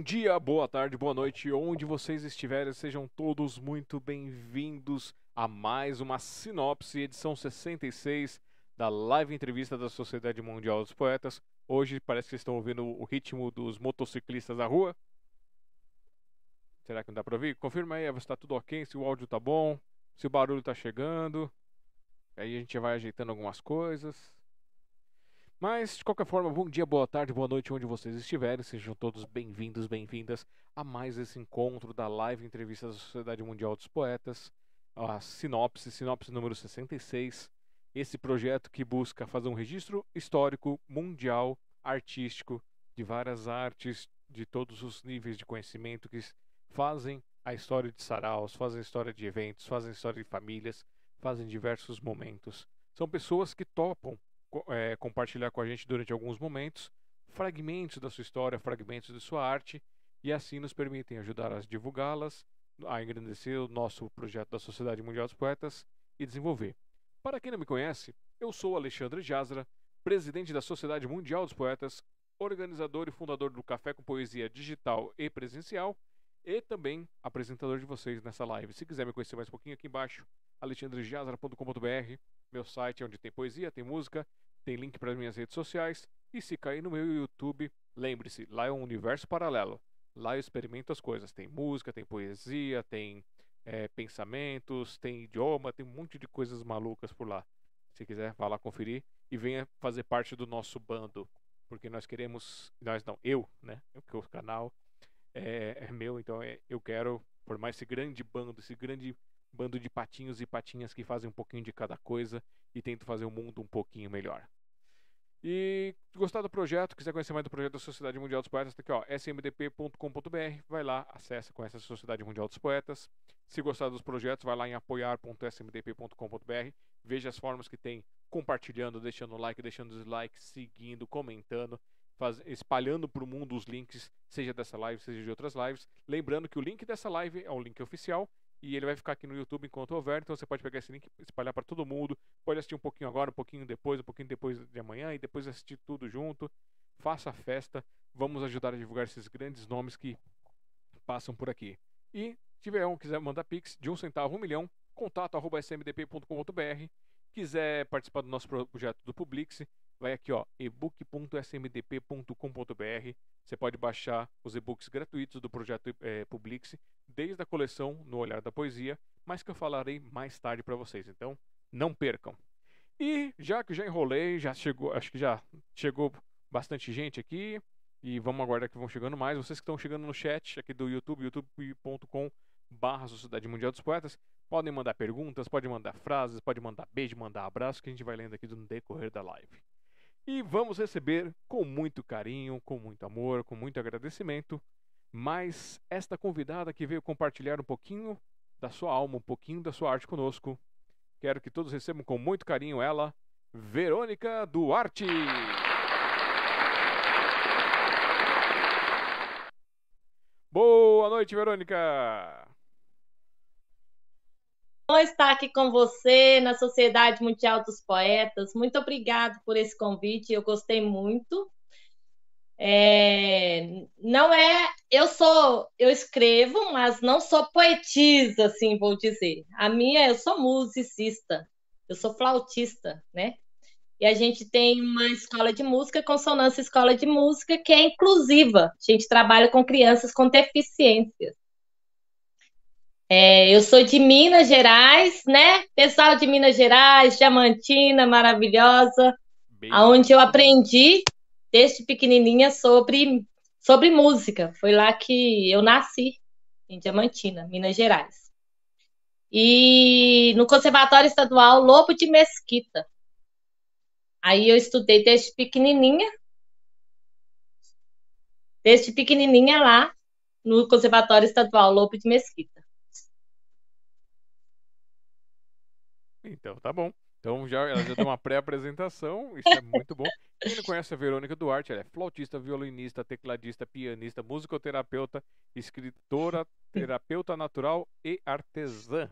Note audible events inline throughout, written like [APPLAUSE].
Bom dia, boa tarde, boa noite, onde vocês estiverem, sejam todos muito bem-vindos a mais uma Sinopse, edição 66 da live entrevista da Sociedade Mundial dos Poetas. Hoje parece que estão ouvindo o ritmo dos motociclistas da rua. Será que não dá pra ouvir? Confirma aí se está tudo ok, se o áudio tá bom, se o barulho tá chegando. Aí a gente vai ajeitando algumas coisas. Mas, de qualquer forma, bom dia, boa tarde, boa noite, onde vocês estiverem. Sejam todos bem-vindos, bem-vindas a mais esse encontro da live entrevista da Sociedade Mundial dos Poetas, a Sinopse, Sinopse número 66. Esse projeto que busca fazer um registro histórico, mundial, artístico, de várias artes, de todos os níveis de conhecimento que fazem a história de saraus, fazem a história de eventos, fazem a história de famílias, fazem diversos momentos. São pessoas que topam é, compartilhar com a gente durante alguns momentos fragmentos da sua história, fragmentos de sua arte e assim nos permitem ajudar a divulgá-las, a engrandecer o nosso projeto da Sociedade Mundial dos Poetas e desenvolver. Para quem não me conhece, eu sou Alexandre Jazra, presidente da Sociedade Mundial dos Poetas, organizador e fundador do Café com Poesia Digital e Presencial e também apresentador de vocês nessa live. Se quiser me conhecer mais um pouquinho aqui embaixo, alexandrejazara.com.br, meu site é onde tem poesia, tem música, tem link para as minhas redes sociais. E se cair no meu YouTube, lembre-se, lá é um universo paralelo. Lá eu experimento as coisas. Tem música, tem poesia, tem é, pensamentos, tem idioma, tem um monte de coisas malucas por lá. Se quiser, vá lá conferir e venha fazer parte do nosso bando. Porque nós queremos, nós não, eu, né? Porque o canal é, é meu, então é, eu quero formar esse grande bando, esse grande bando de patinhos e patinhas que fazem um pouquinho de cada coisa e tentam fazer o mundo um pouquinho melhor. E gostar do projeto, quiser conhecer mais do projeto da Sociedade Mundial dos Poetas, tá aqui ó, smdp.com.br, vai lá, acessa, conhece a Sociedade Mundial dos Poetas. Se gostar dos projetos, vai lá em apoiar.smdp.com.br, veja as formas que tem compartilhando, deixando like, deixando dislike, seguindo, comentando, faz, espalhando para o mundo os links, seja dessa live, seja de outras lives. Lembrando que o link dessa live é um link oficial e ele vai ficar aqui no YouTube enquanto houver, então você pode pegar esse link espalhar para todo mundo. Pode assistir um pouquinho agora, um pouquinho depois, um pouquinho depois de amanhã e depois assistir tudo junto. Faça a festa, vamos ajudar a divulgar esses grandes nomes que passam por aqui. E se tiver um quiser mandar pix de um centavo, um milhão, contato arroba smdp.com.br. Quiser participar do nosso projeto do Publix, vai aqui ó, ebook.smdp.com.br. Você pode baixar os e-books gratuitos do projeto é, Publix, desde a coleção No Olhar da Poesia, mas que eu falarei mais tarde para vocês. Então, não percam. E já que já enrolei, já chegou, acho que já chegou bastante gente aqui. E vamos aguardar que vão chegando mais. Vocês que estão chegando no chat aqui do YouTube, youtube.com barra Sociedade Mundial dos Poetas, podem mandar perguntas, podem mandar frases, podem mandar beijo, mandar abraço, que a gente vai lendo aqui no decorrer da live. E vamos receber com muito carinho, com muito amor, com muito agradecimento, mais esta convidada que veio compartilhar um pouquinho da sua alma, um pouquinho da sua arte conosco. Quero que todos recebam com muito carinho ela, Verônica Duarte. Boa noite, Verônica! bom estar aqui com você na Sociedade Mundial dos Poetas. Muito obrigado por esse convite, eu gostei muito. É, não é, eu sou, eu escrevo, mas não sou poetisa, assim vou dizer. A minha, eu sou musicista, eu sou flautista, né? E a gente tem uma escola de música, Consonância Escola de Música, que é inclusiva. A gente trabalha com crianças com deficiências. É, eu sou de Minas Gerais, né? Pessoal de Minas Gerais, Diamantina, maravilhosa, Bem aonde eu aprendi desde pequenininha sobre sobre música. Foi lá que eu nasci, em Diamantina, Minas Gerais. E no Conservatório Estadual Lobo de Mesquita. Aí eu estudei desde pequenininha. Desde pequenininha lá no Conservatório Estadual Lobo de Mesquita. Então, tá bom. Então já, ela já deu uma pré-apresentação, isso é muito bom. Quem não conhece a Verônica Duarte, ela é flautista, violinista, tecladista, pianista, musicoterapeuta, escritora, terapeuta natural e artesã.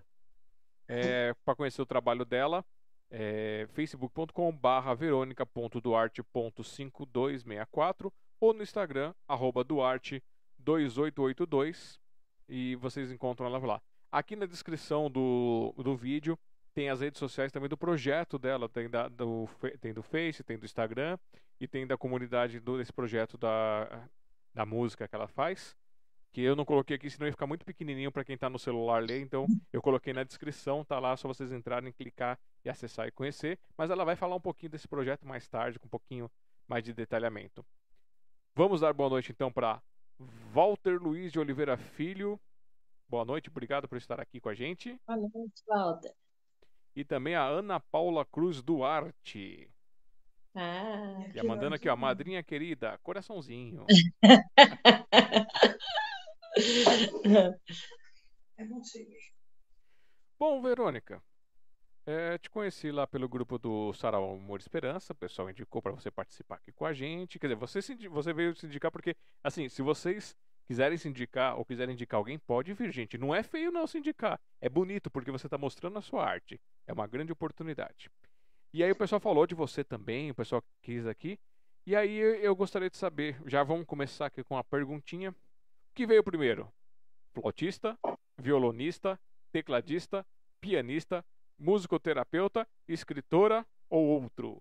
É, Para conhecer o trabalho dela, é facebook.com barra verônica.duarte.5264 ou no Instagram, arroba duarte 2882 e vocês encontram ela lá. Aqui na descrição do, do vídeo tem as redes sociais também do projeto dela, tem, da, do, tem do Face, tem do Instagram e tem da comunidade do, desse projeto da, da música que ela faz. Que eu não coloquei aqui, senão ia ficar muito pequenininho para quem está no celular ler, então eu coloquei na descrição, tá lá, só vocês entrarem, clicar e acessar e conhecer. Mas ela vai falar um pouquinho desse projeto mais tarde, com um pouquinho mais de detalhamento. Vamos dar boa noite então para Walter Luiz de Oliveira Filho. Boa noite, obrigado por estar aqui com a gente. Boa noite, Walter. E também a Ana Paula Cruz Duarte. Ah, e a mandando aqui, ó, madrinha querida, coraçãozinho. Bom, Verônica, é, te conheci lá pelo grupo do Sarau Amor e Esperança, o pessoal indicou para você participar aqui com a gente. Quer dizer, você, se, você veio se indicar porque, assim, se vocês quiserem se indicar ou quiserem indicar alguém, pode vir, gente. Não é feio não se indicar. É bonito porque você está mostrando a sua arte. É uma grande oportunidade. E aí o pessoal falou de você também, o pessoal quis aqui. E aí eu gostaria de saber, já vamos começar aqui com a perguntinha. O que veio primeiro? Flautista, violonista, tecladista, pianista, musicoterapeuta, escritora ou outro?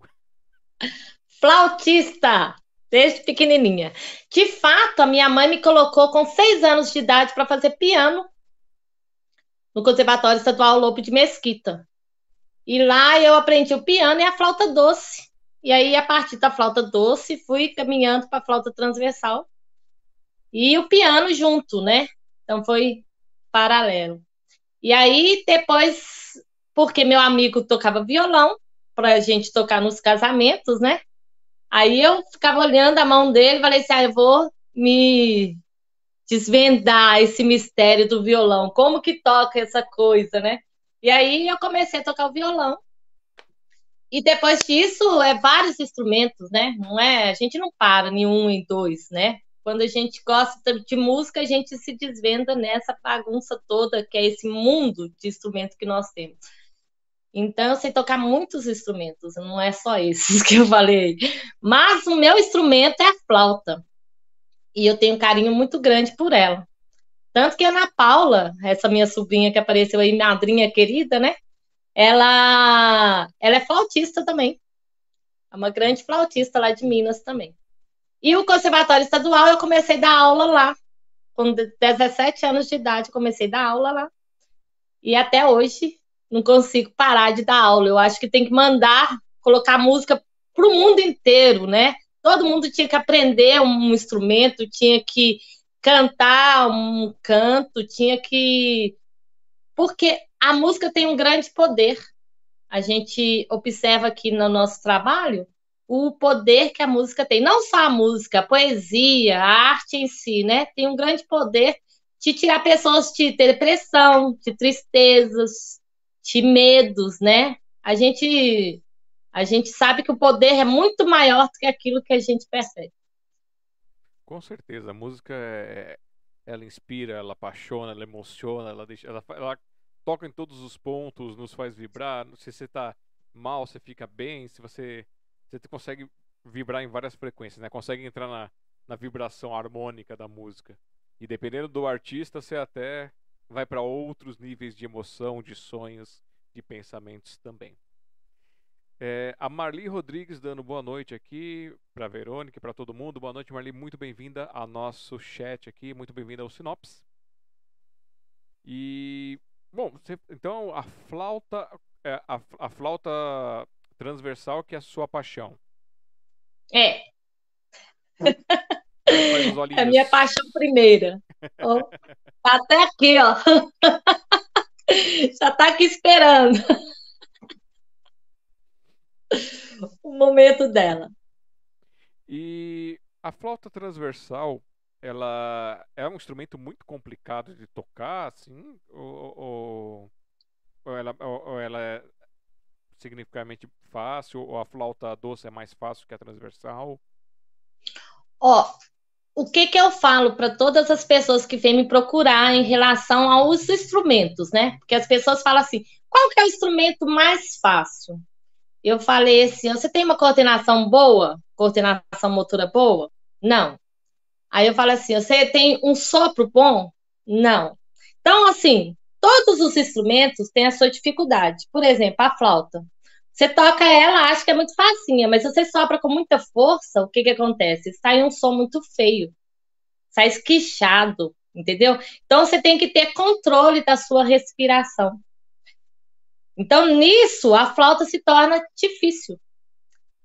Flautista, desde pequenininha. De fato, a minha mãe me colocou com seis anos de idade para fazer piano no Conservatório Estadual Lobo de Mesquita. E lá eu aprendi o piano e a flauta doce. E aí, a partir da flauta doce, fui caminhando para a flauta transversal. E o piano junto, né? Então foi paralelo. E aí, depois porque meu amigo tocava violão para a gente tocar nos casamentos, né? Aí eu ficava olhando a mão dele falei assim: ah, eu vou me desvendar esse mistério do violão, como que toca essa coisa, né? E aí eu comecei a tocar o violão. E depois disso, é vários instrumentos, né? Não é, a gente não para em um e dois, né? Quando a gente gosta de música, a gente se desvenda nessa bagunça toda que é esse mundo de instrumentos que nós temos. Então, eu sei tocar muitos instrumentos, não é só esses [LAUGHS] que eu falei. Mas o meu instrumento é a flauta. E eu tenho um carinho muito grande por ela. Tanto que a Ana Paula, essa minha sobrinha que apareceu aí, madrinha querida, né? Ela, ela é flautista também. É uma grande flautista lá de Minas também. E o Conservatório Estadual, eu comecei a dar aula lá. Com 17 anos de idade, comecei a dar aula lá. E até hoje não consigo parar de dar aula. Eu acho que tem que mandar colocar música para o mundo inteiro, né? Todo mundo tinha que aprender um instrumento, tinha que cantar um canto, tinha que. Porque a música tem um grande poder. A gente observa aqui no nosso trabalho o poder que a música tem. Não só a música, a poesia, a arte em si, né? Tem um grande poder de tirar pessoas de depressão, de tristezas, de medos, né? A gente a gente sabe que o poder é muito maior do que aquilo que a gente percebe. Com certeza, a música é, ela inspira, ela apaixona, ela emociona, ela deixa, ela, ela toca em todos os pontos, nos faz vibrar. Se você está mal, você fica bem. Se você você consegue vibrar em várias frequências, né? Consegue entrar na, na vibração harmônica da música. E dependendo do artista, você até vai para outros níveis de emoção, de sonhos, de pensamentos também. É, a Marli Rodrigues dando boa noite aqui para Verônica, para todo mundo. Boa noite, Marli. Muito bem-vinda ao nosso chat aqui. Muito bem-vinda ao Sinopse. E bom, então a flauta, é, a, a flauta transversal que é a sua paixão. É. [LAUGHS] É a minha paixão primeira. [LAUGHS] Oh, tá até aqui, ó. [LAUGHS] Já tá aqui esperando. [LAUGHS] o momento dela. E a flauta transversal, ela é um instrumento muito complicado de tocar, assim, ou, ou, ou ela, ou, ou ela é significativamente fácil, ou a flauta doce é mais fácil que a transversal? Ó, o que que eu falo para todas as pessoas que vêm me procurar em relação aos instrumentos, né? Porque as pessoas falam assim, qual que é o instrumento mais fácil? Eu falei assim, você tem uma coordenação boa? Coordenação motora boa? Não. Aí eu falo assim: você tem um sopro bom? Não. Então, assim, todos os instrumentos têm a sua dificuldade. Por exemplo, a flauta. Você toca ela, acha que é muito facinha, mas se você sopra com muita força, o que, que acontece? Sai um som muito feio. Sai esquichado, entendeu? Então você tem que ter controle da sua respiração. Então, nisso, a flauta se torna difícil.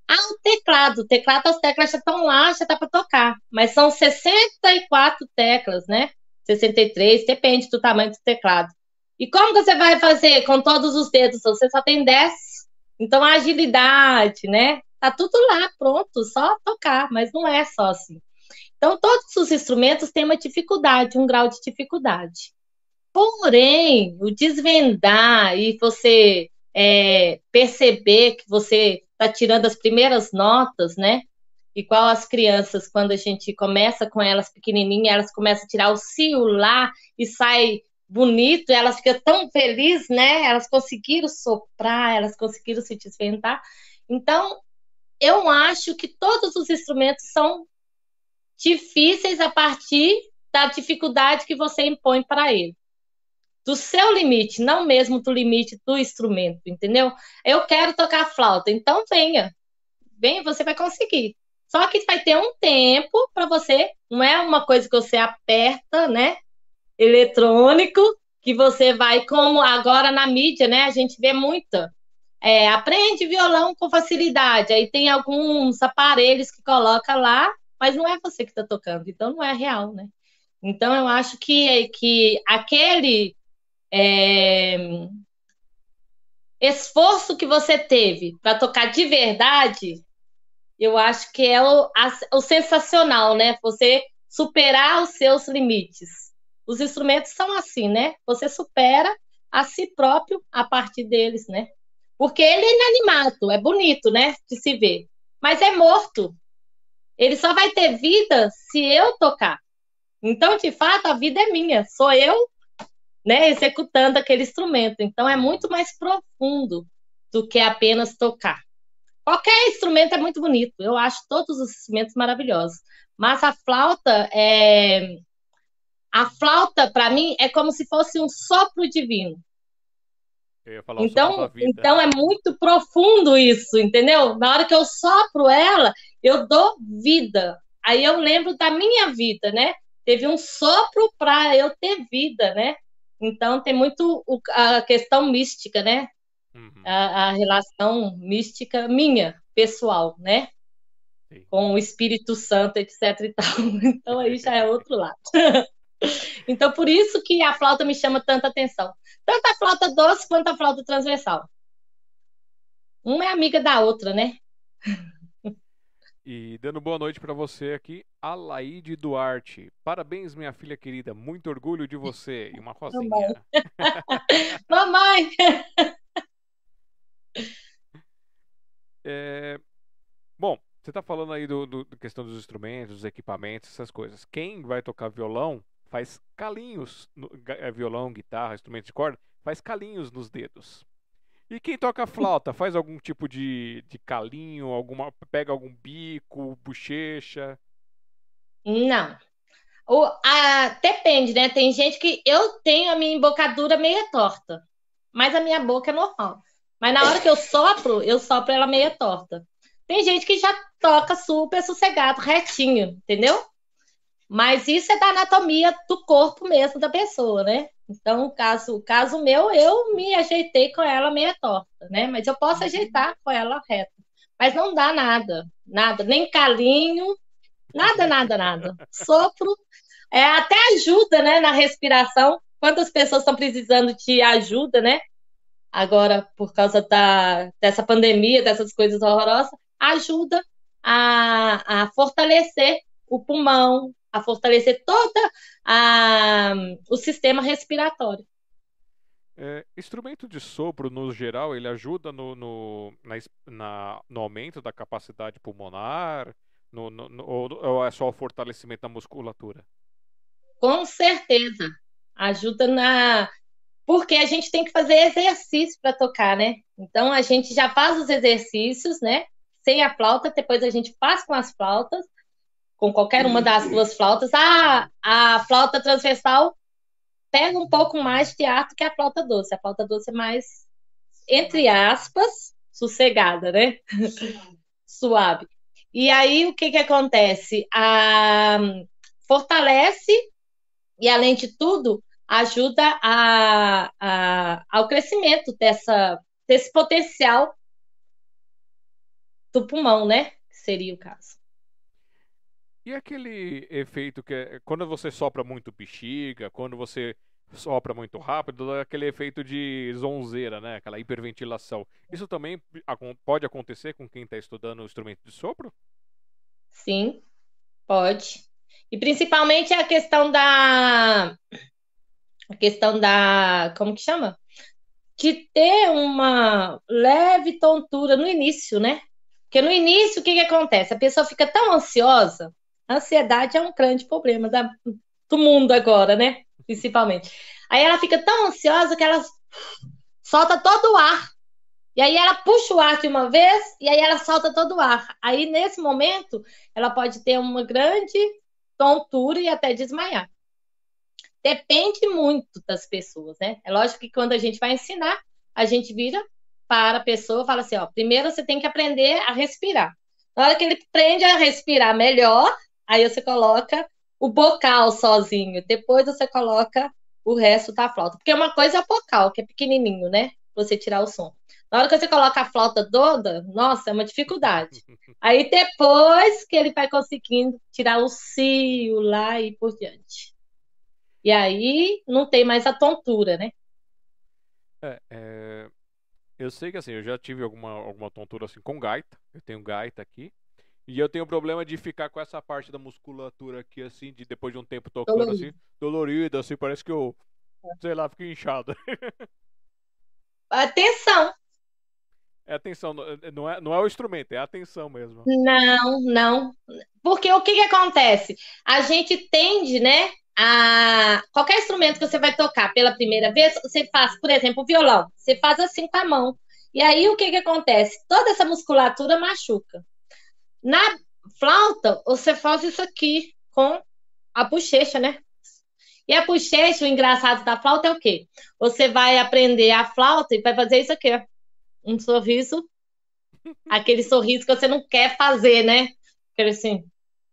Ah, o teclado. O teclado, as teclas já estão lá, já dá para tocar. Mas são 64 teclas, né? 63, depende do tamanho do teclado. E como você vai fazer com todos os dedos? Você só tem 10. Então, a agilidade, né? Tá tudo lá, pronto, só tocar, mas não é só assim. Então, todos os instrumentos têm uma dificuldade, um grau de dificuldade. Porém, o desvendar e você é, perceber que você está tirando as primeiras notas, né? Igual as crianças, quando a gente começa com elas pequenininhas, elas começam a tirar o lá e sai bonito, elas ficam tão felizes, né? Elas conseguiram soprar, elas conseguiram se desvendar. Então, eu acho que todos os instrumentos são difíceis a partir da dificuldade que você impõe para ele do seu limite, não mesmo do limite do instrumento, entendeu? Eu quero tocar flauta, então venha. Venha, você vai conseguir. Só que vai ter um tempo para você, não é uma coisa que você aperta, né? Eletrônico, que você vai, como agora na mídia, né? A gente vê muita. É, aprende violão com facilidade. Aí tem alguns aparelhos que coloca lá, mas não é você que está tocando, então não é real, né? Então eu acho que, que aquele é, esforço que você teve para tocar de verdade, eu acho que é o, a, o sensacional, né? Você superar os seus limites. Os instrumentos são assim, né? Você supera a si próprio a partir deles, né? Porque ele é inanimado, é bonito, né? De se ver. Mas é morto. Ele só vai ter vida se eu tocar. Então, de fato, a vida é minha. Sou eu né, executando aquele instrumento. Então é muito mais profundo do que apenas tocar. Qualquer instrumento é muito bonito, eu acho todos os instrumentos maravilhosos, mas a flauta é a flauta para mim é como se fosse um sopro divino. então, então é muito profundo isso, entendeu? Na hora que eu sopro ela, eu dou vida. Aí eu lembro da minha vida, né? Teve um sopro para eu ter vida, né? Então tem muito a questão mística, né? Uhum. A, a, relação mística minha, pessoal, né? Sim. Com o Espírito Santo, etc e tal. [LAUGHS] Então aí já é outro lado. [LAUGHS] então por isso que a flauta me chama tanta atenção. Tanto a flauta doce quanto a flauta transversal. Uma é amiga da outra, né? E dando boa noite para você aqui, Alaide Duarte. Parabéns, minha filha querida. Muito orgulho de você. E uma rosinha. [LAUGHS] Mamãe! [LAUGHS] é... Bom, você está falando aí do, do, questão dos instrumentos, dos equipamentos, essas coisas. Quem vai tocar violão faz calinhos, no, é, violão, guitarra, instrumento de corda, faz calinhos nos dedos. E quem toca flauta, faz algum tipo de, de calinho, alguma, pega algum bico, bochecha? Não. O, a, depende, né? Tem gente que eu tenho a minha embocadura meia torta, mas a minha boca é normal. Mas na hora que eu sopro, eu sopro ela meia torta. Tem gente que já toca super sossegado, retinho, entendeu? Mas isso é da anatomia do corpo mesmo da pessoa, né? Então, o caso, caso meu, eu me ajeitei com ela meia torta, né? Mas eu posso ajeitar com ela reta. Mas não dá nada, nada, nem calinho, nada, nada, nada. Sopro, é, até ajuda, né, na respiração. Quantas pessoas estão precisando de ajuda, né? Agora, por causa da, dessa pandemia, dessas coisas horrorosas, ajuda a, a fortalecer o pulmão, a fortalecer todo o sistema respiratório. É, instrumento de sopro, no geral, ele ajuda no, no, na, na, no aumento da capacidade pulmonar? No, no, ou, ou é só o fortalecimento da musculatura? Com certeza. Ajuda na. Porque a gente tem que fazer exercício para tocar, né? Então a gente já faz os exercícios, né? Sem a flauta, depois a gente faz com as flautas com qualquer uma das duas flautas. Ah, a flauta transversal pega um pouco mais de teatro que a flauta doce. A flauta doce é mais, entre aspas, sossegada, né? Suave. [LAUGHS] E aí, o que que acontece? A, fortalece e, além de tudo, ajuda a, a, ao crescimento dessa, desse potencial do pulmão, né? Que seria o caso. E aquele efeito que é quando você sopra muito bexiga, quando você sopra muito rápido, aquele efeito de zonzeira, né? Aquela hiperventilação. Isso também pode acontecer com quem está estudando o instrumento de sopro? Sim, pode. E principalmente a questão da a questão da como que chama? De ter uma leve tontura no início, né? Porque no início o que, que acontece? A pessoa fica tão ansiosa ansiedade é um grande problema da, do mundo agora, né? Principalmente. Aí ela fica tão ansiosa que ela solta todo o ar. E aí ela puxa o ar de uma vez e aí ela solta todo o ar. Aí nesse momento ela pode ter uma grande tontura e até desmaiar. Depende muito das pessoas, né? É lógico que quando a gente vai ensinar, a gente vira para a pessoa e fala assim: ó, primeiro você tem que aprender a respirar. Na hora que ele aprende a respirar melhor, Aí você coloca o bocal sozinho. Depois você coloca o resto da flauta. Porque uma coisa é o bocal, que é pequenininho, né? Você tirar o som. Na hora que você coloca a flauta toda, nossa, é uma dificuldade. [LAUGHS] Aí depois que ele vai conseguindo tirar o cio lá e por diante. E aí não tem mais a tontura, né? É, é... Eu sei que assim, eu já tive alguma, alguma tontura assim com gaita. Eu tenho gaita aqui. E eu tenho problema de ficar com essa parte da musculatura aqui, assim, de depois de um tempo tocando dolorido. assim, dolorido, assim, parece que eu, sei lá, fico inchado. [LAUGHS] Atenção! É atenção, não é, não é o instrumento, é a atenção mesmo. Não, não. Porque o que, que acontece? A gente tende, né, a qualquer instrumento que você vai tocar pela primeira vez, você faz, por exemplo, o violão, você faz assim com a mão. E aí o que que acontece? Toda essa musculatura machuca. Na flauta, você faz isso aqui com a bochecha, né? E a bochecha, o engraçado da flauta é o quê? Você vai aprender a flauta e vai fazer isso aqui, ó. Um sorriso. [LAUGHS] Aquele sorriso que você não quer fazer, né? Aquele assim.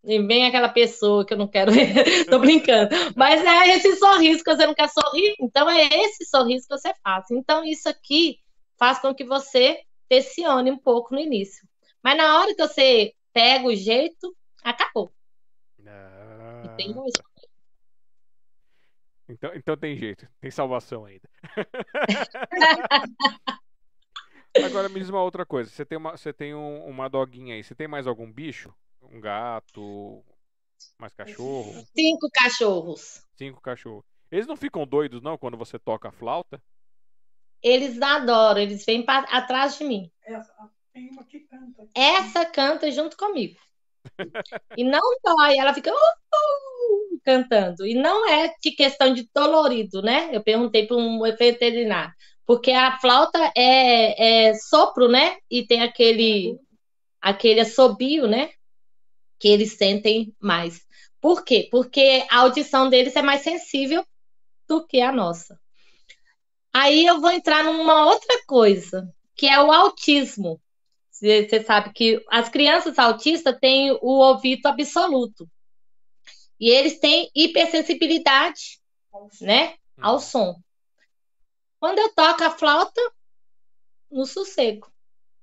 E vem aquela pessoa que eu não quero ver. [LAUGHS] Tô brincando. Mas é esse sorriso que você não quer sorrir. Então é esse sorriso que você faz. Então isso aqui faz com que você pressione um pouco no início. Mas na hora que você pega o jeito, acabou. Ah, tem Então, então tem jeito, tem salvação ainda. [LAUGHS] Agora me diz uma outra coisa. Você tem uma, você tem um, uma doguinha aí. Você tem mais algum bicho? Um gato? Mais cachorro? Cinco cachorros. Cinco cachorros. Eles não ficam doidos, não, quando você toca a flauta? Eles adoram, eles vêm pra, atrás de mim. Tem uma que canta. Essa canta junto comigo. e não dói, ela fica uh, uh, cantando. E não é de questão de dolorido, né? Eu perguntei para um veterinário. Porque a flauta é, é sopro, né? E tem aquele, aquele assobio, né? Que eles sentem mais. Por quê? Porque a audição deles é mais sensível do que a nossa. Aí eu vou entrar numa outra coisa, que é o autismo. Você sabe que as crianças autistas têm o ouvido absoluto. E eles têm hipersensibilidade, né, ao uhum. som. Quando eu toco a flauta, no sossego,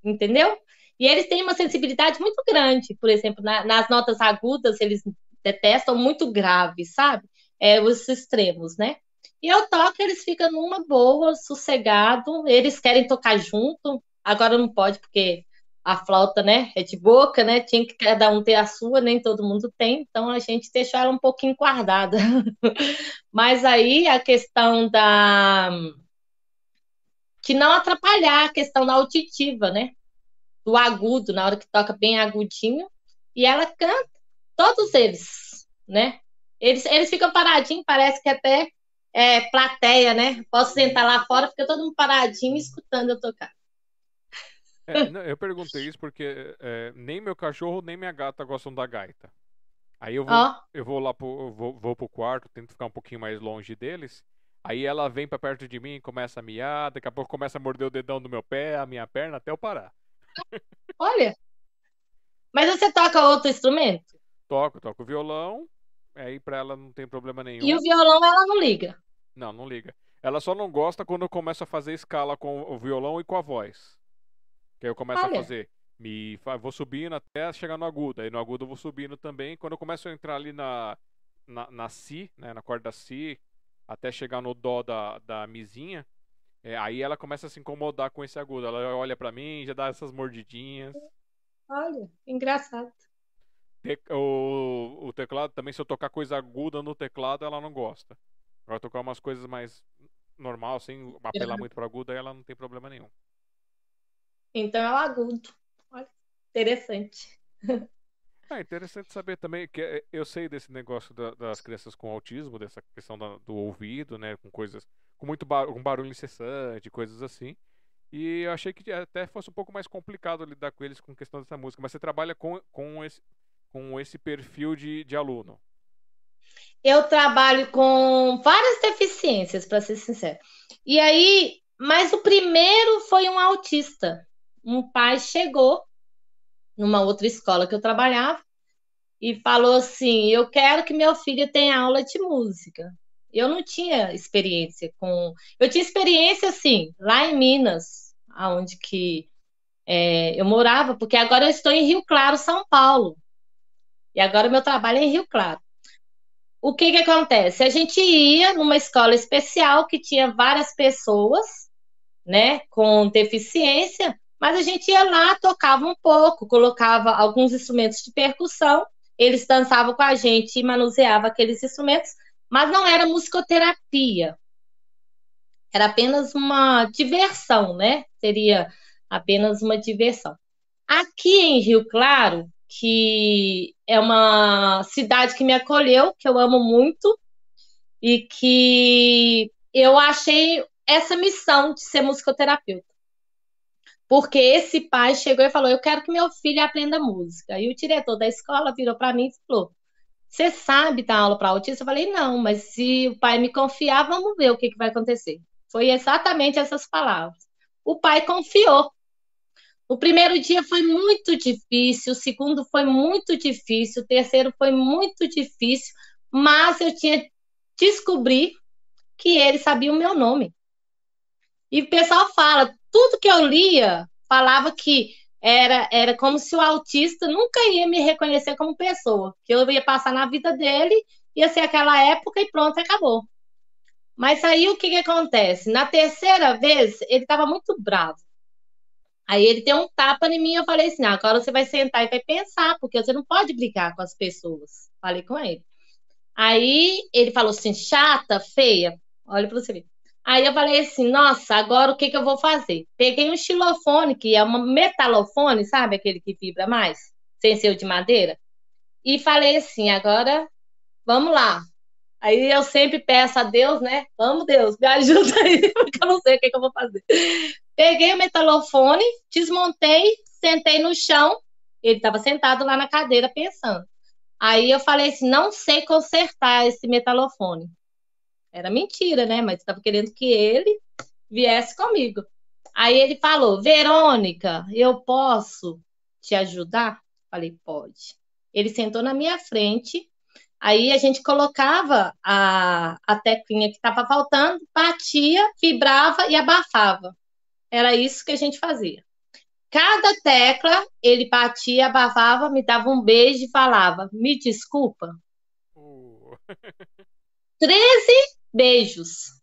entendeu? E eles têm uma sensibilidade muito grande, por exemplo, na, nas notas agudas, eles detestam muito grave, sabe? É, os extremos, né? E eu toco, eles ficam numa boa, sossegado, eles querem tocar junto, agora não pode, porque a flauta, né, é de boca, né, tinha que cada um ter a sua, nem todo mundo tem, então a gente deixou ela um pouquinho guardada. [LAUGHS] Mas aí a questão da de não atrapalhar a questão da auditiva, né, do agudo, na hora que toca bem agudinho, e ela canta, todos eles, né, eles, eles ficam paradinhos, parece que até é plateia, né, posso sentar lá fora, fica todo mundo paradinho escutando eu tocar. É, não, eu perguntei isso porque é, nem meu cachorro nem minha gata gostam da gaita. Aí eu vou, eu vou lá pro, eu vou, vou pro quarto, tento ficar um pouquinho mais longe deles. Aí ela vem pra perto de mim, começa a miar, daqui a pouco começa a morder o dedão do meu pé, a minha perna, até eu parar. [LAUGHS] olha. Mas você toca outro instrumento? Toco, toco violão, aí pra ela não tem problema nenhum. E o violão ela não liga. Não, não liga. Ela só não gosta quando eu começo a fazer escala com o violão e com a voz. Que aí eu começo a Olha. fazer. Me, vou subindo até chegar no agudo. Aí no agudo eu vou subindo também. Quando eu começo a entrar ali na, na, na Si, né, na corda Si, até chegar no Dó da, da Mizinha, é, aí ela começa a se incomodar com esse agudo. Ela olha pra mim, já dá essas mordidinhas. Olha, engraçado. Te- o, o teclado também, se eu tocar coisa aguda no teclado, ela não gosta. Agora tocar umas coisas mais normal, sem apelar muito pra agudo, aí ela não tem problema nenhum. Então é o agudo. Olha, interessante. É interessante saber também que eh, eu sei desse negócio da- das crianças com autismo, dessa questão da- do ouvido, né, com coisas com muito ba- com barulho incessante, coisas assim. E eu achei que até fosse um pouco mais complicado lidar com eles com questão dessa música, mas você trabalha com, com esse com esse perfil de, de aluno. Eu trabalho com várias deficiências, para ser sincero. E aí, mas o primeiro foi um autista. Um pai chegou numa outra escola que eu trabalhava e falou assim: Eu quero que meu filho tenha aula de música. Eu não tinha experiência com. Eu tinha experiência, assim, lá em Minas, aonde que é, eu morava, porque agora eu estou em Rio Claro, São Paulo. E agora meu trabalho é em Rio Claro. O que que acontece? A gente ia numa escola especial que tinha várias pessoas, né, com deficiência, mas a gente ia lá, tocava um pouco, colocava alguns instrumentos de percussão, eles dançavam com a gente e manuseavam aqueles instrumentos, mas não era musicoterapia. Era apenas uma diversão, né? Seria apenas uma diversão. Aqui em Rio Claro, que é uma cidade que me acolheu, que eu amo muito, e que eu achei essa missão de ser musicoterapeuta. Porque esse pai chegou e falou: Eu quero que meu filho aprenda música. E o diretor da escola virou para mim e falou: Você sabe dar aula para autista? Eu falei: Não, mas se o pai me confiar, vamos ver o que, que vai acontecer. Foi exatamente essas palavras. O pai confiou. O primeiro dia foi muito difícil, o segundo foi muito difícil, o terceiro foi muito difícil, mas eu tinha descobri que ele sabia o meu nome. E o pessoal fala, tudo que eu lia falava que era, era como se o autista nunca ia me reconhecer como pessoa, que eu ia passar na vida dele, ia ser aquela época e pronto, acabou. Mas aí o que, que acontece? Na terceira vez, ele estava muito bravo. Aí ele deu um tapa em mim eu falei assim: ah, agora você vai sentar e vai pensar, porque você não pode brigar com as pessoas. Falei com ele. Aí ele falou assim: chata, feia, olha para você ver. Aí eu falei assim: nossa, agora o que, que eu vou fazer? Peguei um xilofone, que é um metalofone, sabe aquele que vibra mais, sem ser o de madeira, e falei assim: agora vamos lá. Aí eu sempre peço a Deus, né? Vamos, Deus, me ajuda aí, [LAUGHS] porque eu não sei o que, que eu vou fazer. Peguei o metalofone, desmontei, sentei no chão. Ele estava sentado lá na cadeira pensando. Aí eu falei assim: não sei consertar esse metalofone. Era mentira, né? Mas estava querendo que ele viesse comigo. Aí ele falou: Verônica, eu posso te ajudar? Falei: pode. Ele sentou na minha frente. Aí a gente colocava a, a teclinha que estava faltando, batia, vibrava e abafava. Era isso que a gente fazia. Cada tecla, ele batia, abafava, me dava um beijo e falava: Me desculpa. Uh, 13 beijos.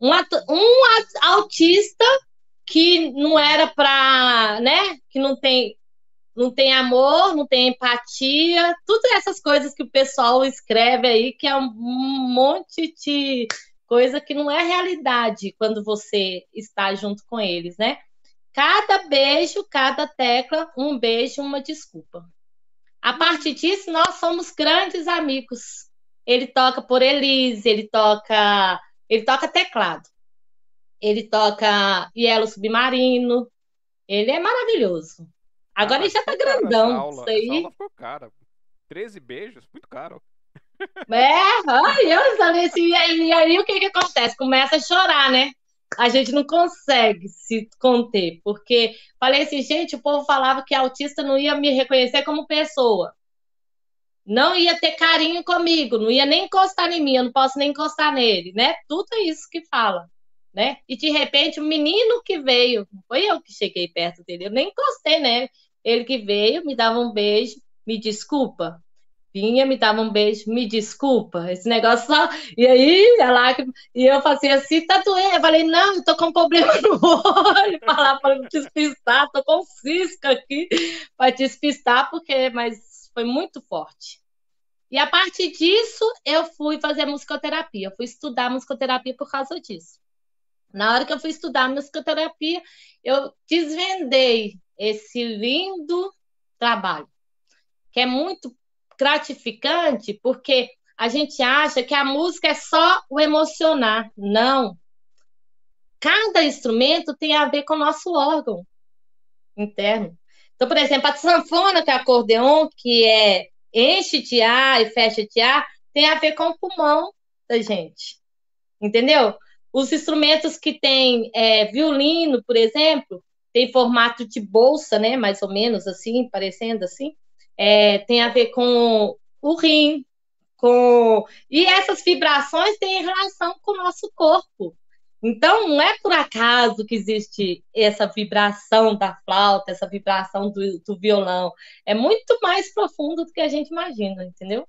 Um, um autista que não era para, né? Que não tem, não tem amor, não tem empatia, tudo essas coisas que o pessoal escreve aí, que é um monte de coisa que não é realidade quando você está junto com eles, né? Cada beijo, cada tecla, um beijo, uma desculpa. A partir disso, nós somos grandes amigos. Ele toca por Elise, ele toca, ele toca teclado. Ele toca Yellow Submarino. Ele é maravilhoso. Agora ah, ele já tá essa grandão. aula, Isso aí. Essa aula ficou cara. 13 beijos? Muito caro. É, ai, eu falei assim, e aí, e aí o que que acontece? Começa a chorar, né? A gente não consegue se conter, porque falei assim, gente, o povo falava que autista não ia me reconhecer como pessoa. Não ia ter carinho comigo, não ia nem encostar em mim, eu não posso nem encostar nele, né? Tudo é isso que fala, né? E de repente o menino que veio, não foi eu que cheguei perto dele, eu nem encostei nele. Ele que veio, me dava um beijo, me desculpa, vinha, me dava um beijo, me desculpa, esse negócio só. E aí, ela, e eu fazia assim, tá doendo. Eu falei, não, eu tô com um problema no [LAUGHS] olho, falar para despistar, tô com cisca aqui para despistar, porque, mas foi muito forte. E a partir disso, eu fui fazer musicoterapia, eu fui estudar musicoterapia por causa disso. Na hora que eu fui estudar musicoterapia, eu desvendei esse lindo trabalho, que é muito gratificante porque a gente acha que a música é só o emocionar. Não. Cada instrumento tem a ver com o nosso órgão interno. Então, por exemplo, a sanfona, que é acordeon, que é enche de ar e fecha de ar, tem a ver com o pulmão da gente. Entendeu? Os instrumentos que tem é, violino, por exemplo, tem formato de bolsa, né? Mais ou menos assim, parecendo assim é, tem a ver com o rim, com e essas vibrações têm relação com o nosso corpo. Então, não é por acaso que existe essa vibração da flauta, essa vibração do, do violão. É muito mais profundo do que a gente imagina, entendeu?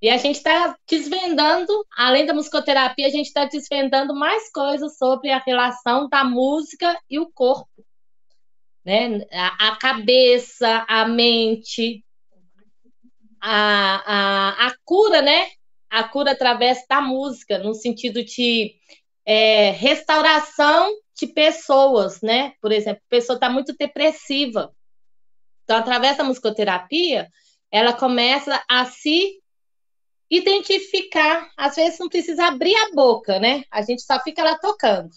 E a gente está desvendando, além da musicoterapia, a gente está desvendando mais coisas sobre a relação da música e o corpo né? A, a cabeça, a mente, a, a, a cura, né? A cura através da música, no sentido de é, restauração de pessoas, né? Por exemplo, a pessoa está muito depressiva. Então, através da musicoterapia, ela começa a se identificar. Às vezes não precisa abrir a boca, né? A gente só fica lá tocando.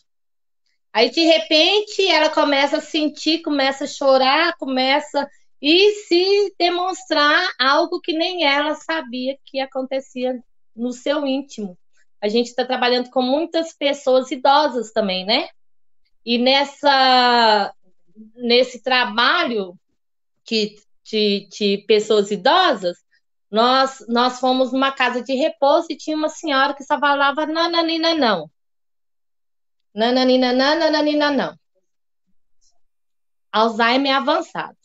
Aí, de repente, ela começa a sentir, começa a chorar, começa e se demonstrar algo que nem ela sabia que acontecia no seu íntimo. A gente está trabalhando com muitas pessoas idosas também, né? E nessa nesse trabalho de, de, de pessoas idosas, nós, nós fomos numa casa de repouso e tinha uma senhora que só falava nananina não. Nananina, nananina, não. Alzheimer avançado.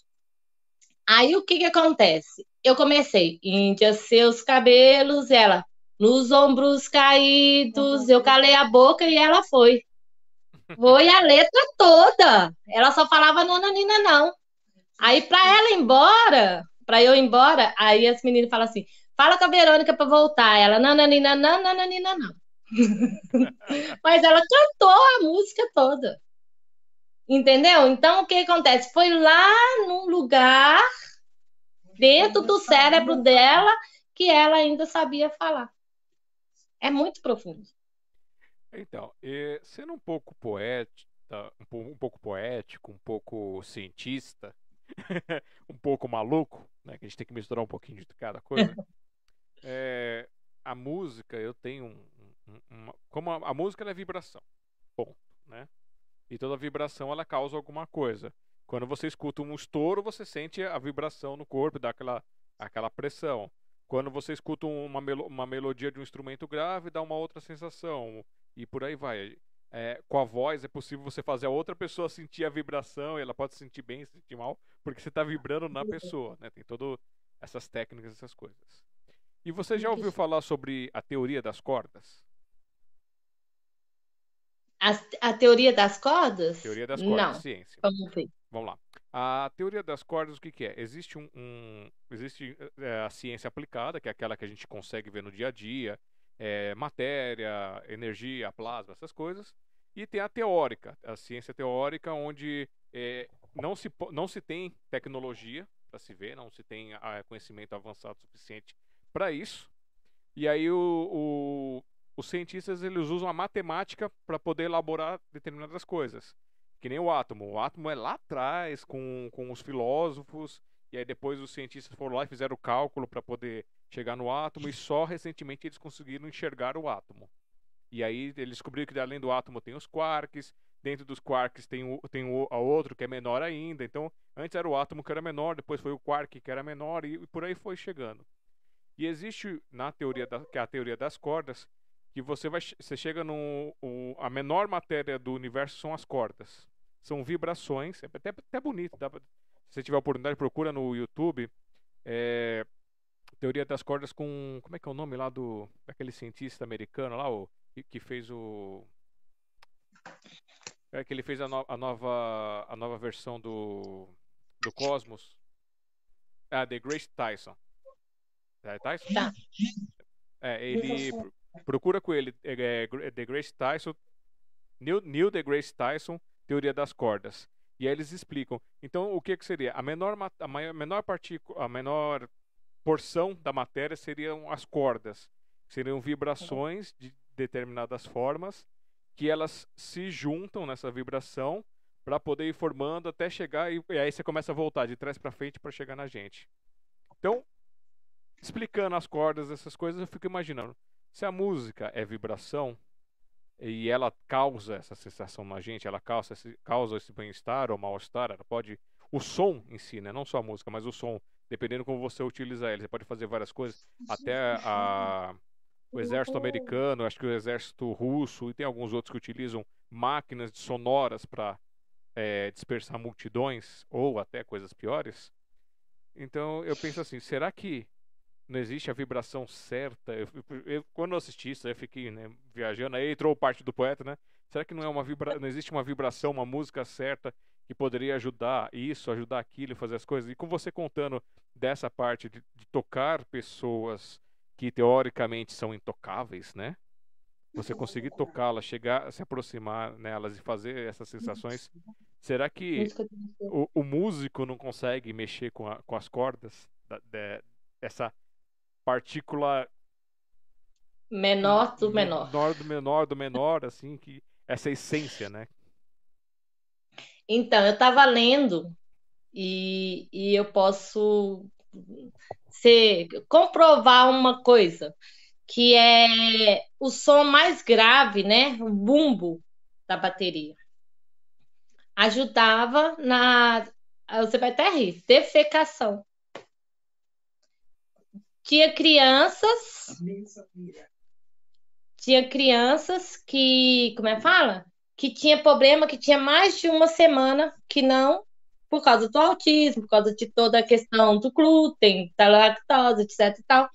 Aí o que que acontece? Eu comecei, Índia, seus cabelos, ela, nos ombros caídos, eu calei a boca e ela foi. Foi a letra toda. Ela só falava nananina, não. Aí, para ela ir embora, para eu ir embora, aí as meninas falam assim: fala com a Verônica para voltar. Ela, nananina, não, nananina, não. [LAUGHS] Mas ela cantou a música toda. Entendeu? Então, o que acontece? Foi lá num lugar dentro do cérebro dela que ela ainda sabia falar. É muito profundo. Então, sendo um pouco poeta, um pouco poético, um pouco cientista, [LAUGHS] um pouco maluco, né, que a gente tem que misturar um pouquinho de cada coisa. [LAUGHS] é, a música, eu tenho um, uma, como a, a música é vibração, ponto, né? E toda vibração ela causa alguma coisa. Quando você escuta um estouro, você sente a vibração no corpo, dá aquela, aquela pressão. Quando você escuta uma, uma melodia de um instrumento grave, dá uma outra sensação. E por aí vai. É, com a voz é possível você fazer a outra pessoa sentir a vibração, e ela pode se sentir bem, se sentir mal, porque você está vibrando na pessoa, né? Tem todas essas técnicas, essas coisas. E você já ouviu falar sobre a teoria das cordas? A, a teoria das cordas? Teoria das cordas, Não. ciência. Vamos ver. Vamos lá. A teoria das cordas, o que, que é? Existe um, um existe é, a ciência aplicada, que é aquela que a gente consegue ver no dia a dia, é, matéria, energia, plasma, essas coisas. E tem a teórica, a ciência teórica, onde é, não, se, não se tem tecnologia para se ver, não se tem a, conhecimento avançado suficiente para isso. E aí o, os cientistas eles usam a matemática para poder elaborar determinadas coisas. Que nem o átomo. O átomo é lá atrás, com, com os filósofos, E aí depois os cientistas foram lá e fizeram o cálculo para poder chegar no átomo e só recentemente eles conseguiram enxergar o átomo. E aí eles descobriram que além do átomo tem os quarks, dentro dos quarks tem o, tem o a outro que é menor ainda. Então, antes era o átomo que era menor, depois foi o quark que era menor e, e por aí foi chegando. E existe na teoria da, que é a teoria das cordas, que você vai você chega no o, a menor matéria do universo são as cordas. São vibrações, é até, até bonito, dá pra, se você tiver oportunidade, procura no YouTube. É, teoria das cordas com. Como é que é o nome lá do. daquele cientista americano lá, o, que, que fez o. É que ele fez a, no, a, nova, a nova versão do, do Cosmos. Ah, The Grace Tyson. É Tyson? Tá. É, ele. Procura com ele. É, é, The Grace Tyson. Neil, Neil The Grace Tyson, Teoria das Cordas. E aí eles explicam. Então, o que, que seria? A menor, a maior, menor partícula, a menor porção da matéria seriam as cordas. Seriam vibrações de determinadas formas que elas se juntam nessa vibração para poder ir formando até chegar e, e, aí você começa a voltar de trás para frente para chegar na gente. Então, explicando as cordas, essas coisas, eu fico imaginando, se a música é vibração, e ela causa essa sensação na gente, ela causa esse, causa esse bem-estar ou mal-estar, ela pode o som em si, né, não só a música, mas o som, dependendo como você utiliza ele, você pode fazer várias coisas, até a o exército americano, acho que o exército russo e tem alguns outros que utilizam máquinas sonoras para é, dispersar multidões ou até coisas piores. Então eu penso assim, será que não existe a vibração certa. Eu, eu, quando eu assisti isso, eu fiquei né, viajando, aí entrou parte do poeta, né? Será que não é uma vibra... não existe uma vibração, uma música certa que poderia ajudar isso, ajudar aquilo, fazer as coisas? E com você contando dessa parte de, de tocar pessoas que teoricamente são intocáveis, né? Você conseguir tocá-las, chegar, se aproximar nelas e fazer essas sensações. Será que o, o músico não consegue mexer com, a, com as cordas da, essa partícula menor do menor. Menor do menor do menor, assim, que essa essência, né? Então, eu estava lendo e, e eu posso ser, comprovar uma coisa, que é o som mais grave, né? O bumbo da bateria. Ajudava na. Você vai até rir, defecação tinha crianças. Tinha crianças que, como é que fala? Que tinha problema, que tinha mais de uma semana que não, por causa do autismo, por causa de toda a questão do glúten, da lactose, etc e tal.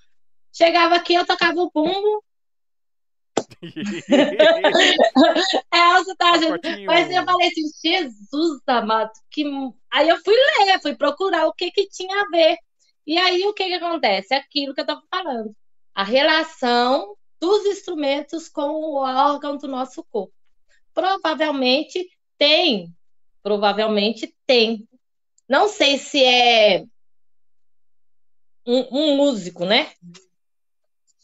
Chegava aqui, eu tocava o bumbo. [LAUGHS] é, você tá, gente. Mas eu falei assim, Jesus amado, que. Aí eu fui ler, fui procurar o que que tinha a ver. E aí o que, que acontece? Aquilo que eu estava falando. A relação dos instrumentos com o órgão do nosso corpo. Provavelmente tem, provavelmente tem. Não sei se é um, um músico, né?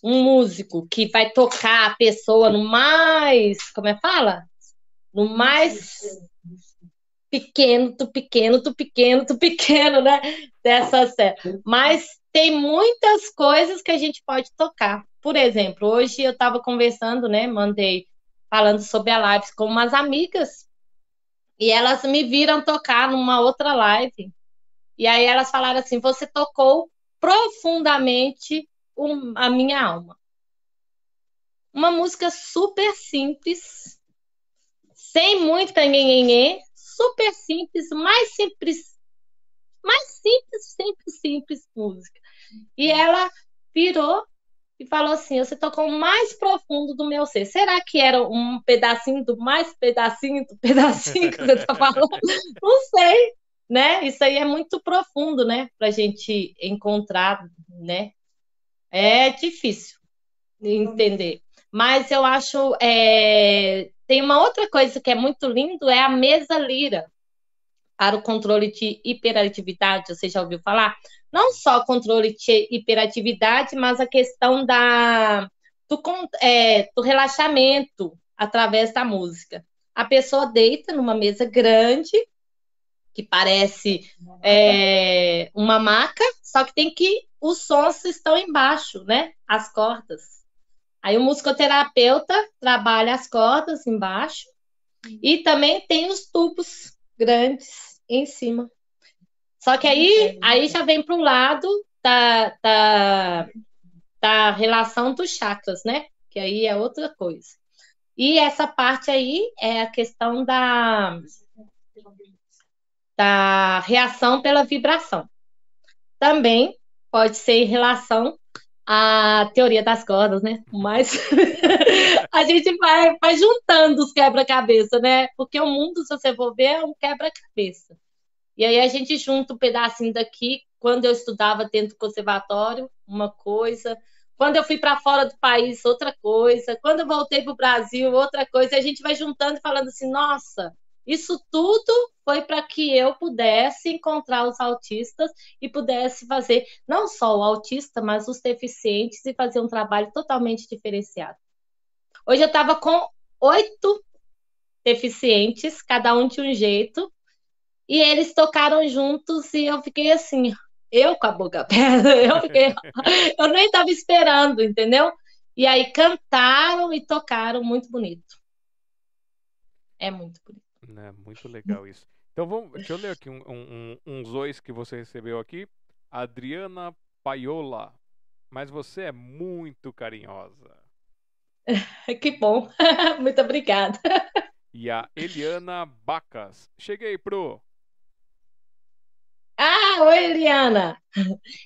Um músico que vai tocar a pessoa no mais, como é que fala? No mais pequeno, tu pequeno, tu pequeno, tu pequeno, né? Dessa série. Mas tem muitas coisas que a gente pode tocar. Por exemplo, hoje eu estava conversando, né? Mandei falando sobre a live com umas amigas e elas me viram tocar numa outra live. E aí elas falaram assim: você tocou profundamente um, a minha alma. Uma música super simples, sem muito canhenhenhê, super simples, mais simples, mais simples, simples, simples música. E ela virou e falou assim: Você tocou o mais profundo do meu ser. Será que era um pedacinho do mais pedacinho do pedacinho que você está falando? [LAUGHS] Não sei, né? Isso aí é muito profundo, né? Para a gente encontrar, né? É difícil entender. Mas eu acho é, tem uma outra coisa que é muito lindo, é a mesa lira para o controle de hiperatividade, você já ouviu falar? Não só controle de hiperatividade, mas a questão da, do, é, do relaxamento através da música. A pessoa deita numa mesa grande que parece é, uma maca, só que tem que os sons estão embaixo, né? As cordas. Aí o musicoterapeuta trabalha as cordas embaixo e também tem os tubos grandes em cima. Só que aí, aí já vem para o lado da, da, da relação dos chakras, né? Que aí é outra coisa. E essa parte aí é a questão da, da reação pela vibração. Também pode ser em relação à teoria das cordas, né? Mas [LAUGHS] a gente vai, vai juntando os quebra-cabeça, né? Porque o mundo, se você for ver, é um quebra-cabeça. E aí a gente junta um pedacinho daqui. Quando eu estudava dentro do conservatório, uma coisa. Quando eu fui para fora do país, outra coisa. Quando eu voltei para o Brasil, outra coisa. E a gente vai juntando e falando assim: nossa, isso tudo foi para que eu pudesse encontrar os autistas e pudesse fazer não só o autista, mas os deficientes e fazer um trabalho totalmente diferenciado. Hoje eu estava com oito deficientes, cada um de um jeito, e eles tocaram juntos e eu fiquei assim, eu com a boca [LAUGHS] aberta, eu fiquei, eu nem estava esperando, entendeu? E aí cantaram e tocaram muito bonito. É muito bonito. Né? Muito legal isso. Então vamos, deixa eu ler aqui um, um, uns dois que você recebeu aqui. Adriana Paiola. Mas você é muito carinhosa. [LAUGHS] que bom. [LAUGHS] muito obrigada. E a Eliana Bacas. Cheguei pro. Ah, oi, Eliana.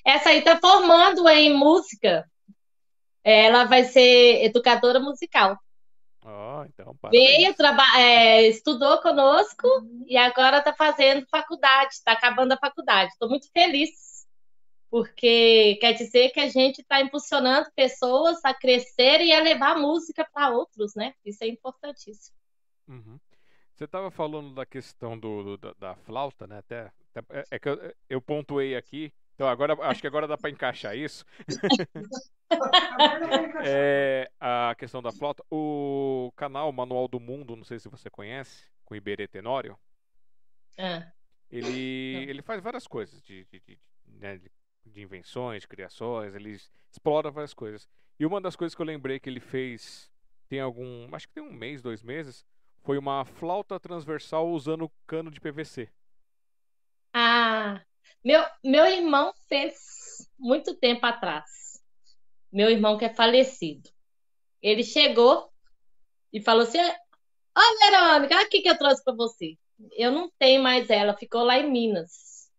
Essa aí tá formando em música. Ela vai ser educadora musical. Oh, então, Veio, é, estudou conosco e agora está fazendo faculdade, está acabando a faculdade. Estou muito feliz, porque quer dizer que a gente está impulsionando pessoas a crescerem e a levar música para outros, né? Isso é importantíssimo. Uhum. Você estava falando da questão do, do da, da, flauta, né? Até, até, é, é que eu, eu pontuei aqui então agora acho que agora dá para encaixar isso. [LAUGHS] é, a questão da flauta. O canal Manual do Mundo, não sei se você conhece, com Iberê Tenório. É. Ele, ele faz várias coisas de, de, de, né, de invenções, de criações, ele explora várias coisas. E uma das coisas que eu lembrei que ele fez tem algum. Acho que tem um mês, dois meses. Foi uma flauta transversal usando cano de PVC. Ah, meu, meu irmão fez muito tempo atrás. Meu irmão que é falecido. Ele chegou e falou assim: Ó, oh, Verônica, aqui que eu trouxe para você. Eu não tenho mais ela, ficou lá em Minas.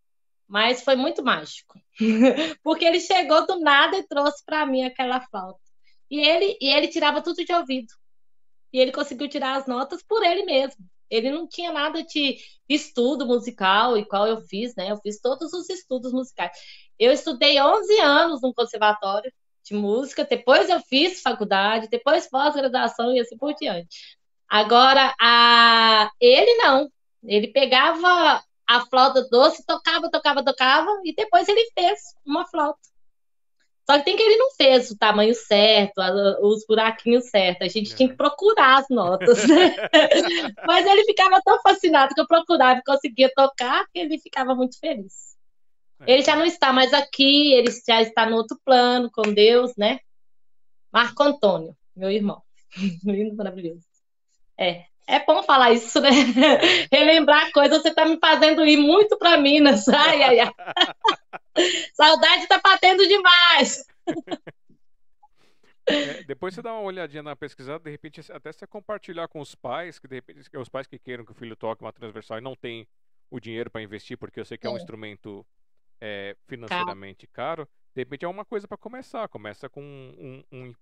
Mas foi muito mágico. [LAUGHS] Porque ele chegou do nada e trouxe para mim aquela flauta. E ele, e ele tirava tudo de ouvido. E ele conseguiu tirar as notas por ele mesmo. Ele não tinha nada de estudo musical, igual eu fiz, né? Eu fiz todos os estudos musicais. Eu estudei 11 anos no conservatório de música, depois eu fiz faculdade, depois pós-graduação e assim por diante. Agora, a... ele não. Ele pegava a flauta doce, tocava, tocava, tocava, e depois ele fez uma flauta. Só que tem que ele não fez o tamanho certo, os buraquinhos certos. A gente tinha que procurar as notas, né? [LAUGHS] Mas ele ficava tão fascinado que eu procurava e conseguia tocar que ele ficava muito feliz. É. Ele já não está mais aqui, ele já está no outro plano com Deus, né? Marco Antônio, meu irmão. [LAUGHS] Lindo, maravilhoso. É, é bom falar isso, né? [LAUGHS] Relembrar coisas, você está me fazendo ir muito para Minas. [LAUGHS] Ai, ai, ai. Saudade está batendo demais. É, depois você dá uma olhadinha na pesquisa, de repente até você compartilhar com os pais, que de repente os pais que queiram que o filho toque uma transversal e não tem o dinheiro para investir, porque eu sei que é, é um instrumento é, financeiramente caro. de repente é uma coisa para começar. Começa com um, um,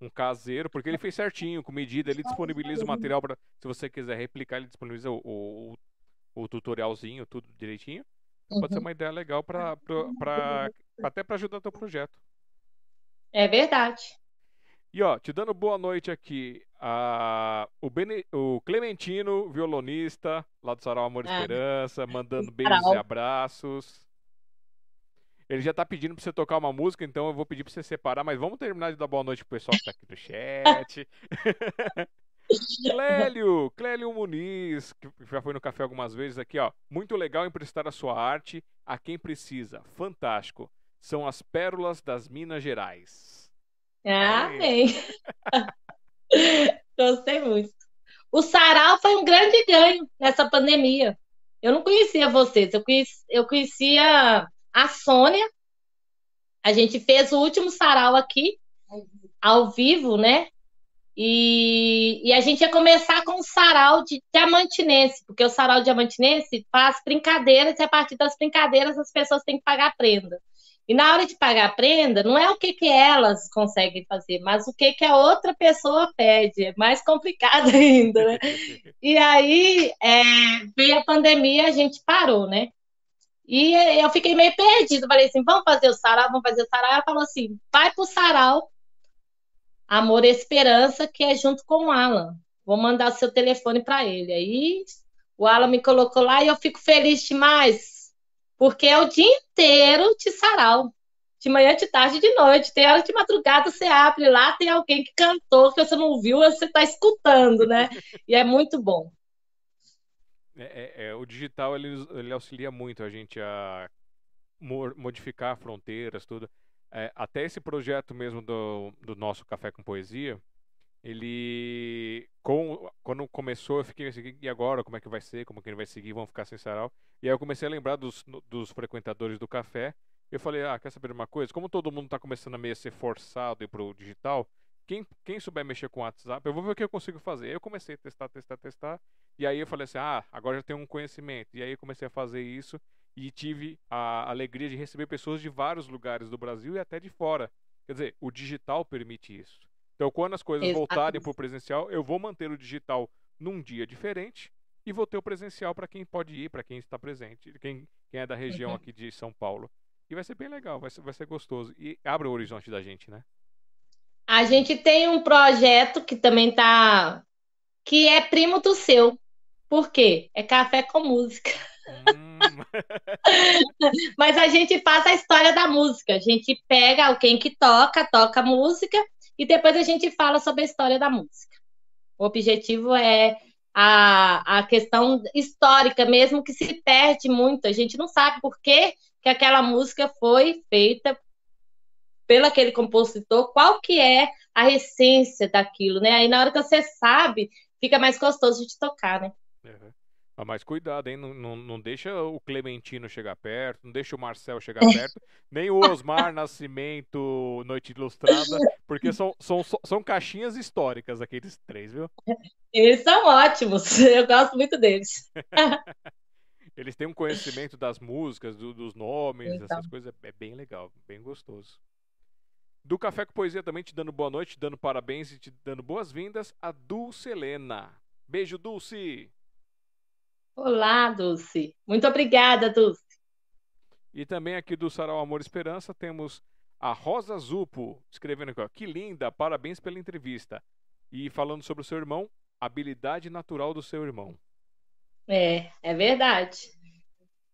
um caseiro, porque ele fez certinho, com medida, ele disponibiliza o material para, se você quiser replicar, ele disponibiliza o, o, o tutorialzinho, tudo direitinho. Uhum. Pode ser uhum. uma ideia legal para até para ajudar o teu projeto. É verdade. E ó, te dando boa noite aqui, a, o, Bene, o Clementino, violonista, lá do Sarau Amor e ah. Esperança, mandando beijos e abraços. Ele já tá pedindo pra você tocar uma música, então eu vou pedir pra você separar, mas vamos terminar de dar boa noite pro pessoal que tá aqui no chat. [LAUGHS] Clélio, Clélio Muniz, que já foi no café algumas vezes aqui, ó. Muito legal emprestar a sua arte a quem precisa. Fantástico. São as pérolas das Minas Gerais. Ah, bem. [LAUGHS] Gostei muito. O sarau foi um grande ganho nessa pandemia. Eu não conhecia vocês, eu conhecia, eu conhecia a Sônia. A gente fez o último sarau aqui, ao vivo, né? E, e, a gente ia começar com o sarau de diamantinense, porque o sarau diamantinense faz brincadeiras e a partir das brincadeiras as pessoas têm que pagar prenda. E na hora de pagar a prenda, não é o que, que elas conseguem fazer, mas o que, que a outra pessoa pede. É mais complicado [LAUGHS] ainda, né? E aí é, veio a pandemia, a gente parou, né? E eu fiquei meio perdido. Falei assim: vamos fazer o sarau, vamos fazer o sarau. Ela falou assim: vai pro sarau, Amor e Esperança, que é junto com o Alan. Vou mandar seu telefone para ele. Aí o Alan me colocou lá e eu fico feliz demais porque é o dia inteiro de sarau. De manhã, de tarde, de noite. Tem hora de madrugada, você abre lá, tem alguém que cantou, que você não viu, você está escutando, né? E é muito bom. É, é, é, o digital ele, ele auxilia muito a gente a modificar fronteiras, tudo. É, até esse projeto mesmo do, do nosso Café com Poesia, ele com, quando começou eu fiquei assim, e agora como é que vai ser? Como que ele vai seguir? Vão ficar sem sarau? E aí eu comecei a lembrar dos, dos frequentadores do café. Eu falei ah quer saber uma coisa? Como todo mundo está começando a meio ser forçado para o digital quem, quem souber mexer com o WhatsApp eu vou ver o que eu consigo fazer aí eu comecei a testar testar testar e aí eu falei assim ah agora já tenho um conhecimento e aí eu comecei a fazer isso e tive a alegria de receber pessoas de vários lugares do Brasil e até de fora quer dizer o digital permite isso então, quando as coisas Exatamente. voltarem para o presencial, eu vou manter o digital num dia diferente e vou ter o presencial para quem pode ir, para quem está presente, quem, quem é da região uhum. aqui de São Paulo. E vai ser bem legal, vai ser, vai ser gostoso. E abre o horizonte da gente, né? A gente tem um projeto que também tá. que é primo do seu. Por quê? É café com música. Hum. [LAUGHS] Mas a gente faz a história da música. A gente pega alguém que toca, toca música, e depois a gente fala sobre a história da música. O objetivo é a, a questão histórica mesmo, que se perde muito. A gente não sabe por que, que aquela música foi feita pelo aquele compositor, qual que é a essência daquilo, né? Aí na hora que você sabe, fica mais gostoso de tocar, né? Uhum. Ah, mas cuidado, hein? Não, não, não deixa o Clementino chegar perto, não deixa o Marcel chegar perto, nem o Osmar Nascimento Noite Ilustrada, porque são, são, são caixinhas históricas aqueles três, viu? Eles são ótimos, [LAUGHS] eu gosto muito deles. [LAUGHS] Eles têm um conhecimento das músicas, do, dos nomes, então. essas coisas, é bem legal, bem gostoso. Do Café com Poesia também te dando boa noite, te dando parabéns e te dando boas-vindas, a Dulce Helena. Beijo, Dulce! Olá, Dulce. Muito obrigada, Dulce. E também aqui do Sarau Amor e Esperança temos a Rosa Zupo, escrevendo aqui, ó, que linda, parabéns pela entrevista. E falando sobre o seu irmão, habilidade natural do seu irmão. É, é verdade.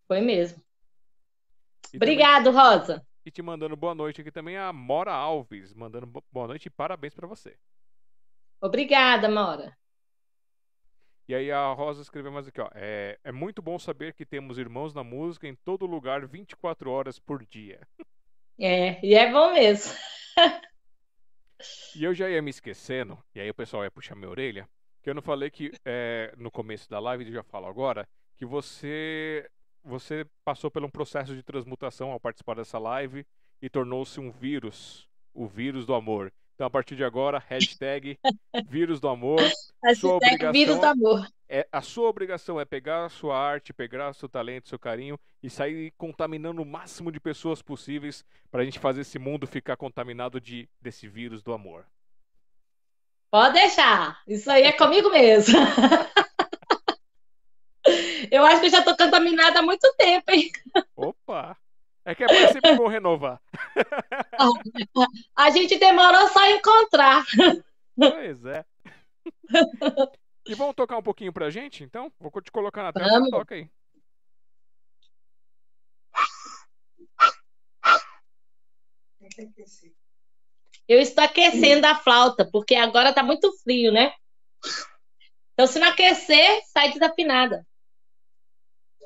Foi mesmo. E Obrigado, também, Rosa. E te mandando boa noite aqui também a Mora Alves, mandando boa noite e parabéns para você. Obrigada, Mora. E aí a Rosa escreveu mais aqui, ó. É, é muito bom saber que temos irmãos na música em todo lugar, 24 horas por dia. [LAUGHS] É, e é bom mesmo. e eu já ia me esquecendo, e aí o pessoal ia puxar minha orelha, que eu não falei que é, no começo da live, e já falo agora, que você você passou por um processo de transmutação ao participar dessa live e tornou-se um vírus, o vírus do amor. Então, a partir de agora, hashtag [LAUGHS] vírus do amor. sua obrigação vírus do amor. É, a sua obrigação é pegar a sua arte, pegar o seu talento, seu carinho e sair contaminando o máximo de pessoas possíveis para a gente fazer esse mundo ficar contaminado de, desse vírus do amor. Pode deixar. Isso aí é comigo mesmo. [LAUGHS] Eu acho que eu já estou contaminada há muito tempo, hein? Opa! É que é pra sempre vou renovar. [LAUGHS] A gente demorou só a encontrar. Pois é. E vamos tocar um pouquinho pra gente, então? Vou te colocar na tela, vamos. toca aí. Eu estou aquecendo a flauta, porque agora tá muito frio, né? Então, se não aquecer, sai desafinada.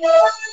É...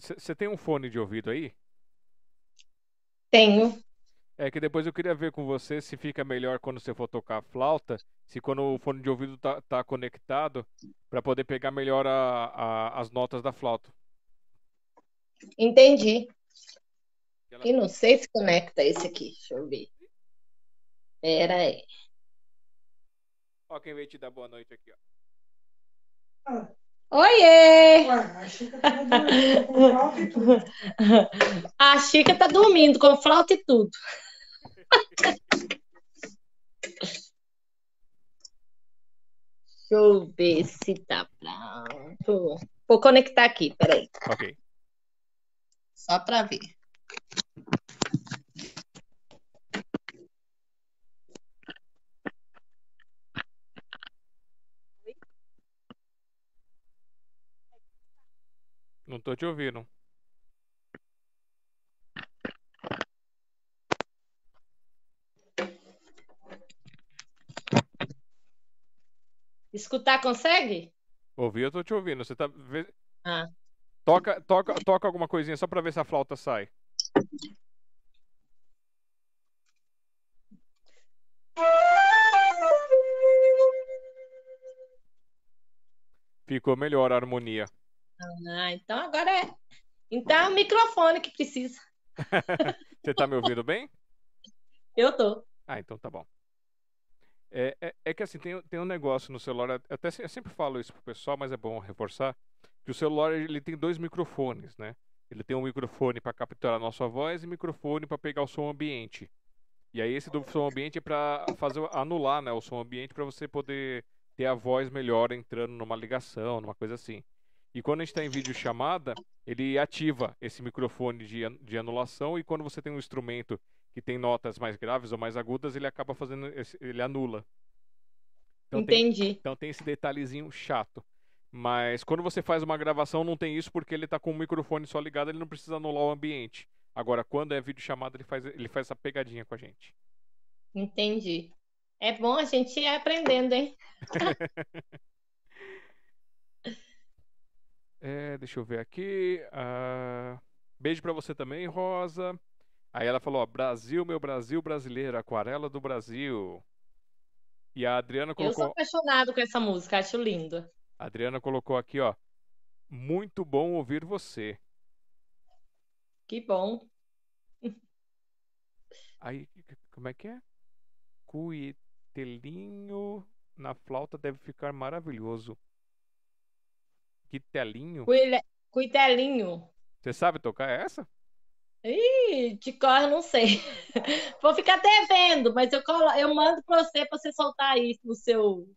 Você tem um fone de ouvido aí? Tenho. É que depois eu queria ver com você se fica melhor quando você for tocar a flauta, se quando o fone de ouvido tá, tá conectado, para poder pegar melhor a, a, as notas da flauta. Entendi. E não sei se conecta esse aqui. Deixa eu ver. Pera aí. Ó, quem veio te dar boa noite aqui, ó. Ah, Oiê! ué, a Chica tá dormindo com flauta e tudo. [LAUGHS] A Chica tá dormindo com flauta e tudo. [LAUGHS] Deixa eu ver se tá pronto. Vou conectar aqui, peraí. Ok. Só pra ver. Não tô te ouvindo. Escutar consegue? Ouvir, eu tô te ouvindo. Você tá. Ah. Toca, toca, toca alguma coisinha só pra ver se a flauta sai. Ficou melhor a harmonia. Ah, então agora é. Então é o microfone que precisa. [LAUGHS] Você tá me ouvindo bem? Eu tô. Ah, então tá bom. É, é, é que assim, tem, tem um negócio no celular, até eu sempre falo isso pro pessoal, mas é bom reforçar, que o celular ele tem dois microfones, né? Ele tem um microfone para capturar a nossa voz e microfone para pegar o som ambiente. E aí esse do som ambiente é para fazer anular, né, o som ambiente para você poder ter a voz melhor entrando numa ligação, numa coisa assim. E quando a gente está em vídeo chamada, ele ativa esse microfone de, de anulação e quando você tem um instrumento que tem notas mais graves ou mais agudas, ele acaba fazendo, esse- ele anula. Então tem, Entendi. então tem esse detalhezinho chato. Mas quando você faz uma gravação, não tem isso porque ele está com o microfone só ligado, ele não precisa anular o ambiente. Agora, quando é vídeo chamada, ele faz, ele faz essa pegadinha com a gente. Entendi. É bom a gente ir aprendendo, hein? [LAUGHS] É, deixa eu ver aqui. ah, beijo pra você também, Rosa. Aí ela falou: ó, Brasil, meu Brasil brasileiro, aquarela do Brasil. E a Adriana Eu sou colocou, apaixonada com essa música, acho linda. a Adriana colocou aqui, ó. Muito bom ouvir você. Que bom. Aí, como é que é? Cuitelinho na flauta deve ficar maravilhoso. Quitelinho? Cuile- Cuitelinho. Você sabe tocar essa? Ih, de cor eu não sei. [LAUGHS] Vou ficar devendo, mas eu, colo... eu mando pra você pra você soltar aí no seu,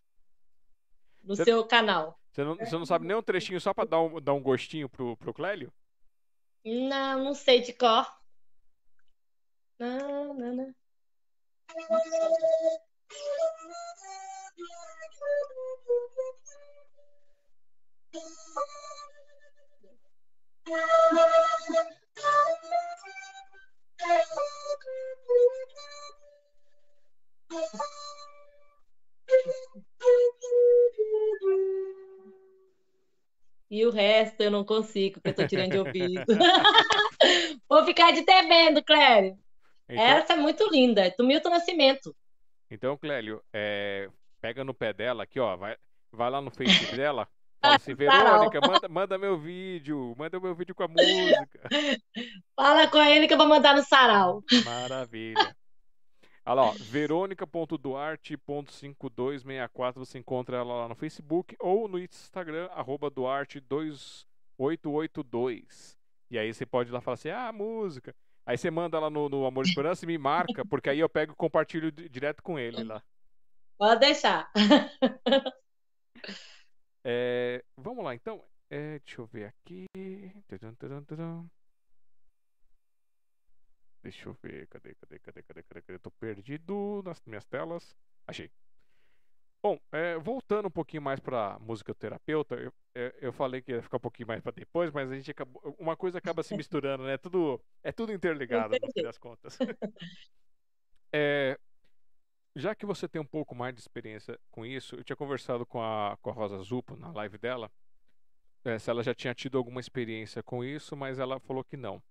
no Você- seu canal. Você não, você não sabe nem um trechinho só pra dar um, dar um gostinho pro, pro Clélio? Não, não sei de cor. Não, não, não. E o resto eu não consigo, porque eu tô tirando de ouvido. [LAUGHS] Vou ficar de devendo, Clério. Então, Essa é muito linda, do Milton Nascimento. então Clélio, é, pega no pé dela aqui, ó. Vai, vai lá no Facebook dela. Fala assim. [LAUGHS] Verônica, manda, manda meu vídeo. Manda meu vídeo com a música. [LAUGHS] Fala com ele que eu vou mandar no sarau. Maravilha. Olha lá, ó, verônica.duarte.5264, você encontra ela lá no Facebook ou no Instagram, arroba duarte2882. E aí você pode ir lá falar assim, ah, música. Aí você manda lá no, no Amor e Esperança e me marca, porque aí eu pego e compartilho di- direto com ele lá. Pode deixar. [LAUGHS] É, vamos lá, então. É, deixa eu ver aqui. Deixa eu ver. Cadê, cadê, cadê, cadê, cadê? cadê? Eu tô perdido nas minhas telas. Achei. Bom, é, voltando um pouquinho mais para musicoterapeuta, eu, é, eu falei que ia ficar um pouquinho mais para depois, mas a gente acabou, uma coisa acaba se misturando, né? Tudo, é tudo interligado no fim das contas. [LAUGHS] É, já que você tem um pouco mais de experiência com isso, eu tinha conversado com a, com a Rosa Zupo na live dela, é, se ela já tinha tido alguma experiência com isso, mas ela falou que não.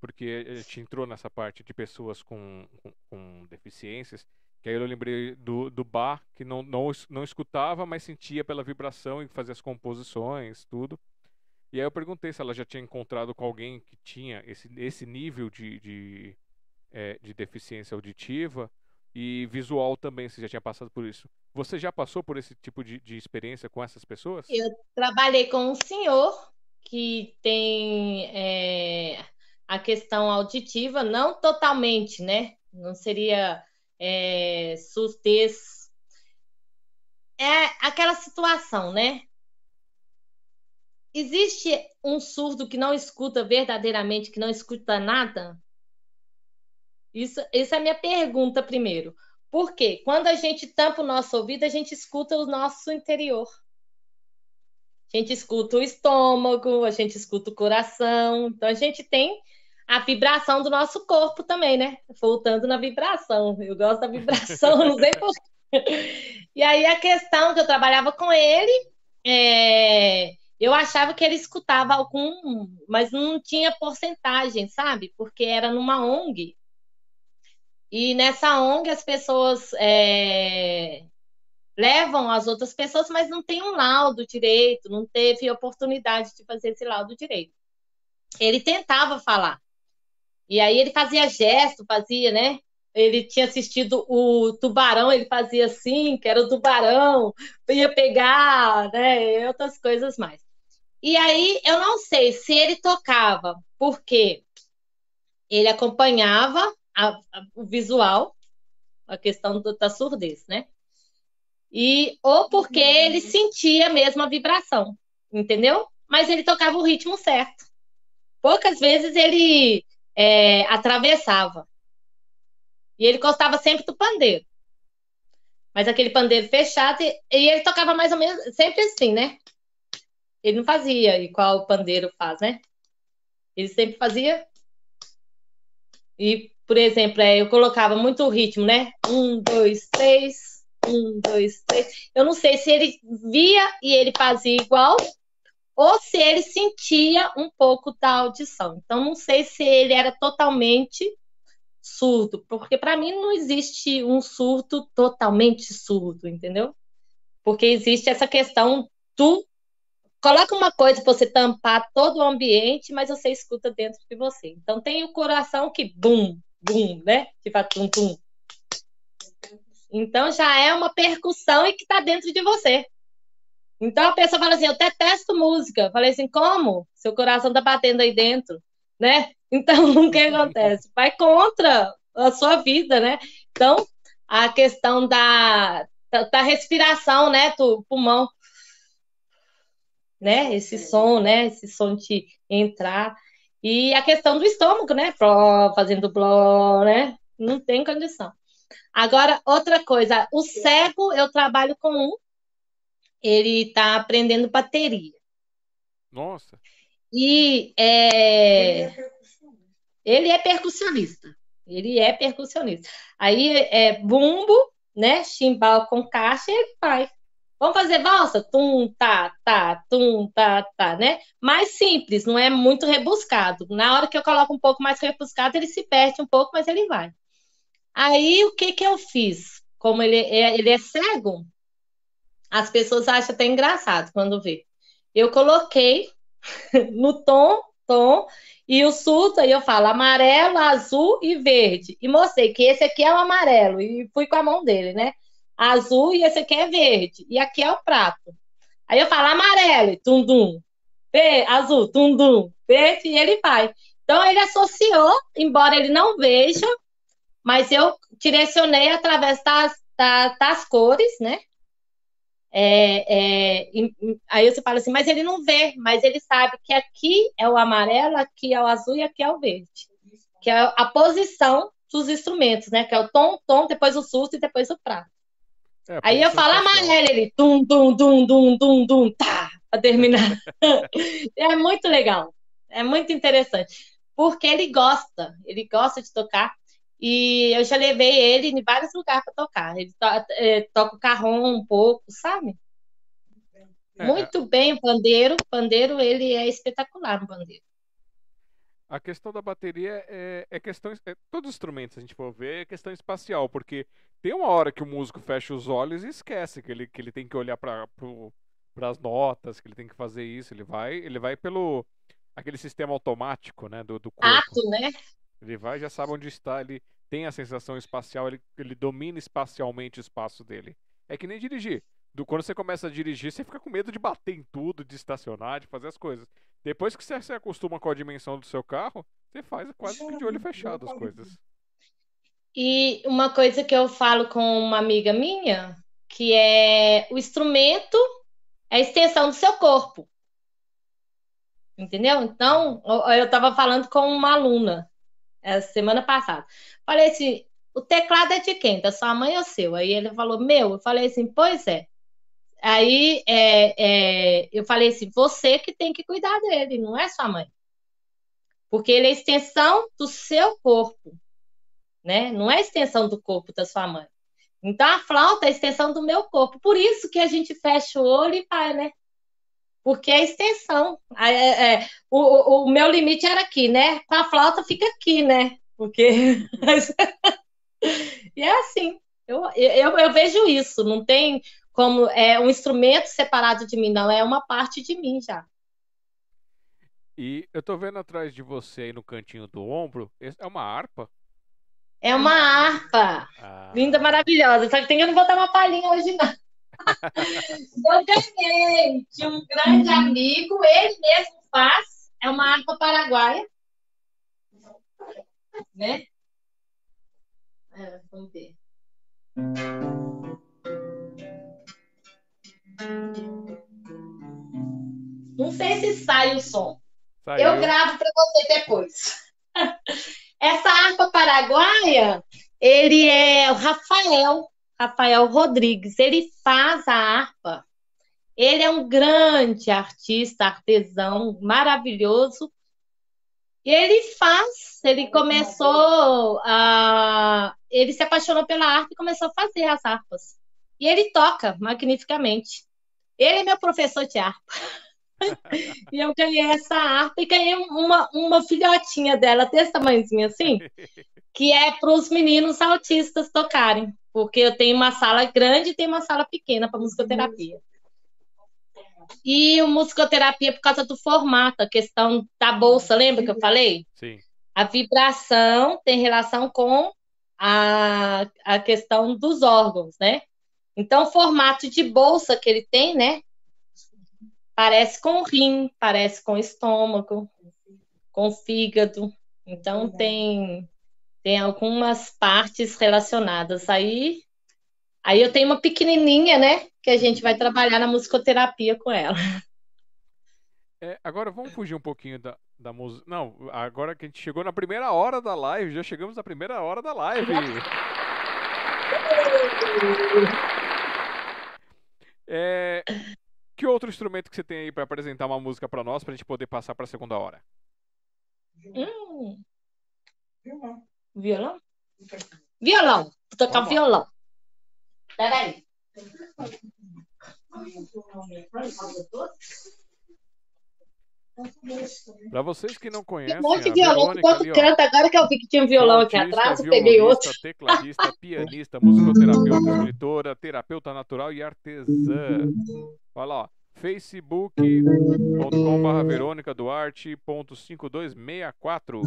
Porque a gente entrou nessa parte de pessoas com, com, com deficiências, que aí eu lembrei do, do bar, que não, não, não escutava, mas sentia pela vibração e fazia as composições, tudo. E aí eu perguntei se ela já tinha encontrado com alguém que tinha esse, esse nível de, de, é, de deficiência auditiva e visual também, se já tinha passado por isso. Você já passou por esse tipo de, de experiência com essas pessoas? Eu trabalhei com um senhor que tem é, a questão auditiva, não totalmente, né? Não seria é, surdez. É aquela situação, né? Existe um surdo que não escuta verdadeiramente, que não escuta nada? Isso, é a minha pergunta primeiro. Por quê? Quando a gente tampa o nosso ouvido, a gente escuta o nosso interior. A gente escuta o estômago, a gente escuta o coração. Então a gente tem a vibração do nosso corpo também, né? Voltando na vibração. Eu gosto da vibração, não sei por. E aí a questão que eu trabalhava com ele, é, eu achava que ele escutava algum, mas não tinha porcentagem, sabe? Porque era numa ONG. E nessa ONG as pessoas é, levam as outras pessoas, mas não tem um laudo direito, não teve oportunidade de fazer esse laudo direito. Ele tentava falar. E aí ele fazia gesto, fazia, né? Ele tinha assistido o tubarão, ele fazia assim, que era o tubarão, ia pegar, né? E outras coisas mais. E aí eu não sei se ele tocava porque ele acompanhava a- a- o visual, a questão do- da surdez, né? E ou porque ele sentia mesmo a vibração, entendeu? Mas ele tocava o ritmo certo. Poucas vezes ele é, atravessava. E ele gostava sempre do pandeiro. Mas aquele pandeiro fechado, e, e ele tocava mais ou menos sempre assim, né? Ele não fazia igual o pandeiro faz, né? Ele sempre fazia. E, por exemplo, é, eu colocava muito ritmo, né? Um, dois, três. Um, dois, três. Eu não sei se ele via e ele fazia igual, ou se ele sentia um pouco da audição. Então, não sei se ele era totalmente surdo, porque para mim não existe um surdo totalmente surdo, entendeu? Porque existe essa questão do coloca uma coisa para você tampar todo o ambiente, mas você escuta dentro de você. Então tem o coração que bum, bum, né? Tipo tum tum. Então já é uma percussão e que está dentro de você. Então a pessoa fala assim: eu detesto música. Eu falei assim: como? Seu coração está batendo aí dentro, né? Então [LAUGHS] o que acontece? Vai contra a sua vida, né? Então a questão da, da, da respiração, né? Do pulmão né? Esse som, né? Esse som de entrar. E a questão do estômago, né? Bló, fazendo bló, né? Não tem condição. Agora, outra coisa, o cego, eu trabalho com um, ele está aprendendo bateria. Nossa. E é... ele é percussionista. Ele é percussionista. Aí é bumbo, né? Chimbal com caixa, ele faz. Vamos fazer valsa? Tum, tá, tá, tum, tá, tá, né? Mais simples, não é muito rebuscado. Na hora que eu coloco um pouco mais rebuscado, ele se perde um pouco, mas ele vai. Aí, o que que eu fiz? Como ele é, ele é cego, as pessoas acham até engraçado quando vê. Eu coloquei [LAUGHS] no tom, tom, e o surto, aí eu falo amarelo, azul e verde. E mostrei que esse aqui é o amarelo, e fui com a mão dele, né? Azul e esse aqui é verde. E aqui é o prato. Aí eu falo amarelo, tundum. Azul, tundum. Verde, e ele vai. Então ele associou, embora ele não veja, mas eu direcionei através das, das, das cores, né? É, é, aí você fala assim, mas ele não vê, mas ele sabe que aqui é o amarelo, aqui é o azul e aqui é o verde. Que é a posição dos instrumentos, né? Que é o tom, tom, depois o susto e depois o prato. É, Aí eu falo amarelo, ele tum, tum, tum, tum, tum, tum, tá, para terminar. [LAUGHS] é muito legal, é muito interessante, porque ele gosta, ele gosta de tocar, e eu já levei ele em vários lugares para tocar. Ele to é, toca o carrom um pouco, sabe? É, muito é. bem o pandeiro, o pandeiro ele é espetacular no pandeiro. A questão da bateria é, é questão. É, todos os instrumentos, a gente for ver, é questão espacial, porque tem uma hora que o músico fecha os olhos e esquece que ele, que ele tem que olhar para as notas, que ele tem que fazer isso. Ele vai, ele vai pelo aquele sistema automático, né, do, do corpo. Ato, né? Ele vai, já sabe onde está, ele tem a sensação espacial, ele, ele domina espacialmente o espaço dele. É que nem dirigir. Do, quando você começa a dirigir, você fica com medo de bater em tudo, de estacionar, de fazer as coisas. Depois que você se acostuma com a dimensão do seu carro, você faz quase que de olho fechado as coisas. E uma coisa que eu falo com uma amiga minha, que é o instrumento é a extensão do seu corpo. Entendeu? Então, eu estava falando com uma aluna essa semana passada. Falei assim: o teclado é de quem? Da sua mãe ou seu? Aí ele falou: meu. Eu falei assim: pois é. Aí é, é, eu falei assim: você que tem que cuidar dele, não é sua mãe. Porque ele é extensão do seu corpo, né? Não é extensão do corpo da sua mãe. Então a flauta é a extensão do meu corpo. Por isso que a gente fecha o olho e vai, né? Porque é extensão. É, é, o, o meu limite era aqui, né? Com a flauta fica aqui, né? Porque. [LAUGHS] [LAUGHS] e é assim. Eu, eu, eu vejo isso. Não tem como é um instrumento separado de mim, não, é uma parte de mim já. E eu tô vendo atrás de você aí no cantinho do ombro, é uma harpa? É uma harpa. Ah. Linda, maravilhosa. Só que tem que eu não vou dar uma palhinha hoje, não. [LAUGHS] eu ganhei de um grande amigo, ele mesmo faz. É uma harpa paraguaia. Né? É, vamos ver. Não sei se sai o som. Saiu. Eu gravo para você depois. [LAUGHS] Essa harpa paraguaia, ele é o Rafael, Rafael Rodrigues. Ele faz a harpa. Ele é um grande artista, artesão, maravilhoso. E ele faz, ele começou a. Ele se apaixonou pela harpa e começou a fazer as harpas. E ele toca magnificamente. Ele é meu professor de harpa. [LAUGHS] e eu ganhei essa harpa e ganhei uma, uma filhotinha dela, desse tamanhozinho assim. que é para os meninos autistas tocarem, porque eu tenho uma sala grande e tenho uma sala pequena para musicoterapia. E o musicoterapia por causa do formato, a questão da bolsa, lembra que eu falei? Sim. A vibração tem relação com a, a questão dos órgãos, né? Então, o formato de bolsa que ele tem, né? Parece com rim, parece com estômago, com fígado. Então, tem, tem algumas partes relacionadas. Aí, aí eu tenho uma pequenininha, né? Que a gente vai trabalhar na musicoterapia com ela. É, agora vamos fugir um pouquinho da, da música. Não, agora que a gente chegou na primeira hora da live, já chegamos na primeira hora da live. [LAUGHS] É, que outro instrumento que você tem aí para apresentar uma música para nós, pra gente poder passar para a segunda hora? Hum, Violão. violão? Violão. Vou tocar Vamos violão. Peraí. Para vocês que não Tem conhecem, um monte de violão Verônica todo ali, ó, canto. Agora que eu vi que tinha um violão aqui atrás, eu peguei outro. tecladista, [LAUGHS] pianista, musicoterapeuta, escritora, terapeuta natural e artesã. Olha lá, facebook.com.br Verônica Duarte.5264.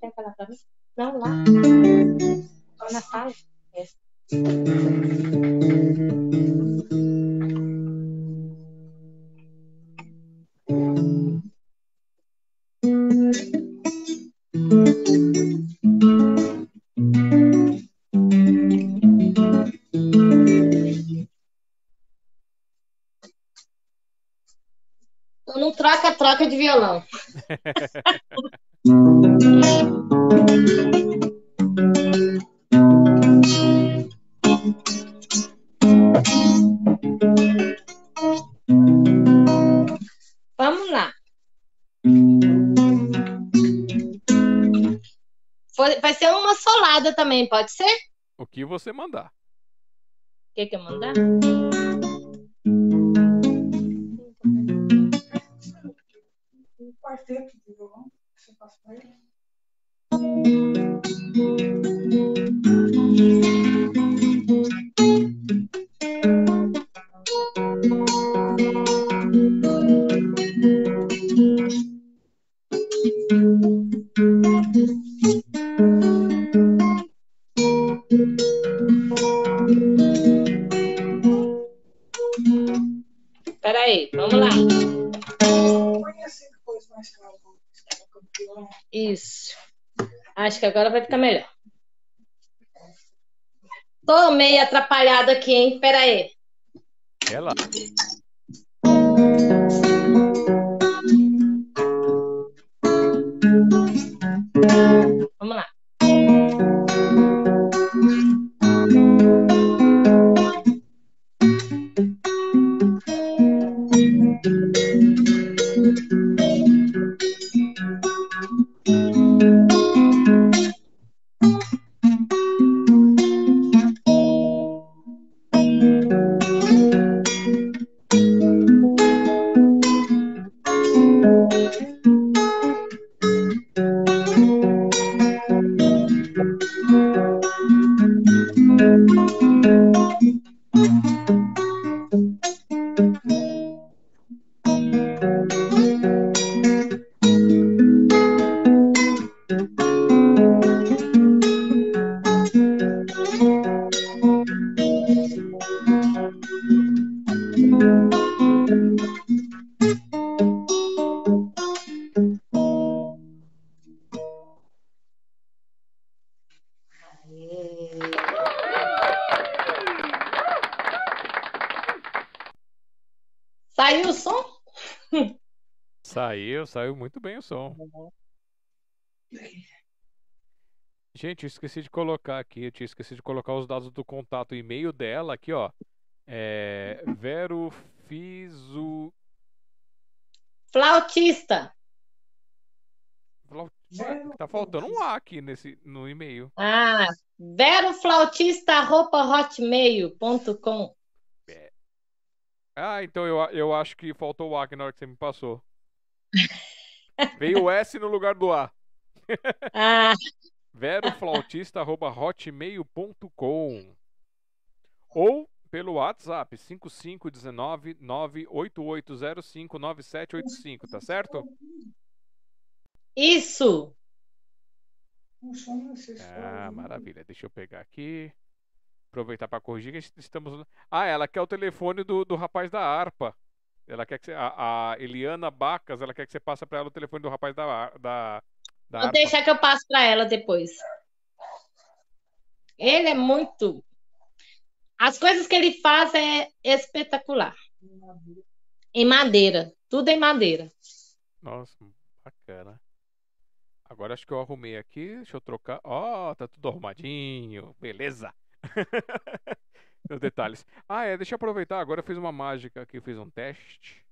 Quer falar pra mim? Não, lá. Lá na sala. É. Troca-troca de violão. Vamos lá. Vai ser uma solada também, pode ser? O O que você mandar. que que eu mandar? Quarteto de violão. Você passa ele. Isso. Acho que agora vai ficar melhor. Tô meio atrapalhada aqui, hein? Peraí. Ela. Saiu, muito bem o som. Gente, eu esqueci de colocar aqui, eu tinha esquecido de colocar os dados do contato e-mail dela aqui, ó. É Vero Fizu. Flautista. Tá faltando um A aqui nesse, no e-mail. Ah, veroflautista.hotmail.com. Ah, então eu, eu acho que faltou o A aqui na hora que você me passou. [LAUGHS] Veio o S no lugar do A. [LAUGHS] Ah, veroflautista.hotmail.com ou pelo WhatsApp 5519-98805-9785, tá certo? isso. Ah, maravilha. Deixa eu pegar aqui. Aproveitar para corrigir que a gente- estamos. Ah, ela quer o telefone do, do rapaz da harpa. Ela quer que você. A, a Eliana Bacas, ela quer que você passe para ela o telefone do rapaz da, da, da Vou deixar que eu passo para ela depois. Ele é muito. As coisas que ele faz é espetacular. Em madeira, tudo em madeira. Nossa, bacana. Agora acho que eu arrumei aqui. Deixa eu trocar. Ó, tá tudo arrumadinho. Beleza. [LAUGHS] Os detalhes. Ah, é, deixa eu aproveitar. Agora eu fiz uma mágica aqui, eu fiz um teste.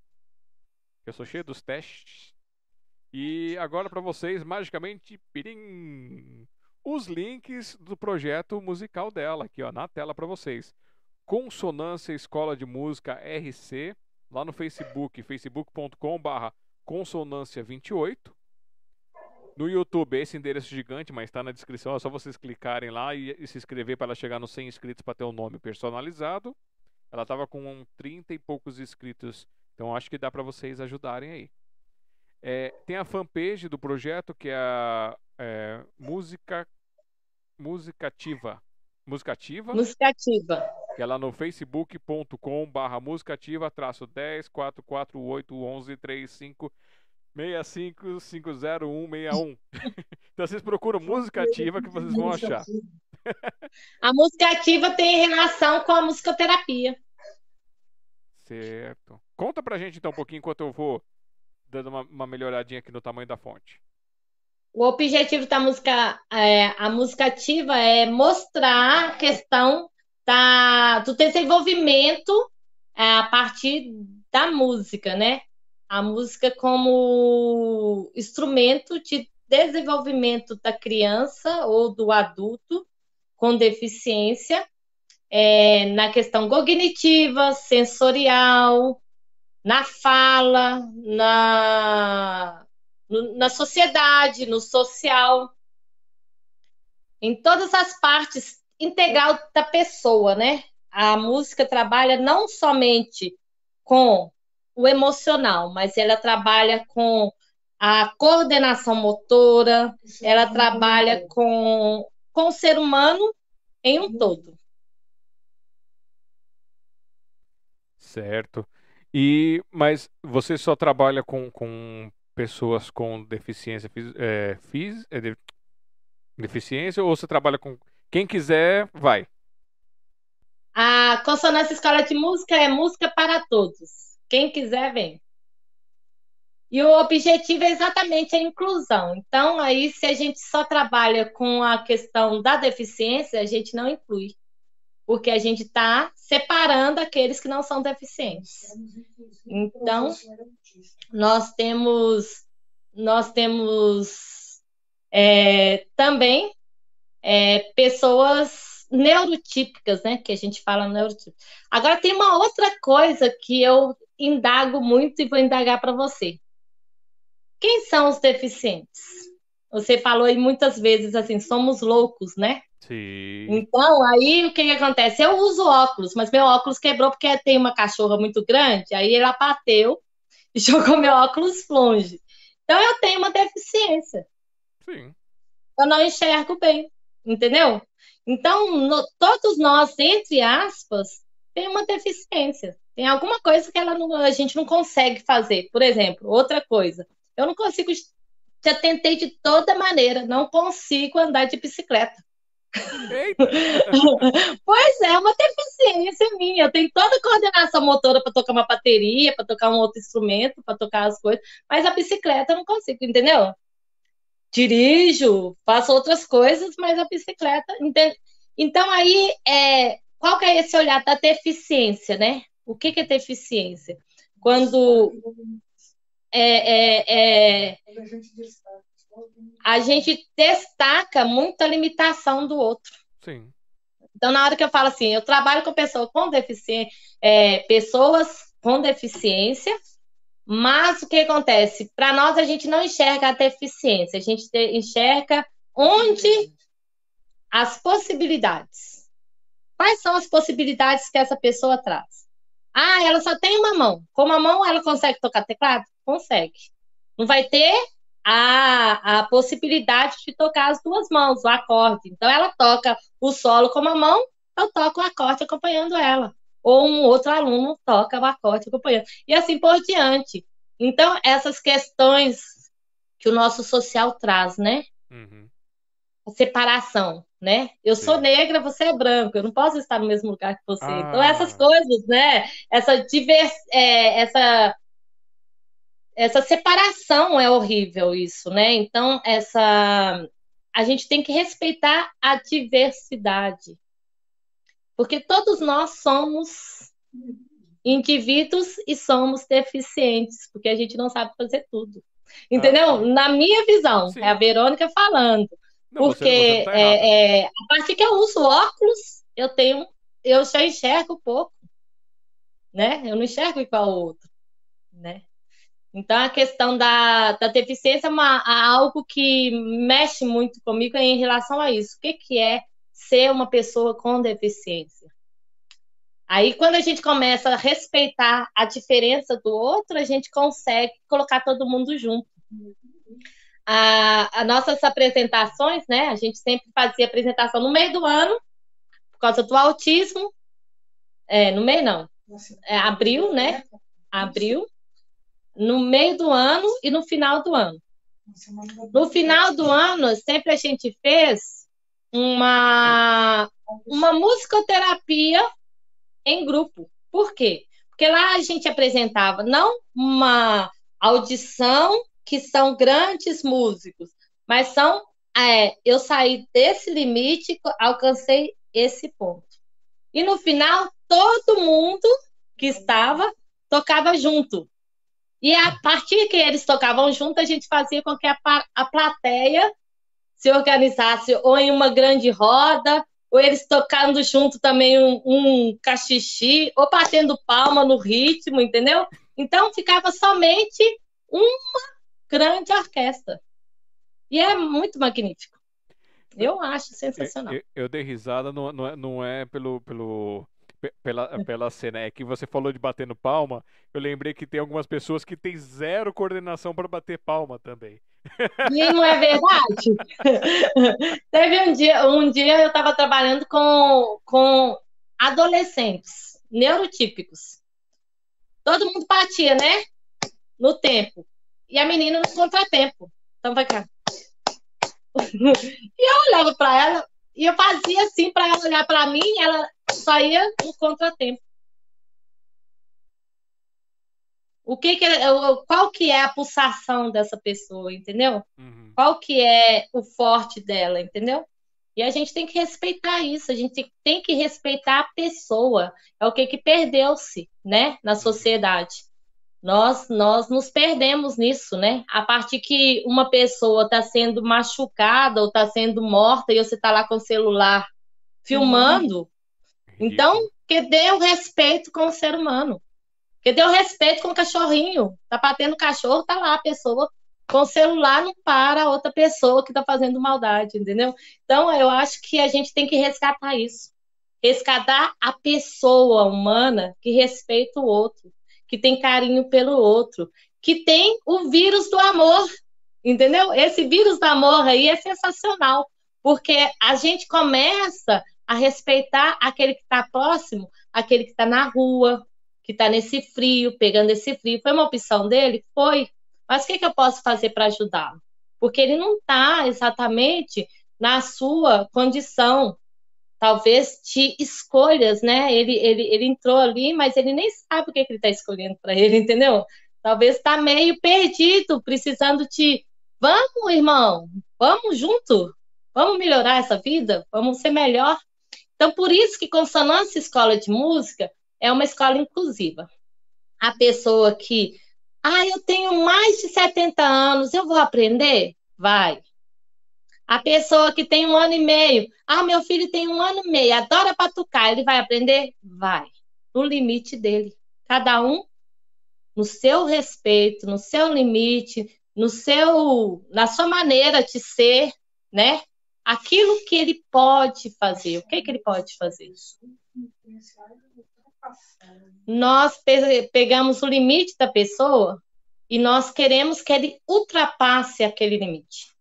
Eu sou cheio dos testes. E agora para vocês, magicamente, pirim, os links do projeto musical dela aqui, ó, na tela para vocês. Consonância Escola de Música RC, lá no Facebook, facebook.com/barra consonância 28. No YouTube, esse endereço gigante, mas está na descrição. É só vocês clicarem lá e, e se inscrever para ela chegar nos 100 inscritos para ter um nome personalizado. Ela estava com 30 e poucos inscritos, então acho que dá para vocês ajudarem aí. É, tem a fanpage do projeto que é a é, Música Musicativa. Musicativa, Musicativa. que é lá no facebook.com barra musicativa traço 10 448 11 35 65 50161. [LAUGHS] Então vocês procuram música ativa que vocês vão achar. A música ativa tem relação com a musicoterapia. Certo. Conta pra gente então um pouquinho enquanto eu vou dando uma, uma melhoradinha aqui no tamanho da fonte. O objetivo da música, é, a música ativa é mostrar a questão da, do desenvolvimento é, a partir da música, né? A música como instrumento de desenvolvimento da criança ou do adulto com deficiência, é, na questão cognitiva, sensorial, na fala, na, na sociedade, no social, em todas as partes integral da pessoa, né? A música trabalha não somente com o emocional, mas ela trabalha com a coordenação motora, ela trabalha com, com o ser humano em um todo. Certo. E mas você só trabalha com, com pessoas com deficiência é, fis- é, de- deficiência ou você trabalha com quem quiser, vai. A Consonância Escola de Música é música para todos. Quem quiser, vem. E o objetivo é exatamente a inclusão. Então, aí, se a gente só trabalha com a questão da deficiência, a gente não inclui. Porque a gente está separando aqueles que não são deficientes. Então, nós temos nós temos é, também é, pessoas neurotípicas, né? Que a gente fala neurotípico. Agora tem uma outra coisa que eu indago muito e vou indagar para você. Quem são os deficientes? Você falou aí muitas vezes assim, somos loucos, né? Sim. Então, aí o que, que acontece? Eu uso óculos, mas meu óculos quebrou porque tem uma cachorra muito grande, aí ela bateu e [LAUGHS] jogou meu óculos longe. Então, eu tenho uma deficiência. Sim. Eu não enxergo bem, entendeu? Então, no- todos nós, entre aspas, tem uma deficiência. Tem alguma coisa que ela não- a gente não consegue fazer. Por exemplo, outra coisa, eu não consigo. Já tentei de toda maneira, não consigo andar de bicicleta. [LAUGHS] Pois é, é uma deficiência minha. Eu tenho toda a coordenação motora para tocar uma bateria, para tocar um outro instrumento, para tocar as coisas, mas a bicicleta eu não consigo, entendeu? Dirijo, faço outras coisas, mas a bicicleta. ente- Então, aí, é, qual que é esse olhar da deficiência, né? O que, que é deficiência? Quando é, é, é, a gente destaca, muito a limitação do outro. Sim. Então, na hora que eu falo assim, eu trabalho com pessoas com deficiência, é, pessoas com deficiência, Mas o que acontece? Para nós, a gente não enxerga a deficiência, a gente enxerga onde as possibilidades. Quais são as possibilidades que essa pessoa traz? Ah, ela só tem uma mão. Com uma mão, ela consegue tocar teclado? Consegue. Não vai ter a, a possibilidade de tocar as duas mãos, o acorde. Então, ela toca o solo com uma mão, eu toco o acorde acompanhando ela ou um outro aluno toca o acorde acompanhando. E assim por diante. Então, essas questões que o nosso social traz, né? Uhum. A separação, né? Eu Sim. sou negra, você é branco, eu não posso estar no mesmo lugar que você. Ah. Então, essas coisas, né? Essa divers... É, essa essa separação é horrível isso, né? Então, essa a gente tem que respeitar a diversidade. Porque todos nós somos indivíduos e somos deficientes, porque a gente não sabe fazer tudo. Entendeu? Ah, Na minha visão, sim. é a Verônica falando. Não, porque você, você tá é, é, a partir que eu uso óculos, eu tenho, eu já enxergo pouco, né? Eu não enxergo igual ao outro, né? Então a questão da, da deficiência é uma, algo que mexe muito comigo em relação a isso. O que, que é ser uma pessoa com deficiência. Aí, quando a gente começa a respeitar a diferença do outro, a gente consegue colocar todo mundo junto. As nossas apresentações, né? A gente sempre fazia apresentação no meio do ano, por causa do autismo. É, no meio não. É, abril, né? Abril. No meio do ano e no final do ano. No final do ano, sempre a gente fez uma, uma musicoterapia em grupo. Por quê? Porque lá a gente apresentava não uma audição que são grandes músicos, mas são é, eu saí desse limite, alcancei esse ponto. E no final, todo mundo que estava tocava junto. E a partir que eles tocavam junto, a gente fazia com que a, a plateia se organizasse ou em uma grande roda, ou eles tocando junto também um, um cachixi, ou batendo palma no ritmo, entendeu? Então ficava somente uma grande orquestra. E é muito magnífico. Eu acho sensacional. Eu, eu, eu dei risada, não, não, é, não é pelo, pelo, pela, pela cena. É que você falou de batendo palma. Eu lembrei que tem algumas pessoas que têm zero coordenação para bater palma também. Não é verdade? [LAUGHS] Teve um dia, um dia eu estava trabalhando com, com adolescentes neurotípicos. Todo mundo batia, né? No tempo. E a menina no contratempo. Então vai cá. [LAUGHS] E eu olhava para ela e eu fazia assim para ela olhar para mim, ela só ia no contratempo. O que, que qual que é a pulsação dessa pessoa, entendeu? Uhum. Qual que é o forte dela, entendeu? E a gente tem que respeitar isso, a gente tem que respeitar a pessoa. É o que que perdeu-se, né, na uhum. sociedade. Nós nós nos perdemos nisso, né? A partir que uma pessoa está sendo machucada ou está sendo morta e você está lá com o celular filmando, uhum. então que dê o respeito com o ser humano. Porque deu respeito com o cachorrinho. Tá batendo cachorro, tá lá a pessoa com o celular não para a outra pessoa que tá fazendo maldade, entendeu? Então, eu acho que a gente tem que resgatar isso. Resgatar a pessoa humana que respeita o outro, que tem carinho pelo outro, que tem o vírus do amor, entendeu? Esse vírus do amor aí é sensacional, porque a gente começa a respeitar aquele que está próximo, aquele que está na rua, que está nesse frio, pegando esse frio. Foi uma opção dele? Foi. Mas o que, que eu posso fazer para ajudá-lo? Porque ele não está exatamente na sua condição, talvez de escolhas, né? Ele, ele, ele entrou ali, mas ele nem sabe o que, que ele está escolhendo para ele, [LAUGHS] entendeu? Talvez está meio perdido, precisando de. Vamos, irmão, vamos junto, vamos melhorar essa vida, vamos ser melhor. Então, por isso que Consonância Escola de Música é uma escola inclusiva. A pessoa que, ah, eu tenho mais de 70 anos, eu vou aprender? Vai. A pessoa que tem um ano e meio, ah, meu filho tem um ano e meio, adora patucar, ele vai aprender? Vai. No limite dele. Cada um no seu respeito, no seu limite, no seu, na sua maneira de ser, né? Aquilo que ele pode fazer. O que, que ele pode fazer? Nós pe pegamos o limite da pessoa e nós queremos que ele ultrapasse aquele limite.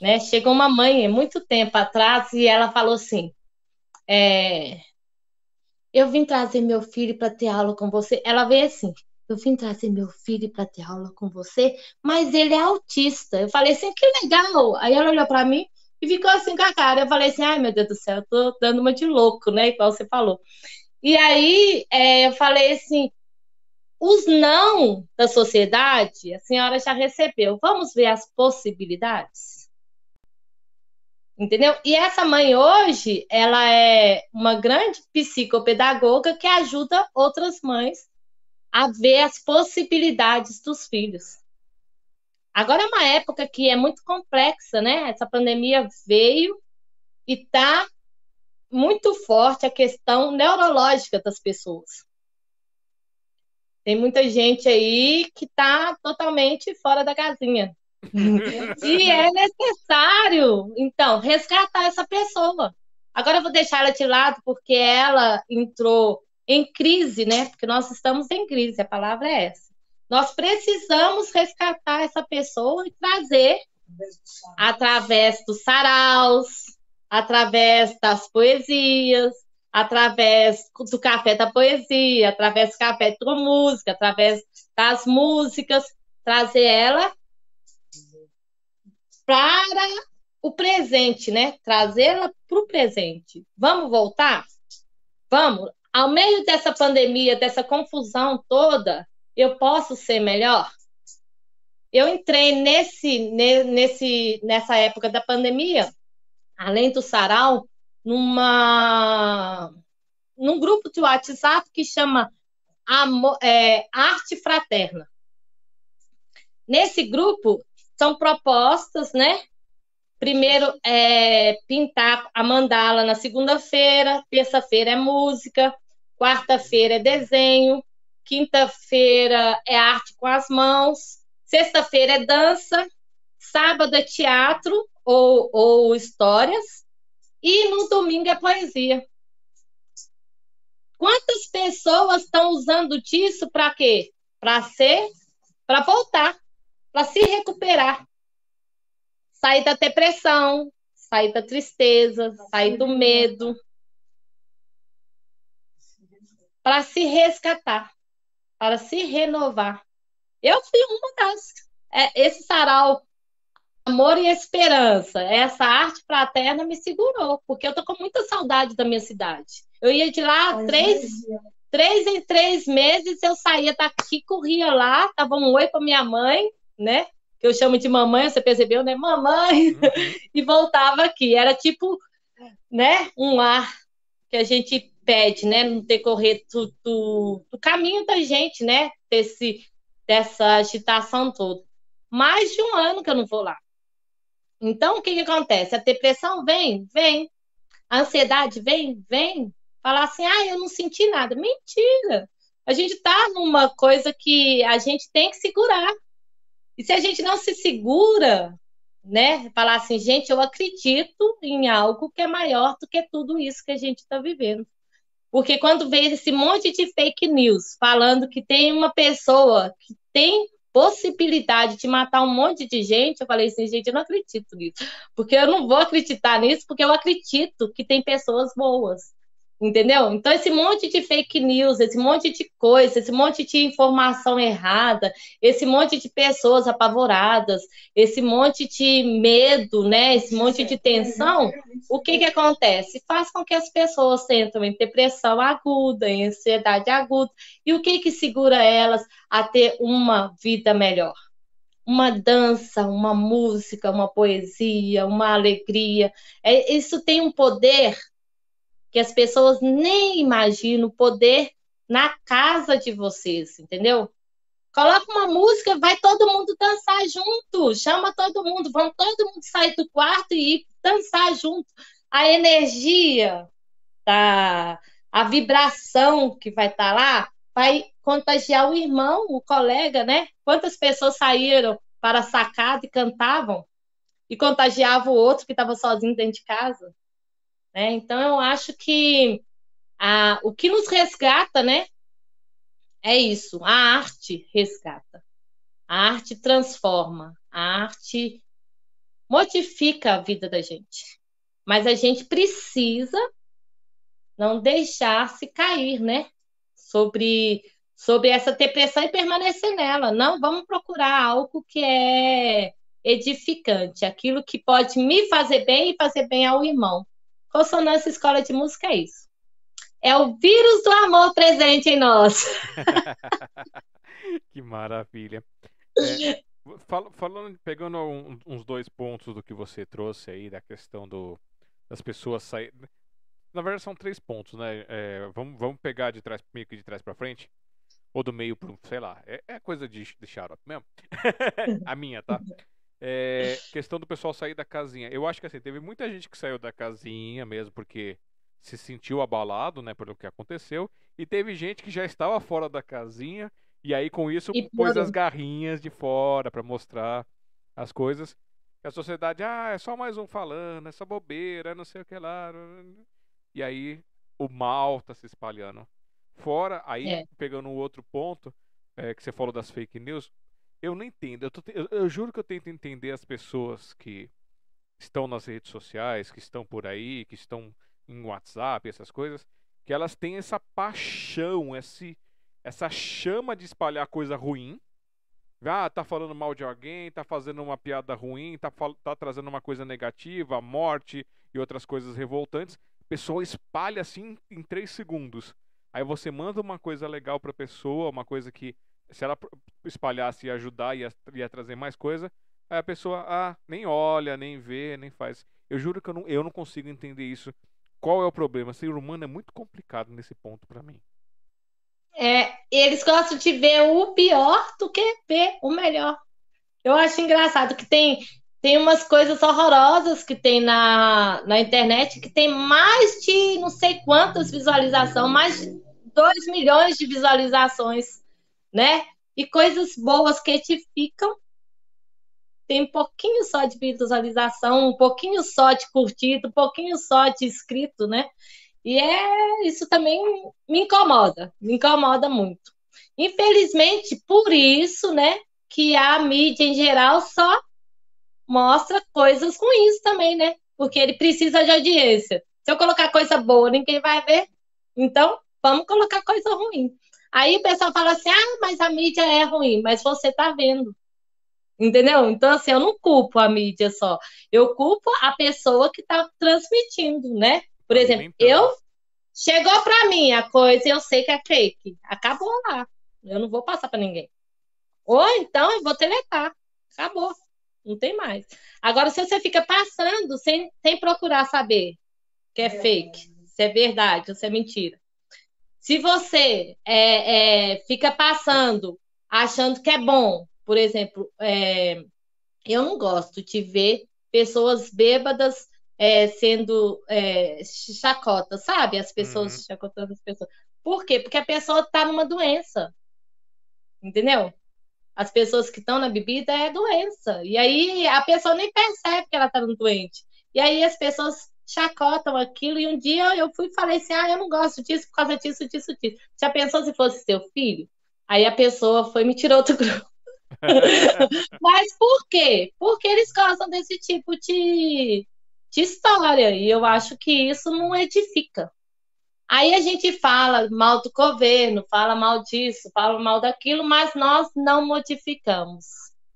Né? Chegou uma mãe muito tempo atrás e ela falou assim: é, Eu vim trazer meu filho para ter aula com você. Ela veio assim: Eu vim trazer meu filho para ter aula com você, mas ele é autista. Eu falei assim: Que legal. Aí ela olhou para mim e ficou assim com a cara. Eu falei assim: Ai meu Deus do céu, eu tô dando uma de louco, né? Igual você falou. E aí é, eu falei assim: os não da sociedade, a senhora já recebeu. Vamos ver as possibilidades? Entendeu? E essa mãe hoje, ela é uma grande psicopedagoga que ajuda outras mães a ver as possibilidades dos filhos. Agora é uma época que é muito complexa, né? Essa pandemia veio e está muito forte a questão neurológica das pessoas. Tem muita gente aí que está totalmente fora da casinha. [LAUGHS] e é necessário, então, resgatar essa pessoa. Agora eu vou deixar ela de lado porque ela entrou em crise, né? Porque nós estamos em crise, a palavra é essa. Nós precisamos resgatar essa pessoa e trazer através dos saraus, através das poesias, através do café da poesia, através do café com música, através das músicas, trazer ela para o presente, né? Trazê-la para o presente. Vamos voltar? Vamos. Ao meio dessa pandemia, dessa confusão toda, eu posso ser melhor? Eu entrei nesse, nesse, nessa época da pandemia, além do sarau, numa num grupo de WhatsApp que chama Amor, é, Arte Fraterna. Nesse grupo são propostas, né? Primeiro é pintar a mandala na segunda-feira, terça-feira é música, quarta-feira é desenho, quinta-feira é arte com as mãos, sexta-feira é dança, sábado é teatro ou, ou histórias, e no domingo é poesia. Quantas pessoas estão usando disso para quê? Para ser, para voltar, para se recuperar. Sair da depressão, sair da tristeza, sair do medo. Para se resgatar, para se renovar. Eu fui uma das. É, esse sarau amor e esperança. Essa arte fraterna me segurou, porque eu tô com muita saudade da minha cidade. Eu ia de lá três, três em três meses, eu saía daqui, corria lá, dava um oi para minha mãe, né? Que eu chamo de mamãe, você percebeu, né? Mamãe! Uhum. [LAUGHS] e voltava aqui. Era tipo, né? Um ar que a gente pede, né? No decorrer do, do, do caminho da gente, né? Desse, dessa agitação toda. Mais de um ano que eu não vou lá. Então, o que, que acontece? A depressão vem, vem. A ansiedade vem, vem. Falar assim, ah, eu não senti nada. Mentira! A gente está numa coisa que a gente tem que segurar. E se a gente não se segura, né? Falar assim, gente, eu acredito em algo que é maior do que tudo isso que a gente está vivendo. Porque quando vem esse monte de fake news falando que tem uma pessoa que tem possibilidade de matar um monte de gente, eu falei assim, gente, eu não acredito nisso. Porque eu não vou acreditar nisso, porque eu acredito que tem pessoas boas. Entendeu? Então, esse monte de fake news, esse monte de coisa, esse monte de informação errada, esse monte de pessoas apavoradas, esse monte de medo, né? Esse monte de tensão, o que que acontece? Faz com que as pessoas entram em depressão aguda, em ansiedade aguda. E o que que segura elas a ter uma vida melhor? Uma dança, uma música, uma poesia, uma alegria. É, isso tem um poder que as pessoas nem imaginam o poder na casa de vocês, entendeu? Coloca uma música, vai todo mundo dançar junto, chama todo mundo, vão todo mundo sair do quarto e dançar junto. A energia, tá, a vibração que vai estar tá lá, vai contagiar o irmão, o colega, né? Quantas pessoas saíram para a sacada e cantavam e contagiavam o outro que estava sozinho dentro de casa? Né? Então, eu acho que a, o que nos resgata, né? É isso, a arte resgata. A arte transforma, a arte modifica a vida da gente. Mas a gente precisa não deixar se cair, né? Sobre, sobre essa depressão e permanecer nela. Não, vamos procurar algo que é edificante, aquilo que pode me fazer bem e fazer bem ao irmão. Consonância Escola de Música é isso. É o vírus do amor presente em nós. [LAUGHS] que maravilha. É, falando, pegando um, uns dois pontos do que você trouxe aí, da questão do, das pessoas saírem. Na verdade, são três pontos, né? É, vamos, vamos pegar de trás, meio que de trás para frente. Ou do meio pro, sei lá. É, é coisa de, de xarope mesmo. [LAUGHS] a minha, tá? É, questão do pessoal sair da casinha. Eu acho que assim, teve muita gente que saiu da casinha mesmo porque se sentiu abalado, né, pelo que aconteceu. E teve gente que já estava fora da casinha e aí com isso e pôs as garrinhas de fora para mostrar as coisas. A sociedade, ah, é só mais um falando, é só bobeira, não sei o que lá. E aí o mal tá se espalhando. Fora, aí é. pegando um outro ponto é, que você falou das fake news, eu não entendo. Eu, tô, eu, eu, juro que eu tento entender as pessoas que estão nas redes sociais, que estão por aí, que estão em WhatsApp, essas coisas, que elas têm essa paixão, esse, essa chama de espalhar coisa ruim ah, tá falando mal de alguém, tá fazendo uma piada ruim, tá, tá trazendo uma coisa negativa, morte e outras coisas revoltantes. A pessoa espalha assim em três segundos. Aí você manda uma coisa legal pra pessoa, uma coisa que, se ela espalhasse e ajudar, ia, ia trazer mais coisa. Aí a pessoa, ah, nem olha, nem vê, nem faz. Eu juro que eu não, eu não consigo entender isso. Qual é o problema? Ser humano é muito complicado nesse ponto para mim. É, eles gostam de ver o pior do que ver o melhor. Eu acho engraçado que tem, tem umas coisas horrorosas que tem na, na internet que tem mais de não sei quantas visualizações, mais de 2 milhões de visualizações, né? E coisas boas que edificam. Tem um pouquinho só de visualização, um pouquinho só de curtido, um pouquinho só de inscrito, né? E é isso também me incomoda, me incomoda muito. Infelizmente, por isso, né, que a mídia em geral só mostra coisas ruins também, né? Porque ele precisa de audiência. Se eu colocar coisa boa, ninguém vai ver. Então, vamos colocar coisa ruim. Aí o pessoal fala assim: ah, mas a mídia é ruim, mas você tá vendo. Entendeu? Então, assim, eu não culpo a mídia só. Eu culpo a pessoa que está transmitindo, né? Por exemplo, eu chegou para mim a coisa e eu sei que é fake. Acabou lá. Eu não vou passar para ninguém. Ou então eu vou teletar. Acabou. Não tem mais. Agora, se você fica passando sem, sem procurar saber que é fake, se é verdade ou se é mentira. Se você é, é, fica passando achando que é bom, por exemplo, é, eu não gosto de ver pessoas bêbadas é, sendo é, chacota, sabe? As pessoas uhum. chacotando as pessoas. Por quê? Porque a pessoa está numa doença. Entendeu? As pessoas que estão na bebida é doença. E aí a pessoa nem percebe que ela está doente. E aí as pessoas chacotam aquilo. E um dia eu fui e falei assim: ah, eu não gosto disso por causa disso, disso, disso. Já pensou se fosse seu filho? Aí a pessoa foi e me tirou do [LAUGHS] grupo. [LAUGHS] Mas por quê? Porque eles gostam desse tipo de, de história, e eu acho que isso não edifica. Aí a gente fala mal do governo, fala mal disso, fala mal daquilo, mas nós não modificamos.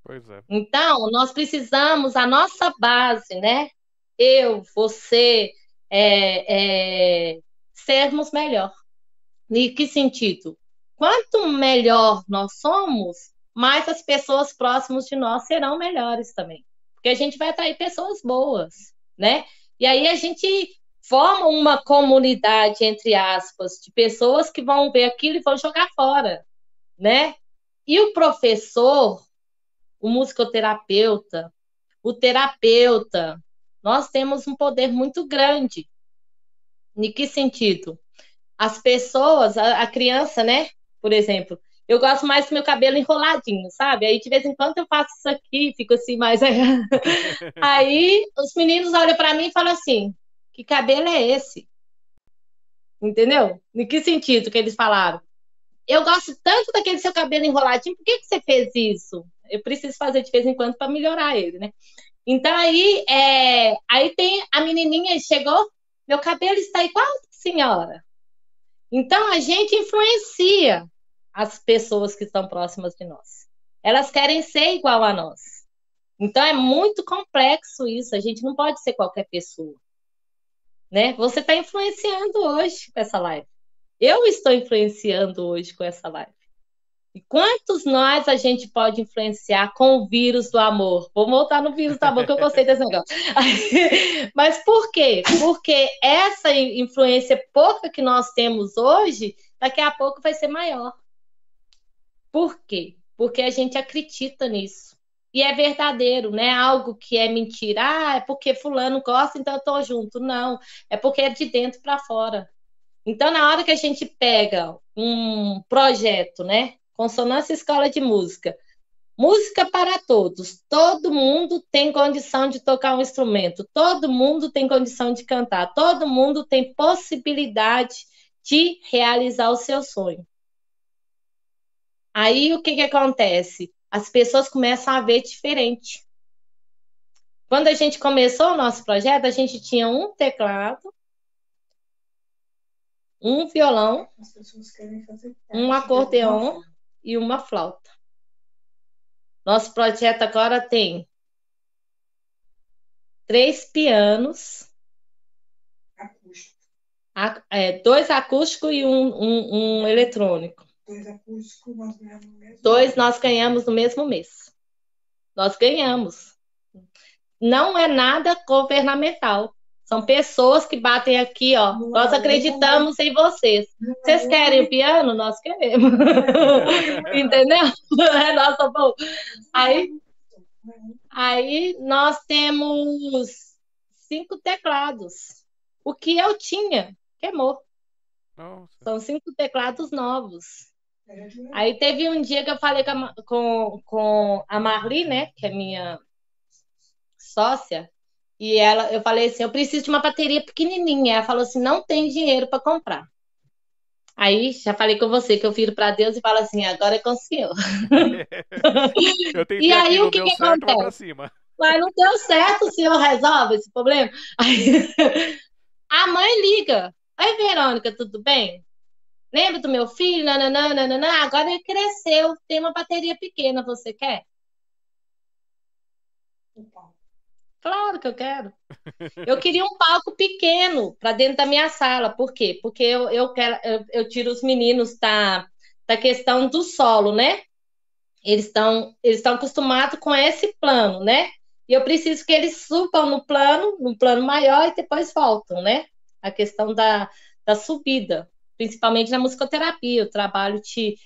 Pois é. Então, nós precisamos, a nossa base, né? Eu, você, é, é, sermos melhor. Em que sentido? Quanto melhor nós somos, mais as pessoas próximas de nós serão melhores também. Porque a gente vai atrair pessoas boas né? E aí a gente forma uma comunidade, entre aspas, de pessoas que vão ver aquilo e vão jogar fora, né? E o professor, o musicoterapeuta, o terapeuta, nós temos um poder muito grande. Em que sentido? As pessoas, a, a criança, né? por exemplo, eu gosto mais do meu cabelo enroladinho, sabe? Aí de vez em quando eu faço isso aqui, fico assim mais. [LAUGHS] Aí os meninos olham para mim e falam assim: que cabelo é esse? Entendeu? Em que sentido que eles falaram? Eu gosto tanto daquele seu cabelo enroladinho, por que, que você fez isso? Eu preciso fazer de vez em quando para melhorar ele, né? Então aí, é... aí tem a menininha chegou, meu cabelo está igual, senhora. Então a gente influencia as pessoas que estão próximas de nós. Elas querem ser igual a nós. Então é muito complexo isso. A gente não pode ser qualquer pessoa, né? Você está influenciando hoje com essa live. Eu estou influenciando hoje com essa live. E quantos nós a gente pode influenciar com o vírus do amor? Vou voltar no vírus do amor, que eu gostei desse negócio. [LAUGHS] Mas por quê? Porque essa influência pouca que nós temos hoje, daqui a pouco vai ser maior. Por quê? Porque a gente acredita nisso. E é verdadeiro, não é algo que é mentira. Ah, é porque fulano gosta, então eu tô junto. Não, é porque é de dentro para fora. Então, na hora que a gente pega um projeto, né? Consonância Escola de Música. Música para todos. Todo mundo tem condição de tocar um instrumento. Todo mundo tem condição de cantar. Todo mundo tem possibilidade de realizar o seu sonho. Aí o que, que acontece? As pessoas começam a ver diferente. Quando a gente começou o nosso projeto, a gente tinha um teclado, um violão, um acordeão e uma flauta. Nosso projeto agora tem três pianos, é, dois acústicos e um, um, um eletrônico. Dois acústicos nós ganhamos no mesmo Dois nós ganhamos no mesmo mês. Nós ganhamos. Não é nada governamental. São pessoas que batem aqui, ó. Nós é acreditamos em vocês. Não vocês é querem o piano? Nós queremos. [LAUGHS] Entendeu? [LAUGHS] É nossa bom. Aí, aí nós temos cinco teclados. O que eu tinha queimou. Nossa. São cinco teclados novos. Aí teve um dia que eu falei com a, com, com a Marli, né, que é minha sócia, e ela, eu falei assim, eu preciso de uma bateria pequenininha. Ela falou assim, não tem dinheiro para comprar. Aí já falei com você que eu viro para Deus e falo assim, agora é com o Senhor. [LAUGHS] e aí o que, que acontece? Mas não deu certo, o Senhor resolve esse problema. Aí, [LAUGHS] a mãe liga. Oi, Verônica, tudo bem? Lembra do meu filho? Nananã, nananã. Agora ele cresceu, tem uma bateria pequena, você quer? Claro que eu quero. Eu queria um palco pequeno para dentro da minha sala. Por quê? Porque eu, eu, quero, eu, eu tiro os meninos da, da questão do solo, né? Eles estão eles estão acostumados com esse plano, né? E eu preciso que eles subam no plano, no plano maior e depois voltam, né? A questão da, da subida principalmente na musicoterapia, o trabalho de,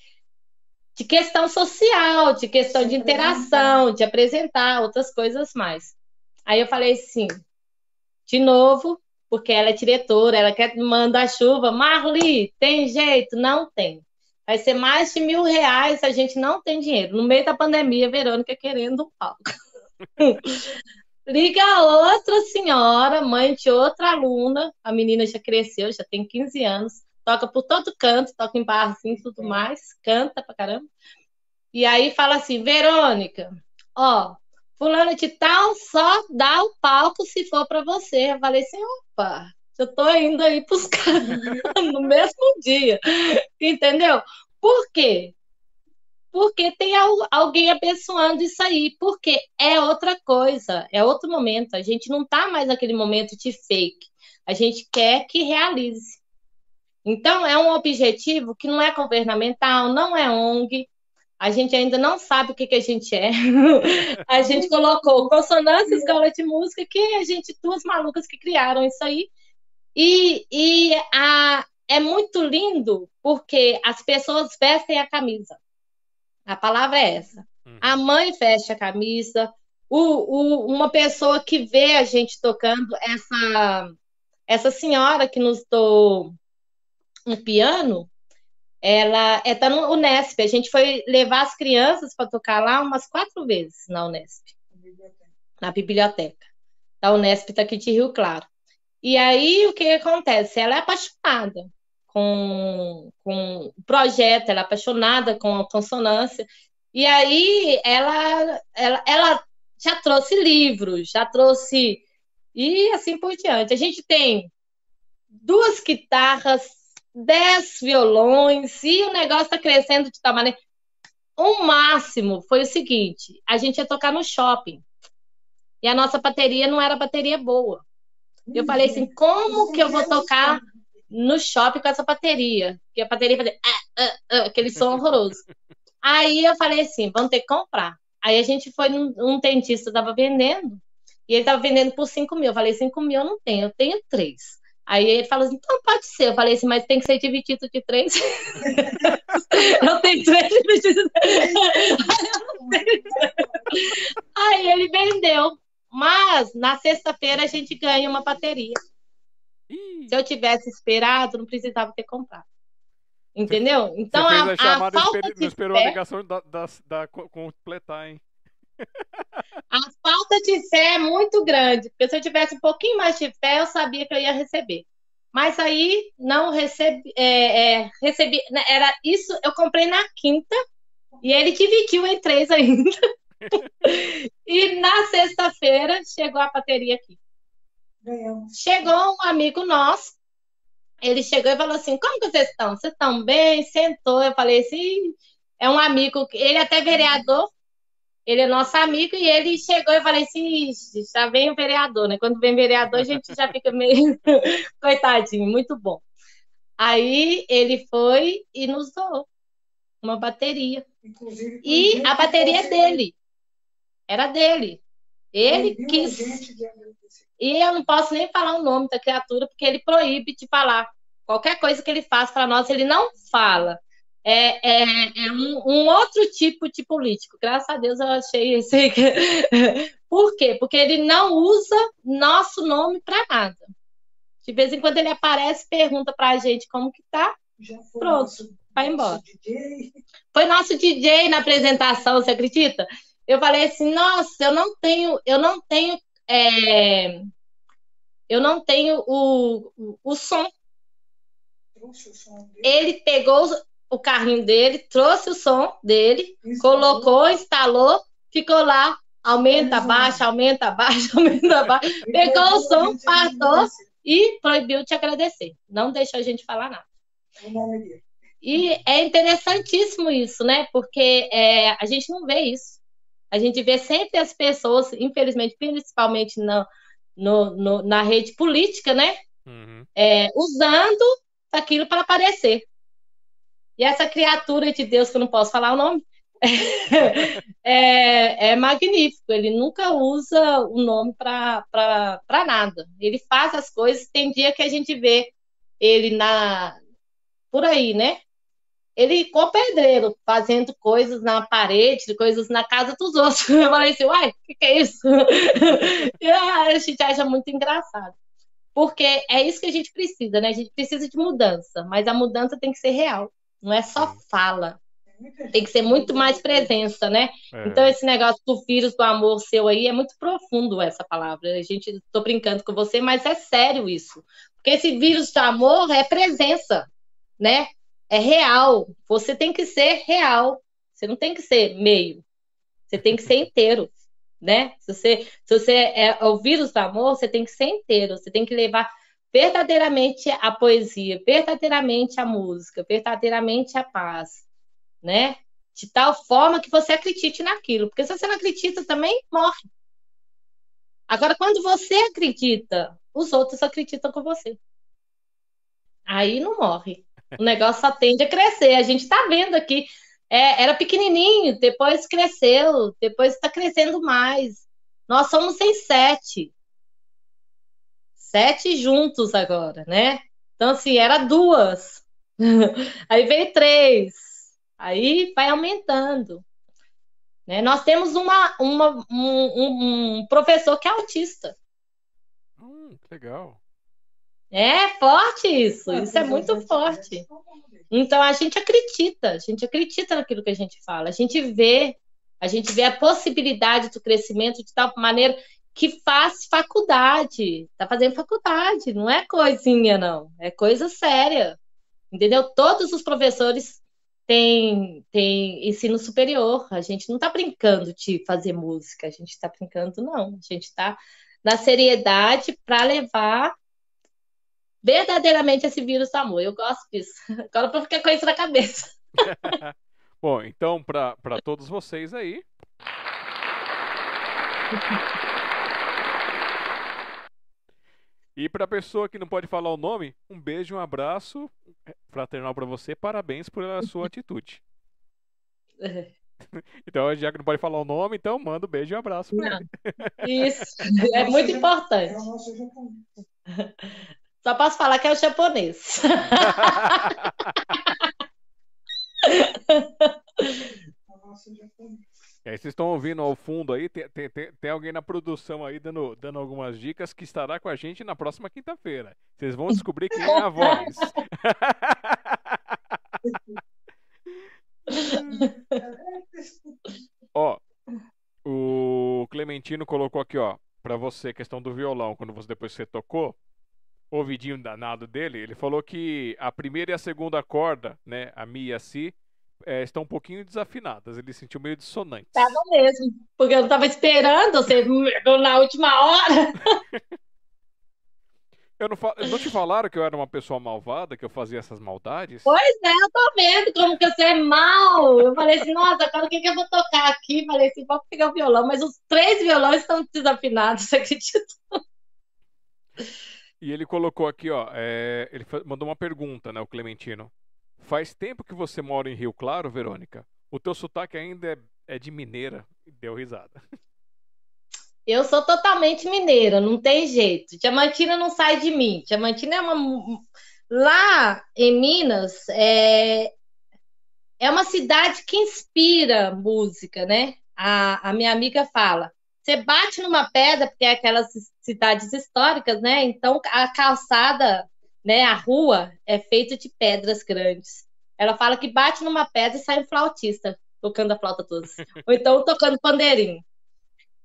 de questão social, de questão de interação, de apresentar outras coisas mais. Aí eu falei assim, de novo, porque ela é diretora, ela quer mandar chuva. Marli, tem jeito? Não tem. Vai ser mais de mil reais, a gente não tem dinheiro. No meio da pandemia, Verônica querendo um palco. [LAUGHS] Liga outra senhora, mãe de outra aluna, a menina já cresceu, já tem 15 anos toca por todo canto, toca em barzinho e tudo mais, canta pra caramba. E aí fala assim, Verônica, ó, fulano de tal só dá o palco se for para você. Eu falei assim, opa, eu tô indo aí buscar [LAUGHS] no mesmo dia, entendeu? Por quê? Porque tem alguém abençoando isso aí, porque é outra coisa, é outro momento. A gente não tá mais naquele momento de fake. A gente quer que realize. Então, é um objetivo que não é governamental, não é ONG, a gente ainda não sabe o que, que a gente é. [LAUGHS] a gente colocou consonância, escola de música, que a gente, duas malucas que criaram isso aí. E, e a, é muito lindo porque as pessoas vestem a camisa. A palavra é essa. Uhum. A mãe veste a camisa. O, o, uma pessoa que vê a gente tocando, essa, essa senhora que nos deu um piano, ela é tá no Unesp. A gente foi levar as crianças para tocar lá umas quatro vezes na Unesp, na biblioteca. Da Unesp está aqui de Rio Claro. E aí o que acontece? Ela é apaixonada com, com o projeto, ela é apaixonada com a consonância. E aí ela, ela, ela já trouxe livros, já trouxe. E assim por diante. A gente tem duas guitarras, dez violões, e o negócio está crescendo de tal maneira. O máximo foi o seguinte: a gente ia tocar no shopping. E a nossa bateria não era bateria boa. Eu falei assim: como que eu vou tocar no shopping com essa bateria? Porque a bateria fazia ah, ah, ah, aquele som horroroso. Aí eu falei assim: vamos ter que comprar. Aí a gente foi num um dentista, estava vendendo, e ele estava vendendo por 5 mil. Eu falei: 5 mil eu não tenho, eu tenho três. Aí ele falou assim: então pode ser. Eu falei assim: mas tem que ser dividido de três. [LAUGHS] eu tenho três divididos. [LAUGHS] Aí ele vendeu. Mas na sexta-feira a gente ganha uma bateria. Se eu tivesse esperado, não precisava ter comprado. Entendeu? Então a, a falta não esperou a fé, ligação da, da, da co- completar, hein? A falta de fé é muito grande. Porque se eu tivesse um pouquinho mais de fé, eu sabia que eu ia receber. Mas aí não recebi, é, é, recebi, né, era isso. Eu comprei na quinta e ele dividiu em três ainda. [LAUGHS] e na sexta-feira chegou a bateria aqui. Chegou um amigo nosso, ele chegou e falou assim: Como que vocês estão? Vocês estão bem? Sentou. Eu falei assim: É um amigo, que- ele é até vereador, ele é nosso amigo, e ele chegou e falei assim: "Ixi, já vem o vereador, né? Quando vem vereador, a gente já fica meio [LAUGHS] coitadinho, muito bom. Aí ele foi e nos doou uma bateria. Inclusive, E a bateria é dele. Era dele. Ele quis. E eu não posso nem falar o nome da criatura, porque ele proíbe de falar. Qualquer coisa que ele faz para nós, ele não fala. É, é, é um, um outro tipo de político. Graças a Deus eu achei esse. [LAUGHS] Por quê? Porque ele não usa nosso nome para nada. De vez em quando ele aparece, pergunta para a gente como que tá. Já foi Pronto, nosso- vai embora. Foi nosso DJ na apresentação, você acredita? Eu falei assim, nossa, eu não tenho, eu não tenho, é, eu não tenho o, o, o som. O som. Ele pegou o carrinho dele, trouxe o som dele, instalou. colocou, instalou, ficou lá, aumenta, baixa, aumenta, baixa, [LAUGHS] aumenta, baixa, pegou o som, de passou. e proibiu de agradecer. Não deixou a gente falar nada. E é interessantíssimo isso, né? Porque é, a gente não vê isso. A gente vê sempre as pessoas, infelizmente, principalmente na, no, no- na rede política, né? Uhum. É, usando aquilo para aparecer. E essa criatura de Deus, que eu não posso falar o nome, [LAUGHS] é, é magnífico. Ele nunca usa o nome para nada. Ele faz as coisas. Tem dia que a gente vê ele na por aí, né? Ele com pedreiro, fazendo coisas na parede, coisas na casa dos outros. [LAUGHS] Eu falei assim, uai, o que, que é isso? [LAUGHS] E a gente acha muito engraçado. Porque é isso que a gente precisa, né? A gente precisa de mudança, mas a mudança tem que ser real. Não é só fala, muita tem que ser muito mais presença, né? É. Então, esse negócio do vírus do amor seu aí é muito profundo essa palavra. A gente tô brincando com você, mas é sério isso. Porque esse vírus do amor é presença, né? É real. Você tem que ser real. Você não tem que ser meio. Você tem que ser [LAUGHS] inteiro, né? Se você, se você é o vírus do amor, você tem que ser inteiro. Você tem que levar verdadeiramente a poesia, verdadeiramente a música, verdadeiramente a paz, né? de tal forma que você acredite naquilo. Porque se você não acredita também, morre. Agora, quando você acredita, os outros acreditam com você. Aí não morre. O negócio só tende a crescer. A gente está vendo aqui. É, era pequenininho, depois cresceu, depois está crescendo mais. Nós somos em sete. Sete juntos agora, né? Então, assim, era duas. [LAUGHS] Aí veio três. Aí vai aumentando. Né? Nós temos uma, uma, um, um- um professor que é autista. Hum, que legal. É forte isso, isso é muito forte. Então a gente acredita, a gente acredita naquilo que a gente fala, a gente vê, a gente vê a possibilidade do crescimento de tal maneira que faz faculdade, tá fazendo faculdade, não é coisinha não, é coisa séria. Entendeu? Todos os professores têm, têm ensino superior. A gente não está brincando de fazer música, a gente está brincando, não. A gente está na seriedade para levar verdadeiramente esse vírus do amor. Eu gosto disso. [LAUGHS] Agora para ficar com isso na cabeça. [LAUGHS] [LAUGHS] Bom, então, para todos vocês aí. E para a pessoa que não pode falar o nome, um beijo, um abraço fraternal para você. Parabéns pela sua [LAUGHS] atitude. Então, já que não pode falar o nome, então manda um beijo e um abraço. Isso, [LAUGHS] é muito importante. Só posso falar que é o japonês. [LAUGHS] Aí vocês estão ouvindo ao fundo aí, tem, tem, tem, alguém na produção aí dando, dando algumas dicas que estará com a gente na próxima quinta-feira. Vocês vão descobrir quem é a voz. [LAUGHS] ó, o Clementino colocou aqui, ó, para você, questão do violão, quando você depois você tocou, ouvidinho danado dele, ele falou que a primeira e a segunda corda, né, a Mi e a Si, é, estão um pouquinho desafinadas. Ele sentiu meio dissonante. Tava mesmo, porque eu não tava esperando, você na última hora. [LAUGHS] Eu não, não te falaram que eu era uma pessoa malvada, que eu fazia essas maldades? Pois é, eu tô vendo como que você é mal. Eu falei assim, nossa, agora o que, que eu vou tocar aqui? Falei assim, vou pegar o violão, mas os três violões estão desafinados, [LAUGHS] você acredita? E ele colocou aqui, ó, é, ele mandou uma pergunta, né, o Clementino. Faz tempo que você mora em Rio Claro, Verônica? O teu sotaque ainda é, é de mineira. Deu risada. Eu sou totalmente mineira, não tem jeito. Diamantina não sai de mim. Diamantina é uma. Lá em Minas, é, é uma cidade que inspira música, né? A, a minha amiga fala: você bate numa pedra, porque é aquelas cidades históricas, né? Então a calçada né? A rua é feita de pedras grandes. Ela fala que bate numa pedra e sai um flautista tocando a flauta toda. [LAUGHS] Ou então tocando pandeirinho.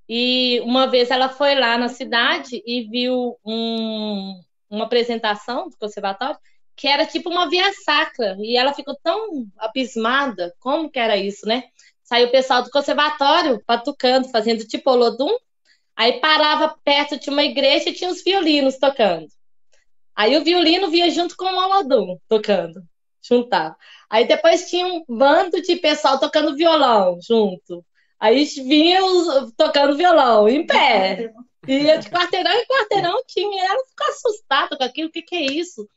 E uma vez ela foi lá na cidade e viu um, uma apresentação do conservatório que era tipo uma via sacra. E ela ficou tão abismada, como que era isso, né? Saiu o pessoal do conservatório patucando, fazendo tipo olodum. Aí parava perto de uma igreja e tinha os violinos tocando. Aí o violino vinha junto com o Olodum tocando, juntava. Aí depois tinha um bando de pessoal tocando violão junto. Aí vinha tocando violão, em pé. Ia de quarteirão em quarteirão tinha. Ela ficou assustada com aquilo, o que, que é isso?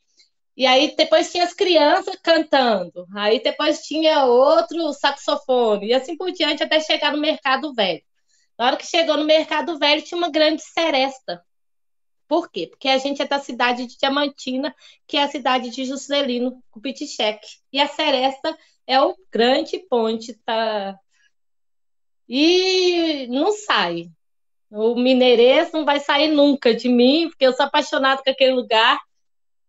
E aí depois tinha as crianças cantando. Aí depois tinha outro saxofone. E assim por diante até chegar no Mercado Velho. Na hora que chegou no Mercado Velho, tinha uma grande seresta por quê? Porque a gente é da cidade de Diamantina, que é a cidade de Juscelino Kubitschek. E a Seresta é o grande ponte. Tá... E não sai. O mineirês não vai sair nunca de mim, porque eu sou apaixonada com aquele lugar.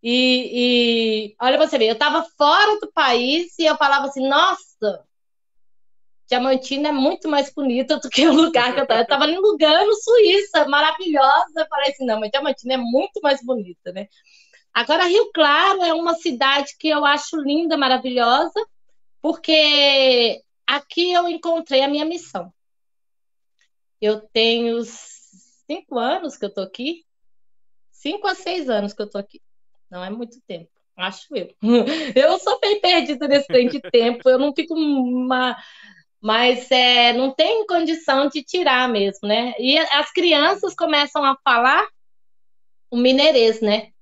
E, e olha você ver, eu estava fora do país e eu falava assim, nossa, Diamantina é muito mais bonita do que o lugar que eu estava. Eu estava em Lugano, Suíça, maravilhosa. Eu falei assim, não, mas Diamantina é muito mais bonita, né? Agora, Rio Claro é uma cidade que eu acho linda, maravilhosa, porque aqui eu encontrei a minha missão. Eu tenho cinco anos que eu tô aqui, cinco a seis anos que eu tô aqui. Não é muito tempo, acho eu. [LAUGHS] Eu sou bem perdida nesse de tempo, eu não fico uma mas é, não tem condição de tirar mesmo, né? E as crianças começam a falar o mineirês, né?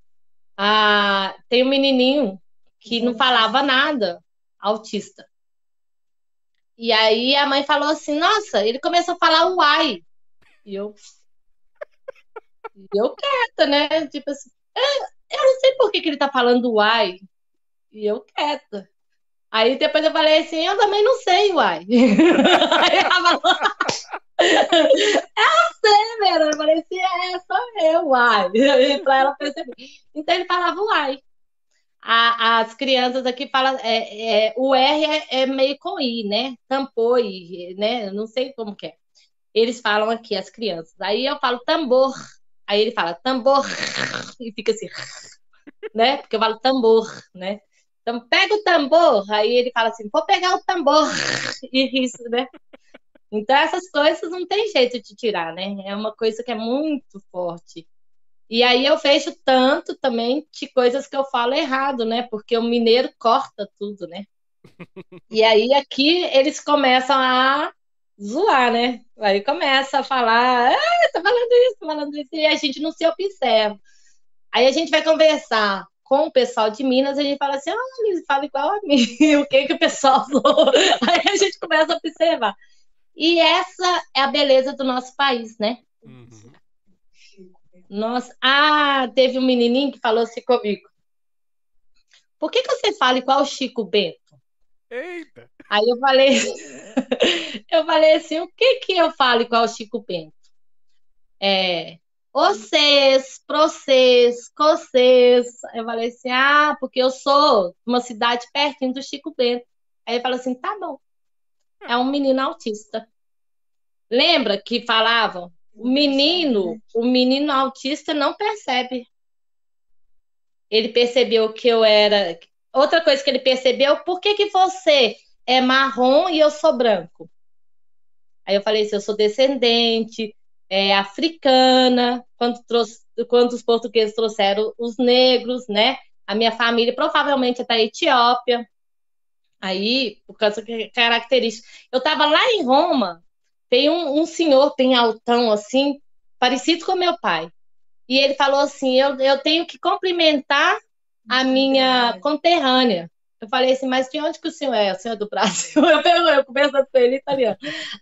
Ah, tem um menininho que não falava nada, autista. E aí a mãe falou assim: Nossa, ele começou a falar uai. E eu. [LAUGHS] E eu quieta, né? Tipo assim, eu não sei por que, que ele tá falando uai. E eu quieta. Aí depois eu falei assim, eu também não sei, uai. [LAUGHS] Aí ela falou, é você, Vera. Eu falei assim, é, sou eu, uai. [LAUGHS] Para ela perceber. Então ele falava uai. A, as crianças aqui falam, é, é, o R é, é, meio com I, né? Tampou I, né? Não sei como que é. Eles falam aqui, as crianças. Aí eu falo tambor. Aí ele fala tambor. [LAUGHS] E fica assim, né? Porque eu falo tambor, né? Então, pega o tambor. Aí ele fala assim, vou pegar o tambor. [LAUGHS] E isso, né? Então, essas coisas não tem jeito de tirar, né? É uma coisa que é muito forte. E aí eu vejo tanto também de coisas que eu falo errado, né? Porque o mineiro corta tudo, né? [LAUGHS] E aí aqui eles começam a zoar, né? Aí começa a falar, ah, tá falando isso, tá falando isso, e a gente não se observa. Aí a gente vai conversar com o pessoal de Minas, a gente fala assim, ah, eles falam igual a mim, [LAUGHS] o que que o pessoal [LAUGHS] falou? Aí a gente começa a observar. E essa é a beleza do nosso país, né? Uhum. Nossa, ah, teve um menininho que falou assim comigo. Por que, que você fala igual o Chico Bento? Eita! Aí eu falei, [LAUGHS] eu falei assim, o que que eu falo igual o Chico Bento? É, vocês, vocês, vocês. Eu falei assim, ah, porque eu sou uma cidade pertinho do Chico Bento. Aí ele falou assim, tá bom. É um menino autista. Lembra que falavam o menino, o menino autista não percebe. Ele percebeu que eu era. Outra coisa que ele percebeu, por que, que você é marrom e eu sou branco? Aí eu falei assim, eu sou descendente é, africana, quando, trouxe, quando os portugueses trouxeram os negros, né? A minha família provavelmente é da Etiópia. Aí, por causa de características. Eu estava lá em Roma, tem um, um senhor bem altão, assim, parecido com meu pai. E ele falou assim: eu, eu tenho que cumprimentar a minha conterrânea. Eu falei assim, mas de onde que o senhor é? O senhor é do Brasil? [LAUGHS] Eu, eu conversando com ele italiano.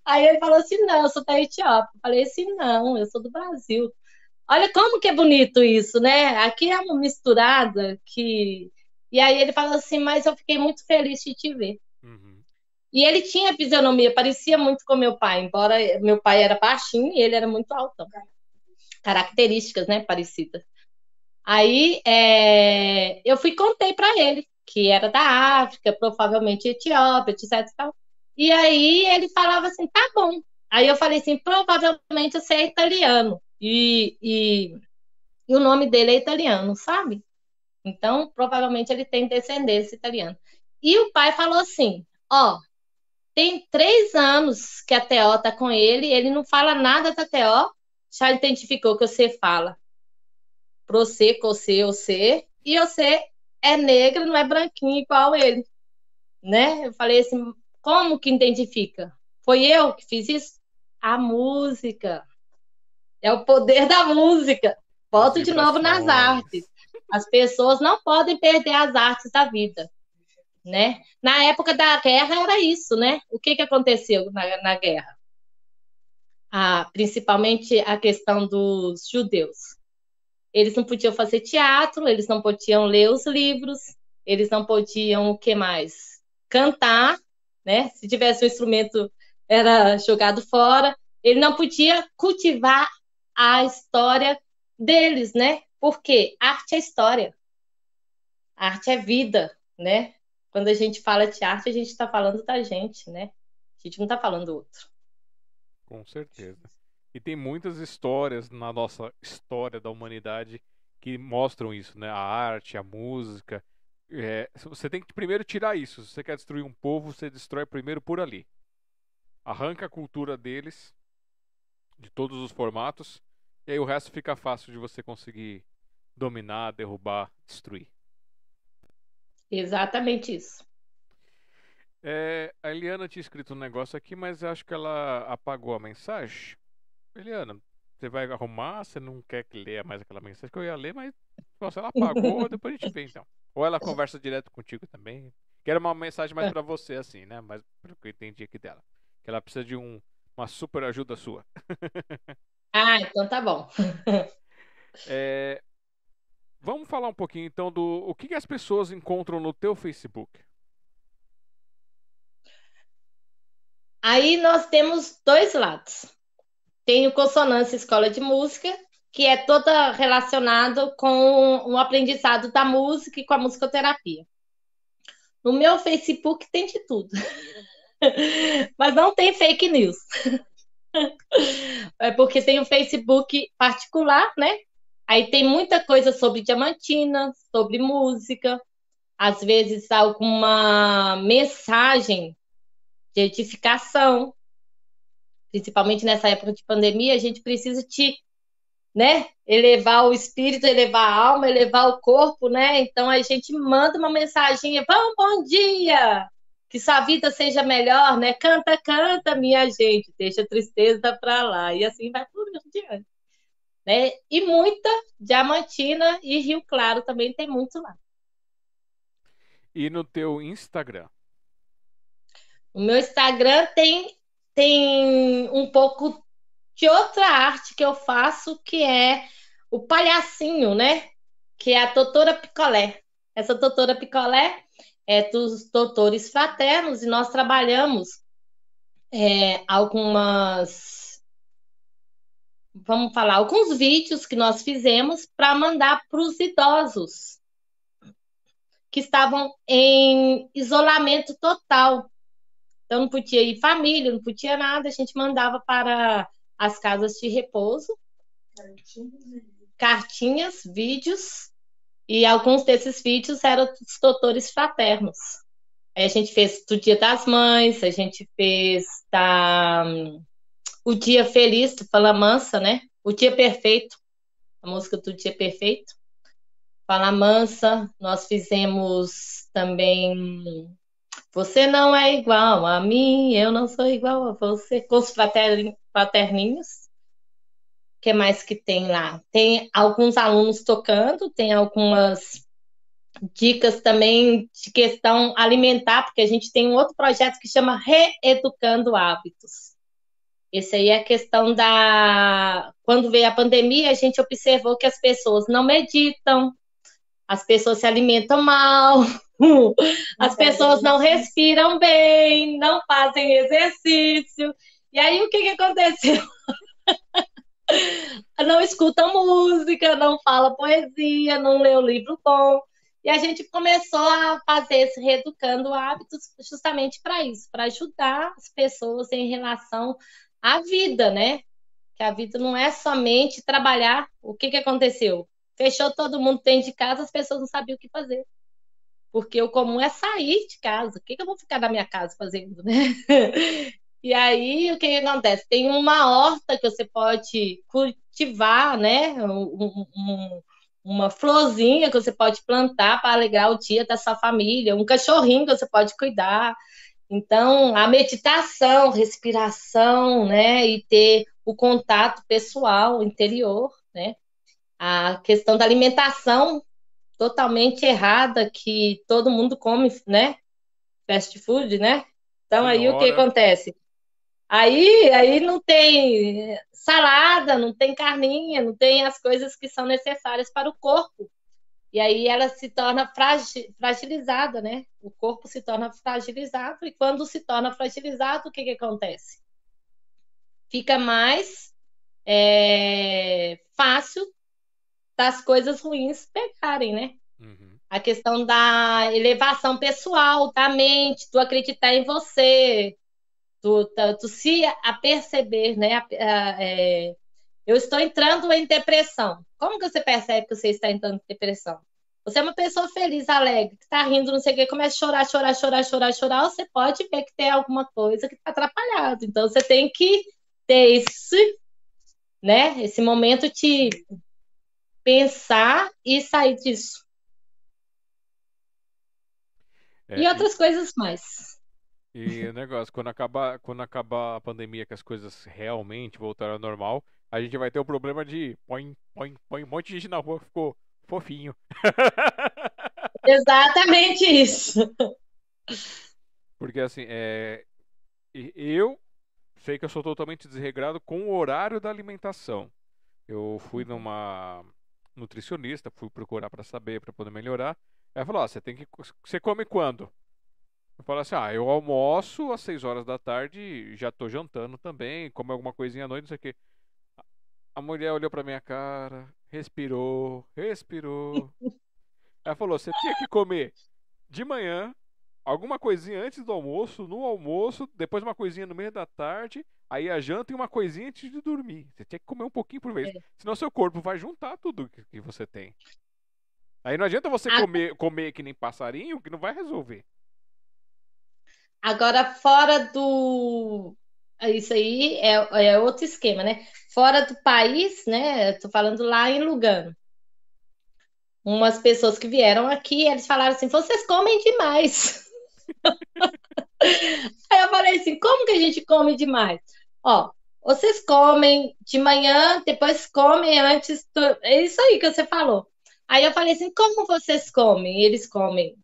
Aí ele falou assim, não, eu sou da Etiópia. Eu falei assim, não, eu sou do Brasil. Olha como que é bonito isso, né? Aqui é uma misturada que... E aí ele falou assim, mas eu fiquei muito feliz de te ver. Uhum. E ele tinha fisionomia, parecia muito com meu pai, embora meu pai era baixinho e ele era muito alto. Características, né, parecidas. Aí é, eu fui contei para ele que era da África, provavelmente Etiópia, etc. E, aí ele falava assim, tá bom. Aí eu falei assim, provavelmente você é italiano. E, e, e o nome dele é italiano, sabe? Então, provavelmente ele tem descendência italiana. E o pai falou assim: ó, tem três anos que a Teó tá com ele, ele não fala nada da Teó, já identificou que você fala pro você, você, você, e você é negra, não é branquinho igual ele, né? Eu falei assim, como que identifica? Foi eu que fiz isso? A música. É o poder da música. Volto de novo nas artes. As pessoas não podem perder as artes da vida né? Na época da guerra era isso, né? O que, que aconteceu na, na guerra? Ah, principalmente a questão dos judeus. Eles não podiam fazer teatro, eles não podiam ler os livros, eles não podiam o que mais? Cantar, né? Se tivesse um instrumento era jogado fora. Ele não podia cultivar a história deles, né? Porque arte é história. arte é vida, né? quando a gente fala de arte, a gente está falando da gente, né? A gente não está falando do outro. Com certeza. E tem muitas histórias na nossa história da humanidade que mostram isso, né? A arte, a música. É, você tem que primeiro tirar isso. Se você quer destruir um povo, você destrói primeiro por ali. Arranca a cultura deles, de todos os formatos, e aí o resto fica fácil de você conseguir dominar, derrubar, destruir. Exatamente isso. É, a Eliana tinha escrito um negócio aqui, mas acho que ela apagou a mensagem. Eliana, você vai arrumar? Você não quer que leia mais aquela mensagem que eu ia ler, mas se ela apagou, [LAUGHS] depois a gente vê então. Ou ela conversa direto contigo também. Que era uma mensagem mais para você, assim, né? Mas pelo que eu entendi aqui dela. Que ela precisa de um, uma super ajuda sua. [LAUGHS] ah, então tá bom. [LAUGHS] é, Vamos falar um pouquinho então do o que, que as pessoas encontram no teu Facebook. Aí nós temos dois lados. Tenho Consonância Escola de Música, que é toda relacionada com o aprendizado da música e com a musicoterapia. No meu Facebook tem de tudo. [LAUGHS] Mas não tem fake news. [LAUGHS] É porque tem o Facebook particular, né? Aí tem muita coisa sobre diamantina, sobre música, às vezes alguma mensagem de edificação, principalmente nessa época de pandemia, a gente precisa te, né, elevar o espírito, elevar a alma, elevar o corpo, né? Então a gente manda uma mensagem, vamos, bom dia, que sua vida seja melhor, né? Canta, canta, minha gente, deixa a tristeza para lá e assim vai por diante. Né? E muita Diamantina e Rio Claro também tem muito lá. E no teu Instagram? O meu Instagram tem, tem um pouco de outra arte que eu faço, que é o palhacinho, né? Que é a doutora Picolé. Essa doutora Picolé é dos doutores fraternos e nós trabalhamos é, algumas. Vamos falar, alguns vídeos que nós fizemos para mandar para os idosos que estavam em isolamento total. Então, não podia ir família, não podia nada, a gente mandava para as casas de repouso, cartinhas, vídeos, e alguns desses vídeos eram dos doutores fraternos. Aí a gente fez do Dia das Mães, a gente fez da, o Dia Feliz do Fala Mansa, né? O Dia Perfeito, a música do Dia Perfeito. Fala Mansa, nós fizemos também Você não é igual a mim, eu não sou igual a você, com os fraterninhos. O que mais que tem lá? Tem alguns alunos tocando, tem algumas dicas também de questão alimentar, porque a gente tem um outro projeto que chama Reeducando Hábitos. Esse aí é a questão da. Quando veio a pandemia, a gente observou que as pessoas não meditam, as pessoas se alimentam mal, as pessoas não respiram bem, não fazem exercício. E aí o que, que aconteceu? [LAUGHS] não escutam música, não fala poesia, não lê o livro bom. E a gente começou a fazer esse Reeducando Hábitos justamente para isso, para ajudar as pessoas em relação à vida, né? Que a vida não é somente trabalhar. O que, que aconteceu? Fechou todo mundo dentro de casa, as pessoas não sabiam o que fazer. Porque o comum é sair de casa. O que, que eu vou ficar na minha casa fazendo, né? [LAUGHS] E aí, o que, acontece? Tem uma horta que você pode cultivar, né? Um, um, uma florzinha que você pode plantar para alegrar o dia da sua família, um cachorrinho que você pode cuidar. Então, a meditação, respiração, né? E ter o contato pessoal, interior, né? a questão da alimentação totalmente errada que todo mundo come, né? Fast food, né? Então aí o que acontece? Aí, aí não tem salada, não tem carninha, não tem as coisas que são necessárias para o corpo. E aí ela se torna fragilizada, né? O corpo se torna fragilizado e quando se torna fragilizado, o que, que acontece? Fica mais é, fácil das coisas ruins pegarem, né? Uhum. A questão da elevação pessoal, da mente, tu acreditar em você, tu, tu, tu se aperceber, né? É, eu estou entrando em depressão. Como que você percebe que você está entrando em depressão? Você é uma pessoa feliz, alegre, que está rindo, não sei o que, começa a chorar, chorar, chorar, chorar, chorar, você pode ver que tem alguma coisa que está atrapalhado. Então, você tem que ter esse, né, esse momento de pensar e sair disso. É, e outras e, coisas mais. E o negócio, quando acabar, quando acabar a pandemia, que as coisas realmente voltaram ao normal, a gente vai ter o problema de põe, põe, põe um monte de gente na rua ficou fofinho. [LAUGHS] Exatamente isso. Porque assim, é, eu sei que eu sou totalmente desregrado com o horário da alimentação. Eu fui uhum. numa nutricionista, fui procurar para saber, para poder melhorar. Ela falou: você tem que. Você come quando? Eu falo assim: ah, eu almoço às 6 horas da tarde, já tô jantando também, como alguma coisinha à noite, não sei o quê. A mulher olhou pra minha cara, respirou, respirou. Ela falou: você tinha que comer de manhã, alguma coisinha antes do almoço, no almoço, depois uma coisinha no meio da tarde, aí a janta e uma coisinha antes de dormir. Você tinha que comer um pouquinho por vez. É. Senão seu corpo vai juntar tudo que, que você tem. Aí não adianta você comer, comer que nem passarinho, que não vai resolver. Agora, fora do. Isso aí é, é outro esquema, né? Fora do país, né? Tô falando lá em Lugano. Umas pessoas que vieram aqui, eles falaram assim: vocês comem demais. [LAUGHS] Aí eu falei assim: como que a gente come demais? Ó, vocês comem de manhã, depois comem antes. do- É isso aí que você falou. Aí eu falei assim: como vocês comem? Eles comem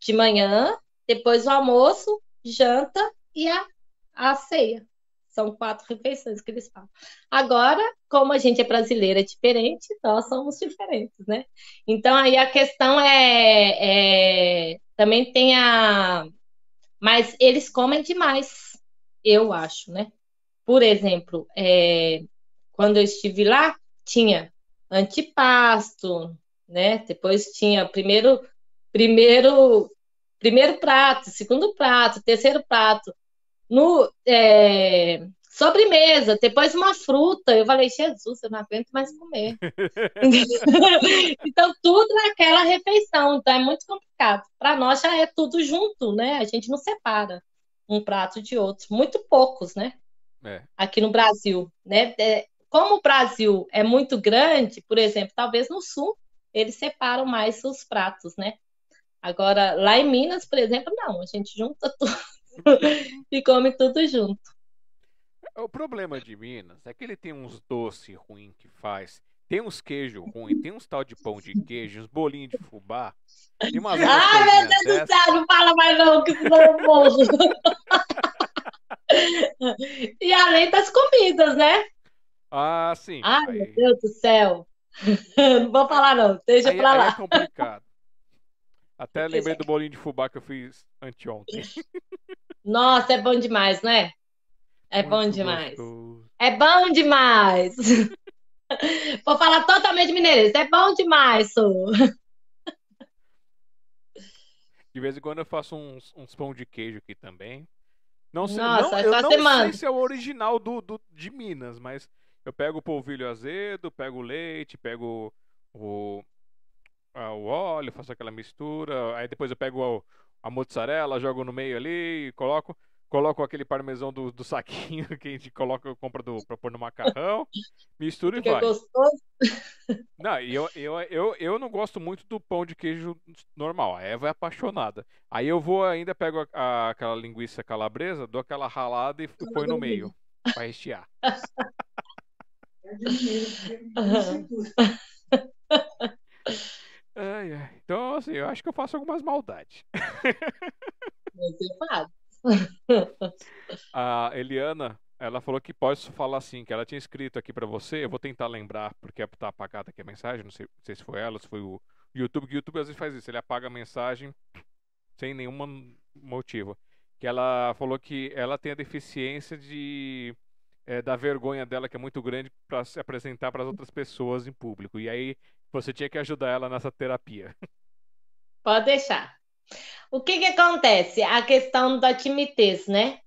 de manhã, depois o almoço, janta e a, a ceia. São quatro refeições que eles falam. Agora, como a gente é brasileira é diferente, nós somos diferentes, né? Então aí a questão é, é- também tem a. Mas eles comem demais, eu acho, né? Por exemplo, é, quando eu estive lá, tinha antipasto, né? Depois tinha primeiro, primeiro primeiro prato, segundo prato, terceiro prato. No é, sobremesa, depois uma fruta. Eu falei, Jesus, eu não aguento mais comer. [LAUGHS] então, tudo naquela refeição. Então, é muito complicado. Para nós já é tudo junto, né? A gente não separa um prato de outro. Muito poucos, né? É. Aqui no Brasil, né? É, como o Brasil é muito grande, por exemplo, talvez no sul eles separam mais os pratos, né? Agora, lá em Minas, por exemplo, não, a gente junta [LAUGHS] tudo e come tudo junto. O problema de Minas é que ele tem uns doces ruins que faz. Tem uns queijos ruins, tem uns tal de pão de queijo, uns bolinhos de fubá. E umas Ai, meu Deus do céu, não fala mais não, que senão eu morro. [LAUGHS] E além das comidas, né? Ah, sim. Ai, aí, meu Deus do céu. [LAUGHS] Não vou falar não, deixa aí- pra aí é lá. complicado. Até lembrei do bolinho de fubá que eu fiz anteontem. Nossa, é bom demais, não é? É bom Muito demais. gostoso. É bom demais. [LAUGHS] Vou falar totalmente mineirês. É bom demais, Su. De vez em quando eu faço uns, uns pão de queijo aqui também. Não sei, Nossa, não, é eu não você sei se é o original do, do- de Minas, mas eu pego o polvilho azedo, pego o leite, pego o, a- o óleo, faço aquela mistura, aí depois eu pego a, a mozzarella, jogo no meio ali, e coloco, coloco aquele parmesão do, do saquinho [LAUGHS] que a gente coloca, compra do, pra pôr no macarrão, mistura e vai. gostoso. [LAUGHS] Não, eu, eu, eu, eu não gosto muito do pão de queijo normal. A Eva é apaixonada. Aí eu vou ainda pego a- a- aquela linguiça calabresa, dou aquela ralada e ponho no meio pra rechear. [LAUGHS] Ai, ai. Então, assim, eu acho que eu faço algumas maldades. Você faz. [LAUGHS] A Eliana, ela falou que posso falar assim, que ela tinha escrito aqui pra você. Eu vou tentar lembrar, porque tá apagada aqui a mensagem. Não sei, não sei se foi ela, se foi o YouTube. O YouTube às vezes faz isso, ele apaga a mensagem sem nenhum motivo. Que ela falou que ela tem a deficiência de eh, da vergonha dela, que é muito grande, pra se apresentar para as outras pessoas em público. E aí você tinha que ajudar ela nessa terapia. [LAUGHS] Pode deixar. O que que acontece? A questão da timidez, né?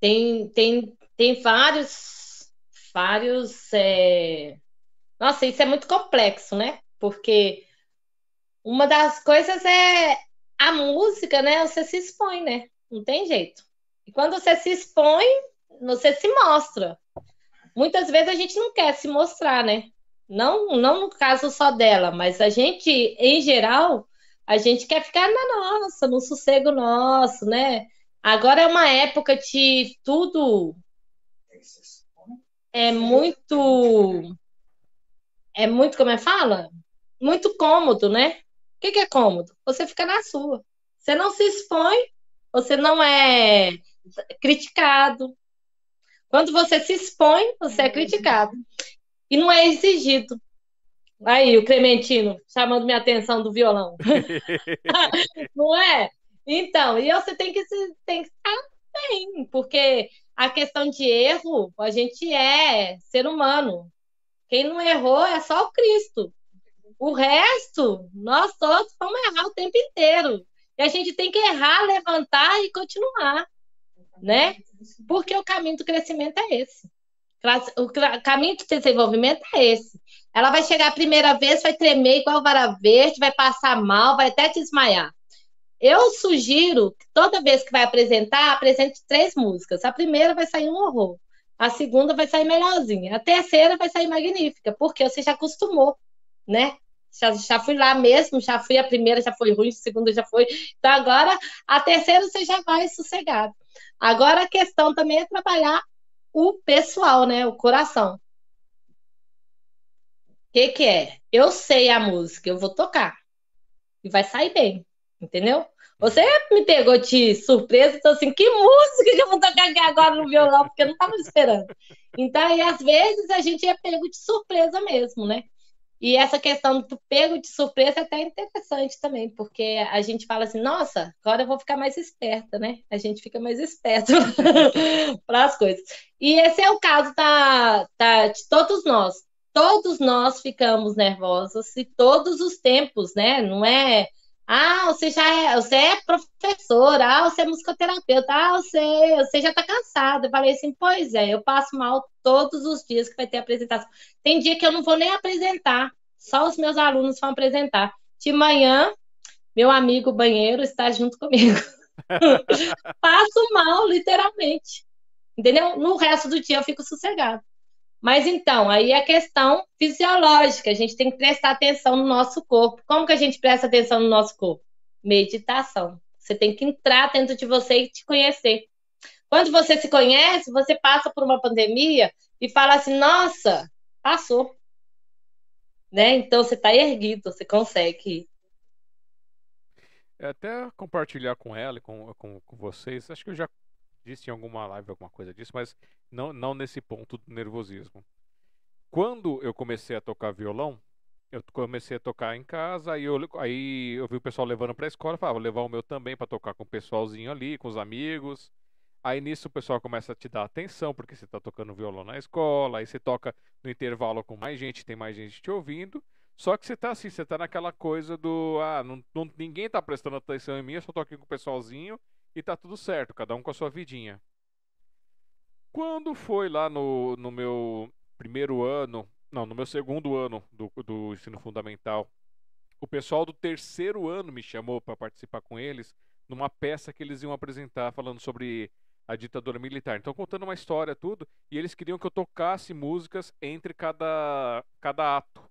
Tem, tem, tem vários, vários. é, Nossa, isso é muito complexo, né? Porque uma das coisas é a música, né? Você se expõe, né? Não tem jeito. E quando você se expõe, você se mostra. Muitas vezes a gente não quer se mostrar, né? Não, não no caso só dela, mas a gente, em geral, a gente quer ficar na nossa, no sossego nosso, né? Agora é uma época de tudo é muito é muito, como é que fala? Muito cômodo, né? O que que é cômodo? Você fica na sua. Você não se expõe, você não é criticado. Quando você se expõe, você é criticado. E não é exigido. Aí, o Clementino chamando minha atenção do violão. [LAUGHS] [LAUGHS] Não é? Então, e você tem que, se, tem que estar bem, porque a questão de erro, a gente é ser humano. Quem não errou é só o Cristo. O resto, nós todos vamos errar o tempo inteiro. E a gente tem que errar, levantar e continuar, né? Porque o caminho do crescimento é esse. O caminho de desenvolvimento é esse. Ela vai chegar a primeira vez, vai tremer igual vara verde, vai passar mal, vai até desmaiar. Eu sugiro que toda vez que vai apresentar, apresente três músicas. A primeira vai sair um horror. A segunda vai sair melhorzinha. A terceira vai sair magnífica, porque você já acostumou, né? Já, já fui lá mesmo, já fui a primeira, já foi ruim, a segunda já foi. Então agora a terceira você já vai sossegado. Agora a questão também é trabalhar o pessoal, né? O coração. Que, que é? Eu sei a música, eu vou tocar. E vai sair bem, entendeu? Você me pegou de surpresa, então assim, que música que eu vou tocar aqui agora no violão, porque eu não estava esperando. Então, aí, às vezes, a gente é pego de surpresa mesmo, né? E essa questão do pego de surpresa é até interessante também, porque a gente fala assim, nossa, agora eu vou ficar mais esperta, né? A gente fica mais esperto [LAUGHS] para as coisas. E esse é o caso da, da, de todos nós. Todos nós ficamos nervosos e todos os tempos, né? Não é ah, você já é, você é professora, ah, você é musicoterapeuta, ah, você, você já está cansada. Eu falei assim, pois é, eu passo mal todos os dias que vai ter apresentação. Tem dia que eu não vou nem apresentar, só os meus alunos vão apresentar. De manhã, meu amigo banheiro está junto comigo. [LAUGHS] Passo mal, literalmente. Entendeu? No resto do dia eu fico sossegado. Mas então, aí é a questão fisiológica, a gente tem que prestar atenção no nosso corpo. Como que a gente presta atenção no nosso corpo? Meditação. Você tem que entrar dentro de você e te conhecer. Quando você se conhece, você passa por uma pandemia e fala assim: nossa, passou. Né? Então você está erguido, você consegue. É até compartilhar com ela e com, com, com vocês, acho que eu já disse em alguma live alguma coisa disso, mas não, não nesse ponto do nervosismo. Quando eu comecei a tocar violão, eu comecei a tocar em casa, aí eu, aí eu vi o pessoal levando para a escola, falava, vou levar o meu também para tocar com o pessoalzinho ali, com os amigos. Aí nisso o pessoal começa a te dar atenção, porque você está tocando violão na escola, aí você toca no intervalo com mais gente, tem mais gente te ouvindo. Só que você tá assim, você tá naquela coisa do. Ah, não, não, ninguém tá prestando atenção em mim, eu só tô aqui com o pessoalzinho e tá tudo certo, cada um com a sua vidinha. Quando foi lá no, no meu primeiro ano, não, no meu segundo ano do, do ensino fundamental, o pessoal do terceiro ano me chamou para participar com eles numa peça que eles iam apresentar falando sobre a ditadura militar. Então contando uma história tudo, e eles queriam que eu tocasse músicas entre cada cada ato.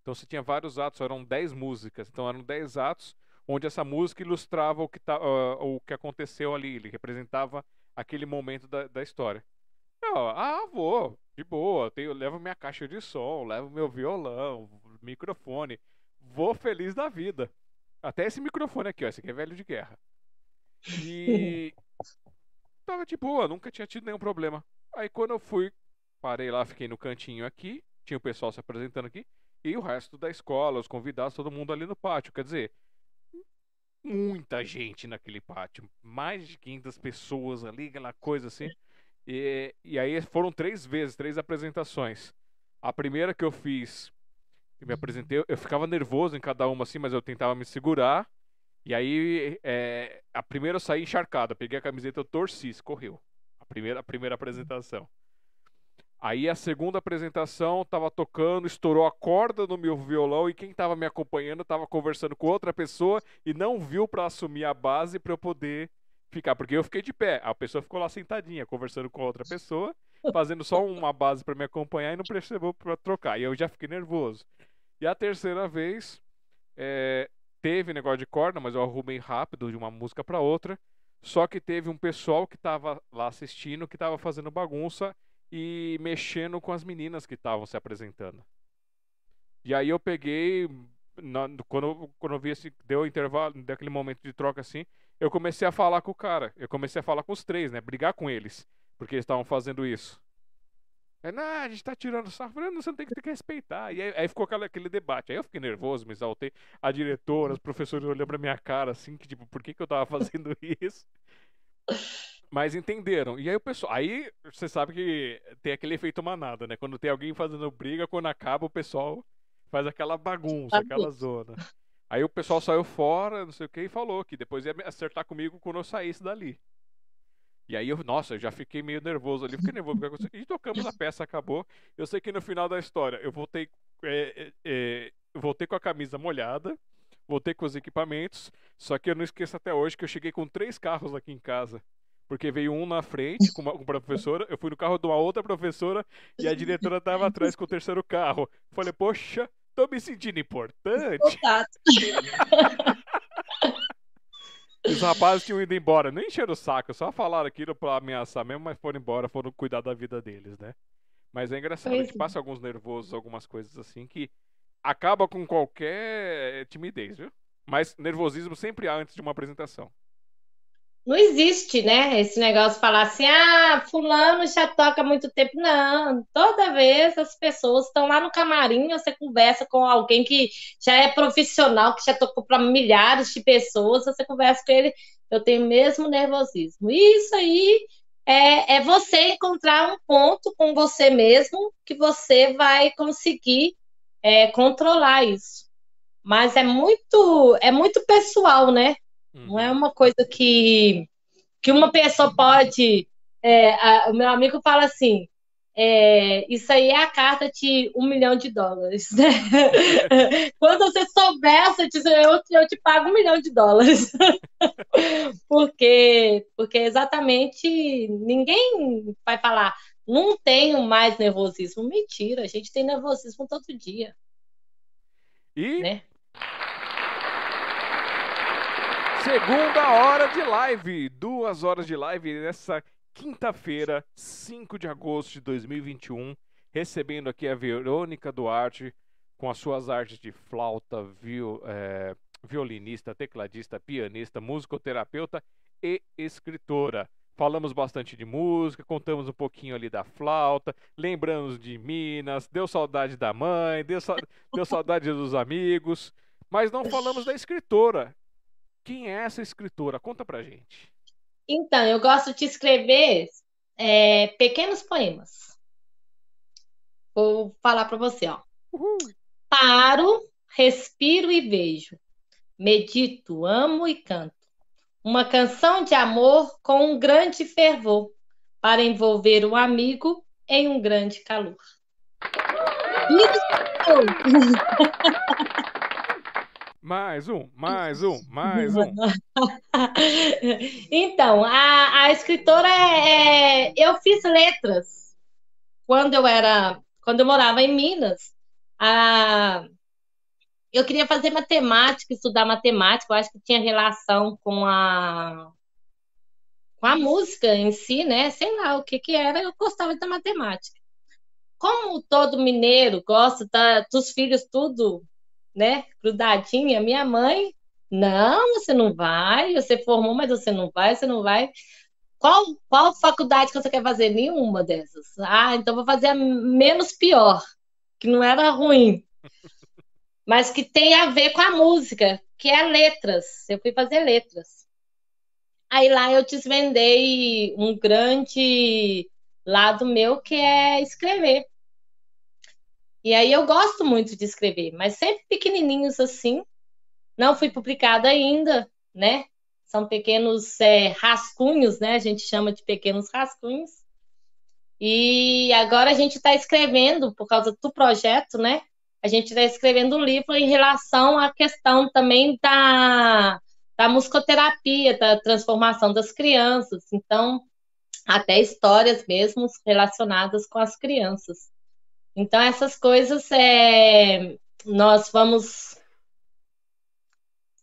Então você tinha vários atos, eram 10 músicas. Então eram 10 atos onde essa música ilustrava o que, tá, uh, o que aconteceu ali, ele representava aquele momento da, da história. Eu, ah, vou, de boa, tenho, levo minha caixa de som, levo meu violão, microfone, vou feliz da vida. Até esse microfone aqui, ó, esse aqui é velho de guerra. E [LAUGHS] tava de boa, nunca tinha tido nenhum problema. Aí quando eu fui, parei lá, fiquei no cantinho aqui, tinha o pessoal se apresentando aqui, e o resto da escola, os convidados, todo mundo ali no pátio. Quer dizer, muita gente naquele pátio, mais de 500 pessoas ali, aquela coisa assim. E, e aí foram três vezes, três apresentações. A primeira que eu fiz, eu me apresentei, eu ficava nervoso em cada uma assim, mas eu tentava me segurar. E aí, é, a primeira eu saí encharcado, peguei a camiseta, eu torci, escorreu. A primeira, a primeira apresentação. Aí a segunda apresentação tava tocando, estourou a corda no meu violão e quem tava me acompanhando tava conversando com outra pessoa e não viu para assumir a base para eu poder ficar, porque eu fiquei de pé. A pessoa ficou lá sentadinha, conversando com outra pessoa, fazendo só uma base para me acompanhar e não percebeu para trocar. E eu já fiquei nervoso. E a terceira vez é, teve negócio de corda, mas eu arrumei rápido de uma música para outra. Só que teve um pessoal que tava lá assistindo, que tava fazendo bagunça e mexendo com as meninas que estavam se apresentando. E aí eu peguei, na, quando, quando eu vi esse, deu intervalo, daquele momento de troca assim, eu comecei a falar com o cara. Eu comecei a falar com os três, né? Brigar com eles, porque eles estavam fazendo isso. É, não, a gente tá tirando sarro. Falei, você não tem que, ter que respeitar. E aí, aí ficou aquele, aquele, debate. Aí eu fiquei nervoso, me exaltei. A diretora, os professores olhando pra minha cara assim, que tipo, por que, que eu tava [LAUGHS] fazendo isso? Mas entenderam. E aí o pessoal. Aí você sabe que tem aquele efeito manada, né? Quando tem alguém fazendo briga, quando acaba, o pessoal faz aquela bagunça, aquela zona. Aí o pessoal saiu fora, não sei o que, e falou que depois ia acertar comigo quando eu saísse dali. E aí eu, nossa, eu já fiquei meio nervoso ali, fiquei nervoso. E tocamos a peça, acabou. Eu sei que no final da história eu voltei, é, é, é, voltei com a camisa molhada, voltei com os equipamentos, só que eu não esqueço até hoje que eu cheguei com três carros aqui em casa. Porque veio um na frente com uma, com uma professora, eu fui no carro de uma outra professora e a diretora estava atrás com o terceiro carro. Falei, poxa, Tô me sentindo importante. [LAUGHS] Os rapazes tinham ido embora, nem encheram o saco, só falaram aquilo pra ameaçar mesmo, mas foram embora, foram cuidar da vida deles, né? Mas é engraçado, a gente é. passa alguns nervosos, algumas coisas assim que acaba com qualquer timidez, viu? Mas nervosismo sempre há antes de uma apresentação não existe, né? Esse negócio de falar assim, ah, fulano já toca muito tempo. Não, toda vez as pessoas estão lá no camarim, você conversa com alguém que já é profissional, que já tocou para milhares de pessoas, você conversa com ele, eu tenho mesmo nervosismo. Isso aí é, é você encontrar um ponto com você mesmo que você vai conseguir é, controlar isso. Mas é muito, é muito pessoal, né? Não é uhum. uma coisa que, que uma pessoa pode. É, a, o meu amigo fala assim: é, isso aí é a carta de um milhão de dólares. Né? [LAUGHS] Quando você souber, diz, eu, eu te pago um milhão de dólares. [LAUGHS] porque, porque exatamente ninguém vai falar, não tenho mais nervosismo. Mentira, a gente tem nervosismo todo dia. E né? Segunda hora de live, duas horas de live nessa quinta-feira, 5 de agosto de 2021, recebendo aqui a Verônica Duarte com as suas artes de flauta, viol, é, violinista, tecladista, pianista, musicoterapeuta e escritora. Falamos bastante de música, contamos um pouquinho ali da flauta, lembramos de Minas, deu saudade da mãe, deu, deu saudade dos amigos, mas não falamos da escritora. Quem é essa escritora? Conta pra gente. Então, eu gosto de escrever é, pequenos poemas. Vou falar para você, ó. Uhum. Paro, respiro e vejo. Medito, amo e canto. Uma canção de amor com um grande fervor para envolver o amigo em um grande calor. [LAUGHS] Mais um, mais um, [LAUGHS] mais um. [LAUGHS] então, a, a escritora é, é, Eu fiz letras quando eu era. Quando eu morava em Minas. A, eu queria fazer matemática, estudar matemática, eu acho que tinha relação com a com a música em si, né? Sei lá o que que era, eu gostava da matemática. Como todo mineiro gosta da, dos filhos tudo né, grudadinha, minha mãe, não, você não vai, você formou, mas você não vai, você não vai. Qual, qual faculdade que você quer fazer? Nenhuma dessas. Ah, então vou fazer a menos pior, que não era ruim, mas que tem a ver com a música, que é letras. Eu fui fazer letras. Aí lá eu desvendei um grande lado meu que é escrever. E aí eu gosto muito de escrever, mas sempre pequenininhos assim. Não fui publicado ainda, né? São pequenos é, rascunhos, né? A gente chama de pequenos rascunhos. E agora a gente está escrevendo, por causa do projeto, né? A gente está escrevendo um livro em relação à questão também da, da musicoterapia, da transformação das crianças. Então, até histórias mesmo relacionadas com as crianças. Então, essas coisas é, nós vamos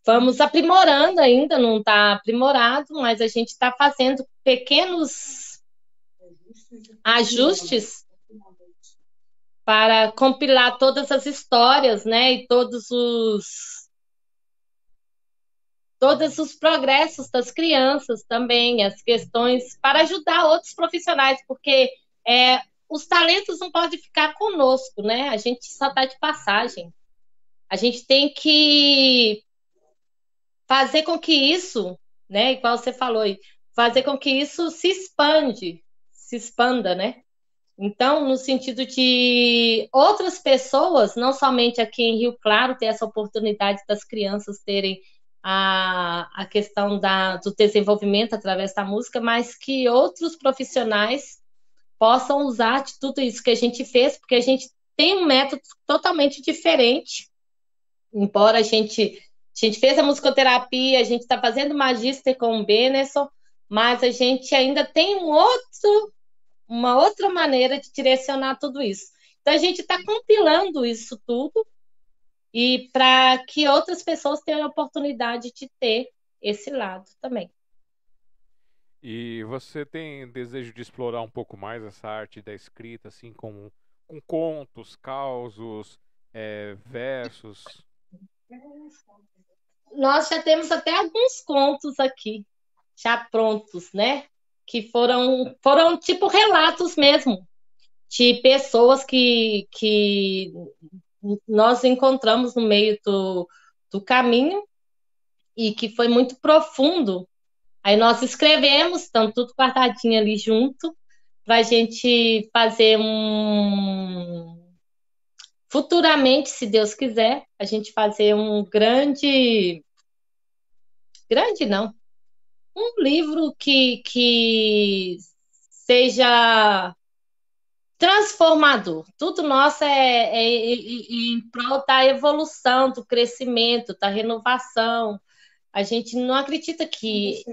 vamos aprimorando ainda, não está aprimorado, mas a gente está fazendo pequenos ajustes para compilar todas as histórias, né, e todos os todos os progressos das crianças também, as questões para ajudar outros profissionais, porque é, os talentos não podem ficar conosco, né? A gente só está de passagem. A gente tem que fazer com que isso, né? Igual você falou, fazer com que isso se expande, se expanda, né? Então, no sentido de outras pessoas, não somente aqui em Rio Claro, ter essa oportunidade das crianças terem a, a questão da, do desenvolvimento através da música, mas que outros profissionais possam usar de tudo isso que a gente fez, porque a gente tem um método totalmente diferente. Embora a gente, a gente fez a musicoterapia, a gente está fazendo magíster com o Benesson, mas a gente ainda tem um outro uma outra maneira de direcionar tudo isso. Então, a gente está compilando isso tudo e para que outras pessoas tenham a oportunidade de ter esse lado também. E você tem desejo de explorar um pouco mais essa arte da escrita, assim, com, com contos, causos, é, versos? Nós já temos até alguns contos aqui, já prontos, né? que foram, foram tipo relatos mesmo, de pessoas que, que nós encontramos no meio do, do caminho e que foi muito profundo. Aí nós escrevemos, estão tudo guardadinho ali junto, para a gente fazer um. Futuramente, se Deus quiser, a gente fazer um grande. Grande não, um livro que, que seja transformador. Tudo nosso é, é, é, é em prol da evolução, do crescimento, da renovação. A gente não acredita que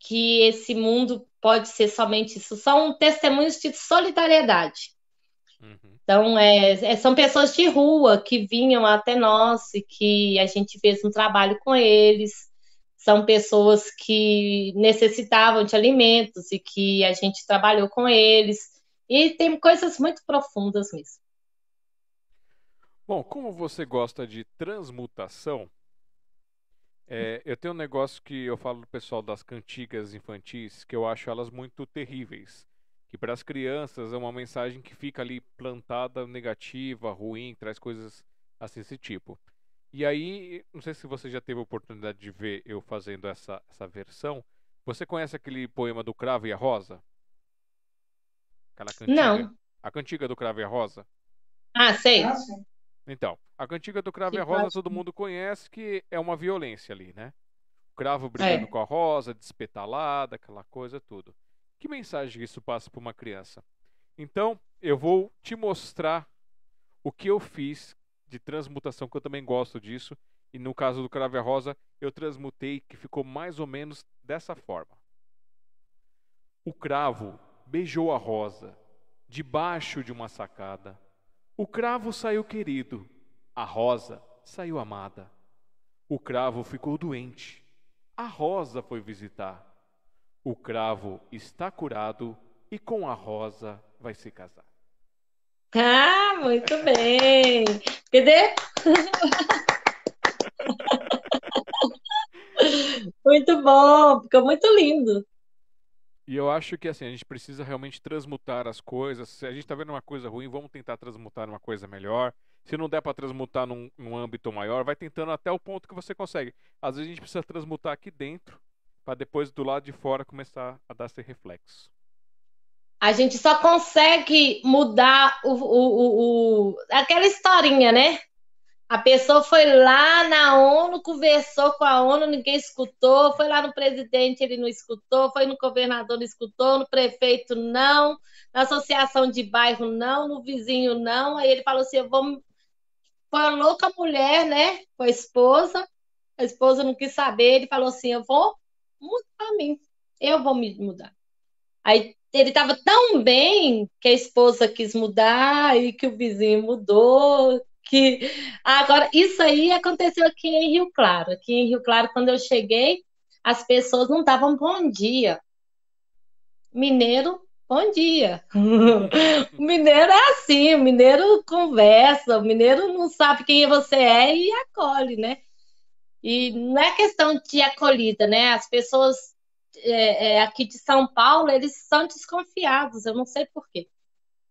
que esse mundo pode ser somente isso. São testemunhos de solidariedade. Uhum. Então, é, é, são pessoas de rua que vinham até nós e que a gente fez um trabalho com eles são pessoas que necessitavam de alimentos e que a gente trabalhou com eles. E tem coisas muito profundas mesmo. Bom, como você gosta de transmutação, é, eu tenho um negócio que eu falo do pessoal das cantigas infantis, que eu acho elas muito terríveis. Que para as crianças é uma mensagem que fica ali plantada negativa, ruim, traz coisas assim desse tipo. E aí, não sei se você já teve a oportunidade de ver eu fazendo essa, essa versão. Você conhece aquele poema do Cravo e a Rosa? Aquela cantiga? Não. A cantiga do Cravo e a Rosa? Ah, sei. Ah, então, a cantiga do Cravo que e a Rosa todo mundo conhece que é uma violência ali, né? O cravo brigando é. com a rosa, despetalada, aquela coisa, tudo. Que mensagem isso passa para uma criança? Então, eu vou te mostrar o que eu fiz de transmutação, que eu também gosto disso. E no caso do Crave Rosa, eu transmutei que ficou mais ou menos dessa forma. O cravo beijou a rosa debaixo de uma sacada. O cravo saiu querido, a rosa saiu amada. O cravo ficou doente, a rosa foi visitar. O cravo está curado e com a rosa vai se casar. Ah, muito bem. Cadê? [LAUGHS] muito bom, ficou muito lindo. E eu acho que assim, a gente precisa realmente transmutar as coisas. Se a gente está vendo uma coisa ruim, vamos tentar transmutar numa coisa melhor. Se não der para transmutar num, num, âmbito maior, vai tentando até o ponto que você consegue. Às vezes a gente precisa transmutar aqui dentro, para depois do lado de fora começar a dar esse reflexo. A gente só consegue mudar o, o, o, aquela historinha, né? A pessoa foi lá na ONU, conversou com a ONU, ninguém escutou, foi lá no presidente, ele não escutou, foi no governador, não escutou, no prefeito, não, na associação de bairro, não, no vizinho, não. Aí ele falou assim: eu vou. Falou com a mulher, né? Com a esposa, a esposa não quis saber, ele falou assim: eu vou mudar mim, eu vou me mudar. Aí ele estava tão bem que a esposa quis mudar e que o vizinho mudou. Que agora isso aí aconteceu aqui em Rio Claro. Aqui em Rio Claro, quando eu cheguei, as pessoas não davam bom dia. Mineiro, bom dia. o [LAUGHS] mineiro é assim, o mineiro conversa, o mineiro não sabe quem você é e acolhe, né? E não é questão de acolhida, né? As pessoas é, é, aqui de São Paulo, eles são desconfiados, eu não sei porquê.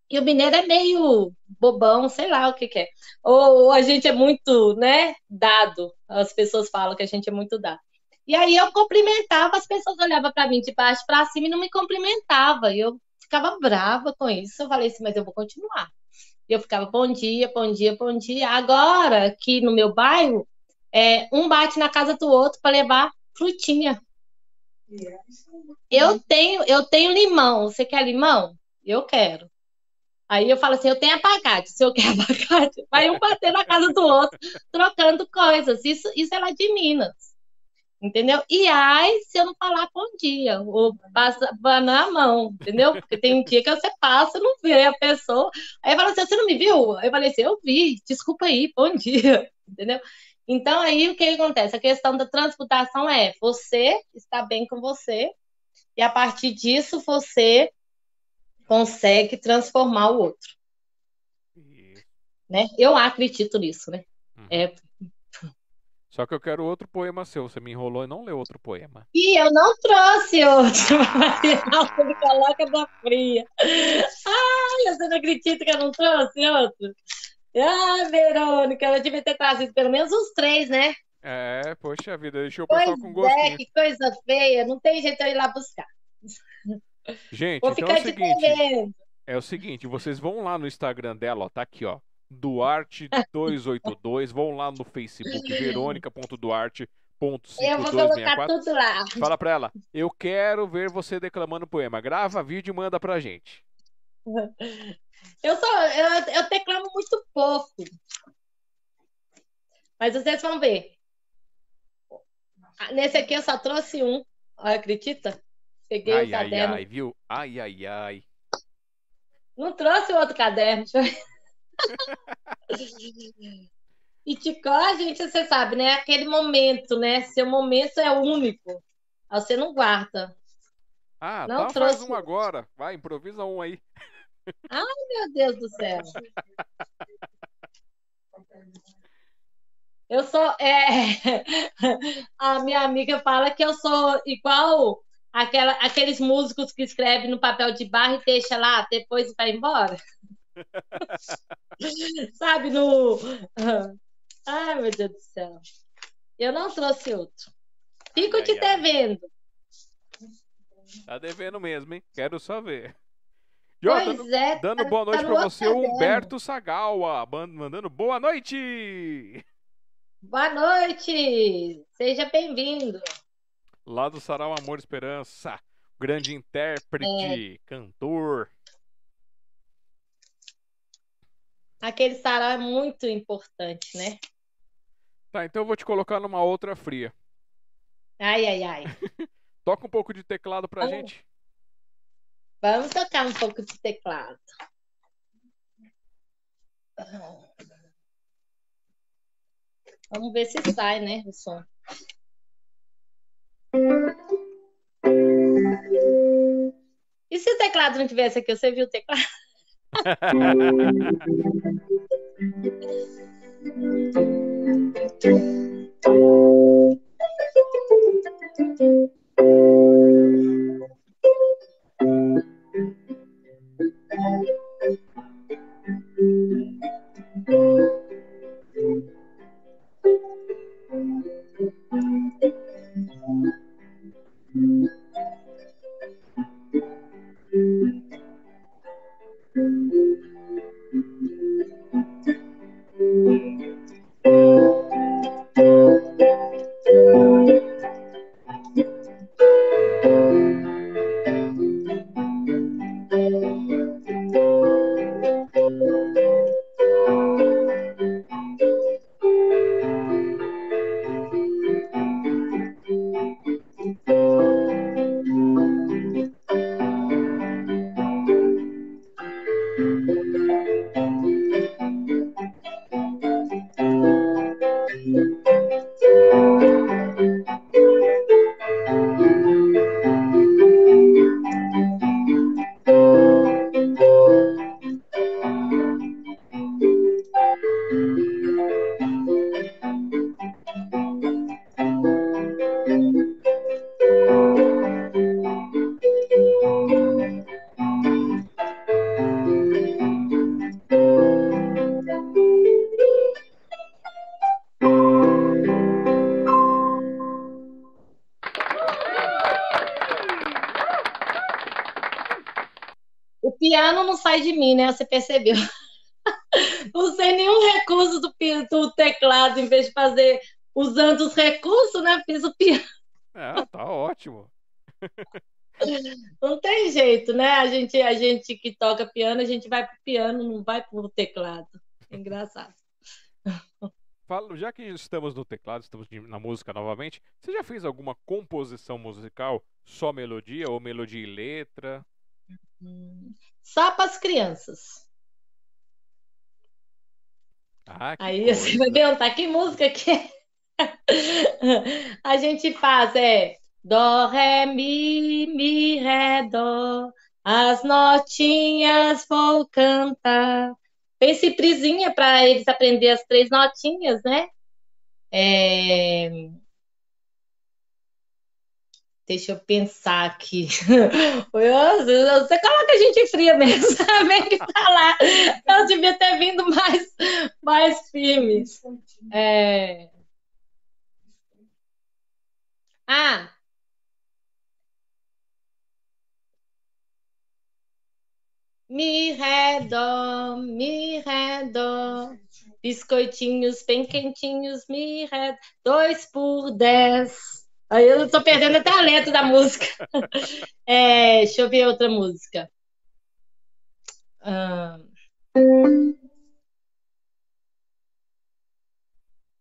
E o mineiro é meio bobão, sei lá o que, que é. Ou, ou, a gente é muito, né, dado. As pessoas falam que a gente é muito dado. E aí eu cumprimentava, as pessoas olhavam para mim de baixo para cima e não me cumprimentavam. E eu ficava brava com isso. Eu falei assim, mas eu vou continuar. E eu ficava bom dia, bom dia, bom dia. Agora, aqui no meu bairro, é, um bate na casa do outro para levar frutinha. Eu tenho, eu tenho limão. Você quer limão? Eu quero. Aí eu falo assim, eu tenho abacate, se eu quero [LAUGHS] abacate, vai um bater na casa do outro, trocando coisas. Isso, isso é lá de Minas. Entendeu? E ai, se eu não falar bom dia, ou passa na mão, entendeu? Porque tem dia que você passa, não vê a pessoa. Aí fala assim, você não me viu? Aí eu falei assim, eu vi, desculpa aí, bom dia, [LAUGHS] entendeu? Então aí o que acontece? A questão da transmutação é você está bem com você, e a partir disso você consegue transformar o outro. Né? Eu acredito nisso, né? Uhum. É... Só que eu quero outro poema seu. Você me enrolou e não leu outro poema. E eu não trouxe outro. [LAUGHS] me coloca da fria. Ai, você não acredita que eu não trouxe outro? Ah, Verônica, ela devia ter trazido pelo menos uns três, né? É, poxa vida, deixou o pessoal com gosto. É, que coisa feia. Não tem jeito de eu ir lá buscar. Gente, Vou então é o seguinte. É o seguinte, vocês vão lá no Instagram dela, ó, tá aqui, ó. Duarte282, vão lá no Facebook, [LAUGHS] verônica.duarte.5264. Eu vou colocar tudo lá. Fala pra ela, eu quero ver você declamando poema. Grava vídeo e manda pra gente. Eu só, eu, eu declamo muito pouco. Mas vocês vão ver. Nesse aqui eu só trouxe um. Acredita? Peguei ai, o caderno. Ai, ai, viu? Ai, ai, ai. Não trouxe outro caderno. [LAUGHS] e Ticó, gente, você sabe, né? Aquele momento, né? Seu momento é único. Você não guarda. Ah, não tá, trouxe... faz um agora. Vai, improvisa um aí. Ai, meu Deus do céu. [LAUGHS] Eu sou. É... [LAUGHS] A minha amiga fala que eu sou igual aquela, aqueles músicos que escrevem no papel de barra e deixa lá, depois vai embora. [LAUGHS] Sabe, no. Ai, meu Deus do céu. Eu não trouxe outro. Fico ai, te ai. devendo. Tá devendo mesmo, hein? Quero só ver. E, ó, dando, é, dando tá, boa noite tá para você, o Humberto Sagawa, mandando boa noite! Boa noite! Seja bem-vindo! Lá do Sarau Amor Esperança. Grande intérprete, é. cantor. Aquele sarau é muito importante, né? Tá, então eu vou te colocar numa outra fria. Ai, ai, ai. [LAUGHS] Toca um pouco de teclado pra Vamos. gente. Vamos tocar um pouco de teclado. Vamos ver se sai, né, o som. E se o teclado não tivesse aqui, você viu o teclado? [LAUGHS] percebeu? [LAUGHS] Não sei nenhum recurso do, do teclado, em vez de fazer usando os recursos, né? Fiz o piano. [LAUGHS] É, tá ótimo. [LAUGHS] Não tem jeito, né? A gente, a gente que toca piano, a gente vai pro piano, não vai pro teclado. É engraçado. Falo, já que estamos no teclado, estamos na música novamente, você já fez alguma composição musical, só melodia ou melodia e letra? Só para as crianças. Ah, Aí coisa. você vai perguntar que música que é. [LAUGHS] A gente faz é Dó, Ré, Mi, Mi, Ré, Dó. As notinhas vou cantar. Tem ciprizinha para eles aprender as três notinhas, né? É... Deixa eu pensar aqui. [LAUGHS] Você coloca a gente fria mesmo, [LAUGHS] vem que falar. Eu devia ter vindo mais, mais firme. É... Ah! Mi, ré, dó, mi, ré, dó. Biscoitinhos bem quentinhos, mi, ré, dois por dez. Aí eu tô perdendo a letra da música. [LAUGHS] É, deixa eu ver outra música. Ah,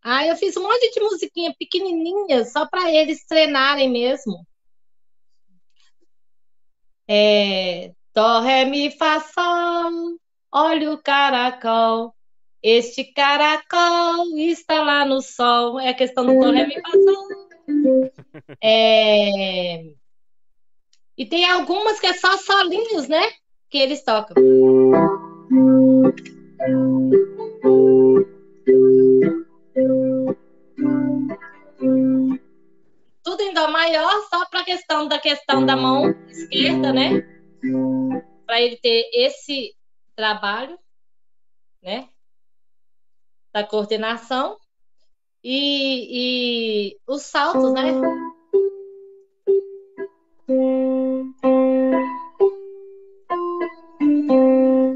ah eu fiz um monte de musiquinha pequenininha, só para eles treinarem mesmo. É, Dó, Ré, Mi, Fá, Sol, olha o caracol. Este caracol está lá no sol. É a questão do Dó, Ré, Mi, Fá, Sol. É... E tem algumas que é só solinhos, né? Que eles tocam. Tudo em dó maior, só para questão da questão da mão esquerda, né? Para ele ter esse trabalho, né? Da coordenação e, e os saltos, né?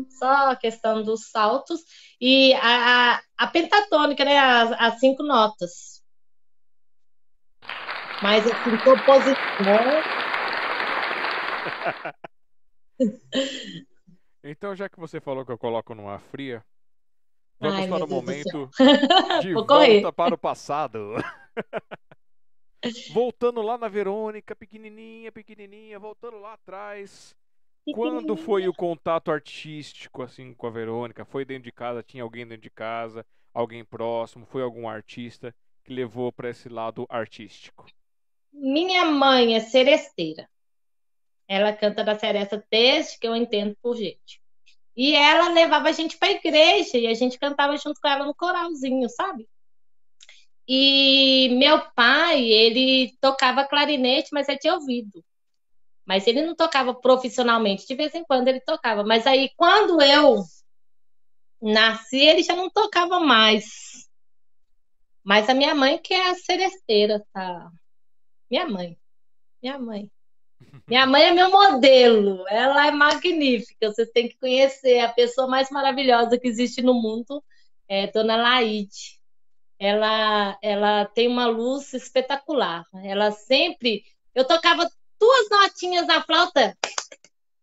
Só a questão dos saltos e a, a, a pentatônica, né? As, as, cinco notas. Mas assim, composição. [LAUGHS] Então, já que você falou que eu coloco numa fria, Vamos Ai, para o momento [LAUGHS] de Vou correr. volta para o passado. [LAUGHS] voltando lá na Verônica, pequenininha, pequenininha, voltando lá atrás. Quando foi o contato artístico assim com a Verônica? Foi dentro de casa? Tinha alguém dentro de casa? Alguém próximo? Foi algum artista que levou para esse lado artístico? Minha mãe é seresteira. Ela canta da seresta desde que eu entendo por gente. E ela levava a gente para a igreja e a gente cantava junto com ela no coralzinho, sabe? E meu pai, ele tocava clarinete, mas ele tinha ouvido. Mas ele não tocava profissionalmente, de vez em quando ele tocava. Mas aí, quando eu nasci, ele já não tocava mais. Mas a minha mãe, que é a seresteira, tá? Minha mãe. Minha mãe. Minha mãe é meu modelo, ela é magnífica. Vocês têm que conhecer a pessoa mais maravilhosa que existe no mundo, é Dona Laide. Ela, ela tem uma luz espetacular. Ela sempre, eu tocava duas notinhas na flauta,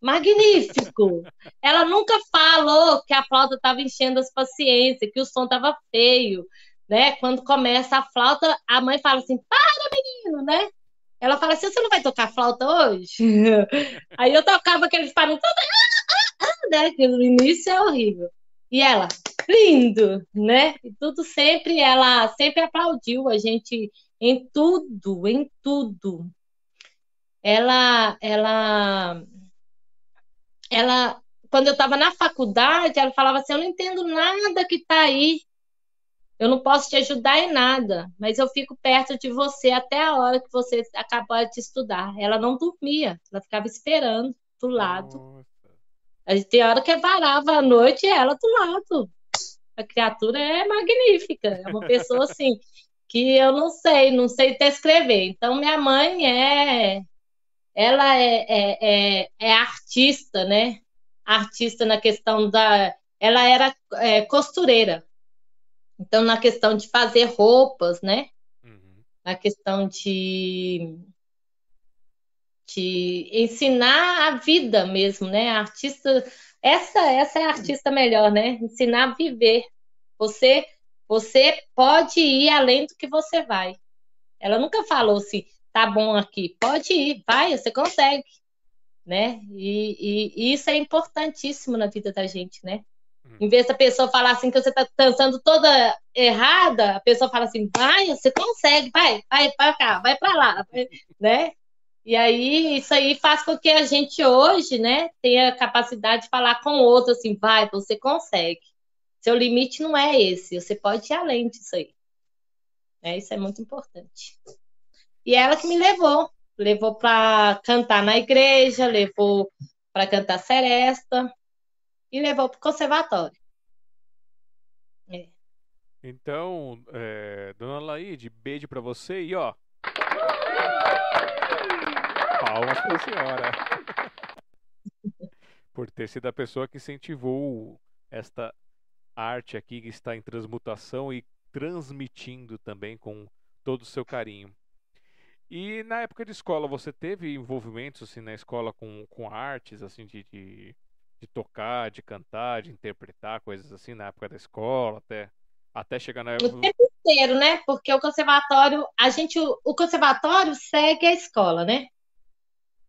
magnífico. Ela nunca falou que a flauta estava enchendo as paciências, que o som estava feio, né? Quando começa a flauta, a mãe fala assim: "Para, menino", né? Ela fala assim: você não vai tocar flauta hoje? [LAUGHS] Aí eu tocava aqueles barulhos, né? Que no início é horrível. E ela, lindo, né? E tudo sempre, ela sempre aplaudiu a gente em tudo, em tudo. Ela, ela, ela, quando eu estava na faculdade, ela falava assim: eu não entendo nada que está aí. Eu não posso te ajudar em nada, mas eu fico perto de você até a hora que você acabar de estudar. Ela não dormia, ela ficava esperando do lado. Nossa. Tem hora que varava a noite e ela do lado. A criatura é magnífica, é uma pessoa assim que eu não sei, não sei até escrever. Então minha mãe é, ela é, é, é, é artista, né? artista na questão da. Ela era é, costureira. Então, na questão de fazer roupas, né? Uhum. Na questão de, de ensinar a vida mesmo, né? A artista. Essa, essa é a artista melhor, né? Ensinar a viver. Você, você pode ir além do que você vai. Ela nunca falou assim, tá bom aqui. Pode ir, vai, você consegue né? E, e, e, isso é importantíssimo na vida da gente, né? Uhum. Em vez da pessoa falar assim que você está dançando toda errada, a pessoa fala assim, vai, você consegue, vai, vai para cá, vai para lá, né? E aí isso aí faz com que a gente hoje, né, tenha capacidade de falar com o outro assim, vai, você consegue. Seu limite não é esse, você pode ir além disso aí. É, isso é muito importante. E ela que me levou, levou para cantar na igreja, levou para cantar seresta e levou para o conservatório. É. Então, é, dona Laide, beijo para você e ó. Palmas para a senhora. [LAUGHS] Por ter sido a pessoa que incentivou esta arte aqui que está em transmutação e transmitindo também com todo o seu carinho. E na época de escola, você teve envolvimentos assim na escola com, com artes, assim, de, de, de, tocar, de cantar, de interpretar, coisas assim, na época da escola, até, até chegar na época. O tempo inteiro, né? Porque o conservatório, a gente, o conservatório segue a escola, né?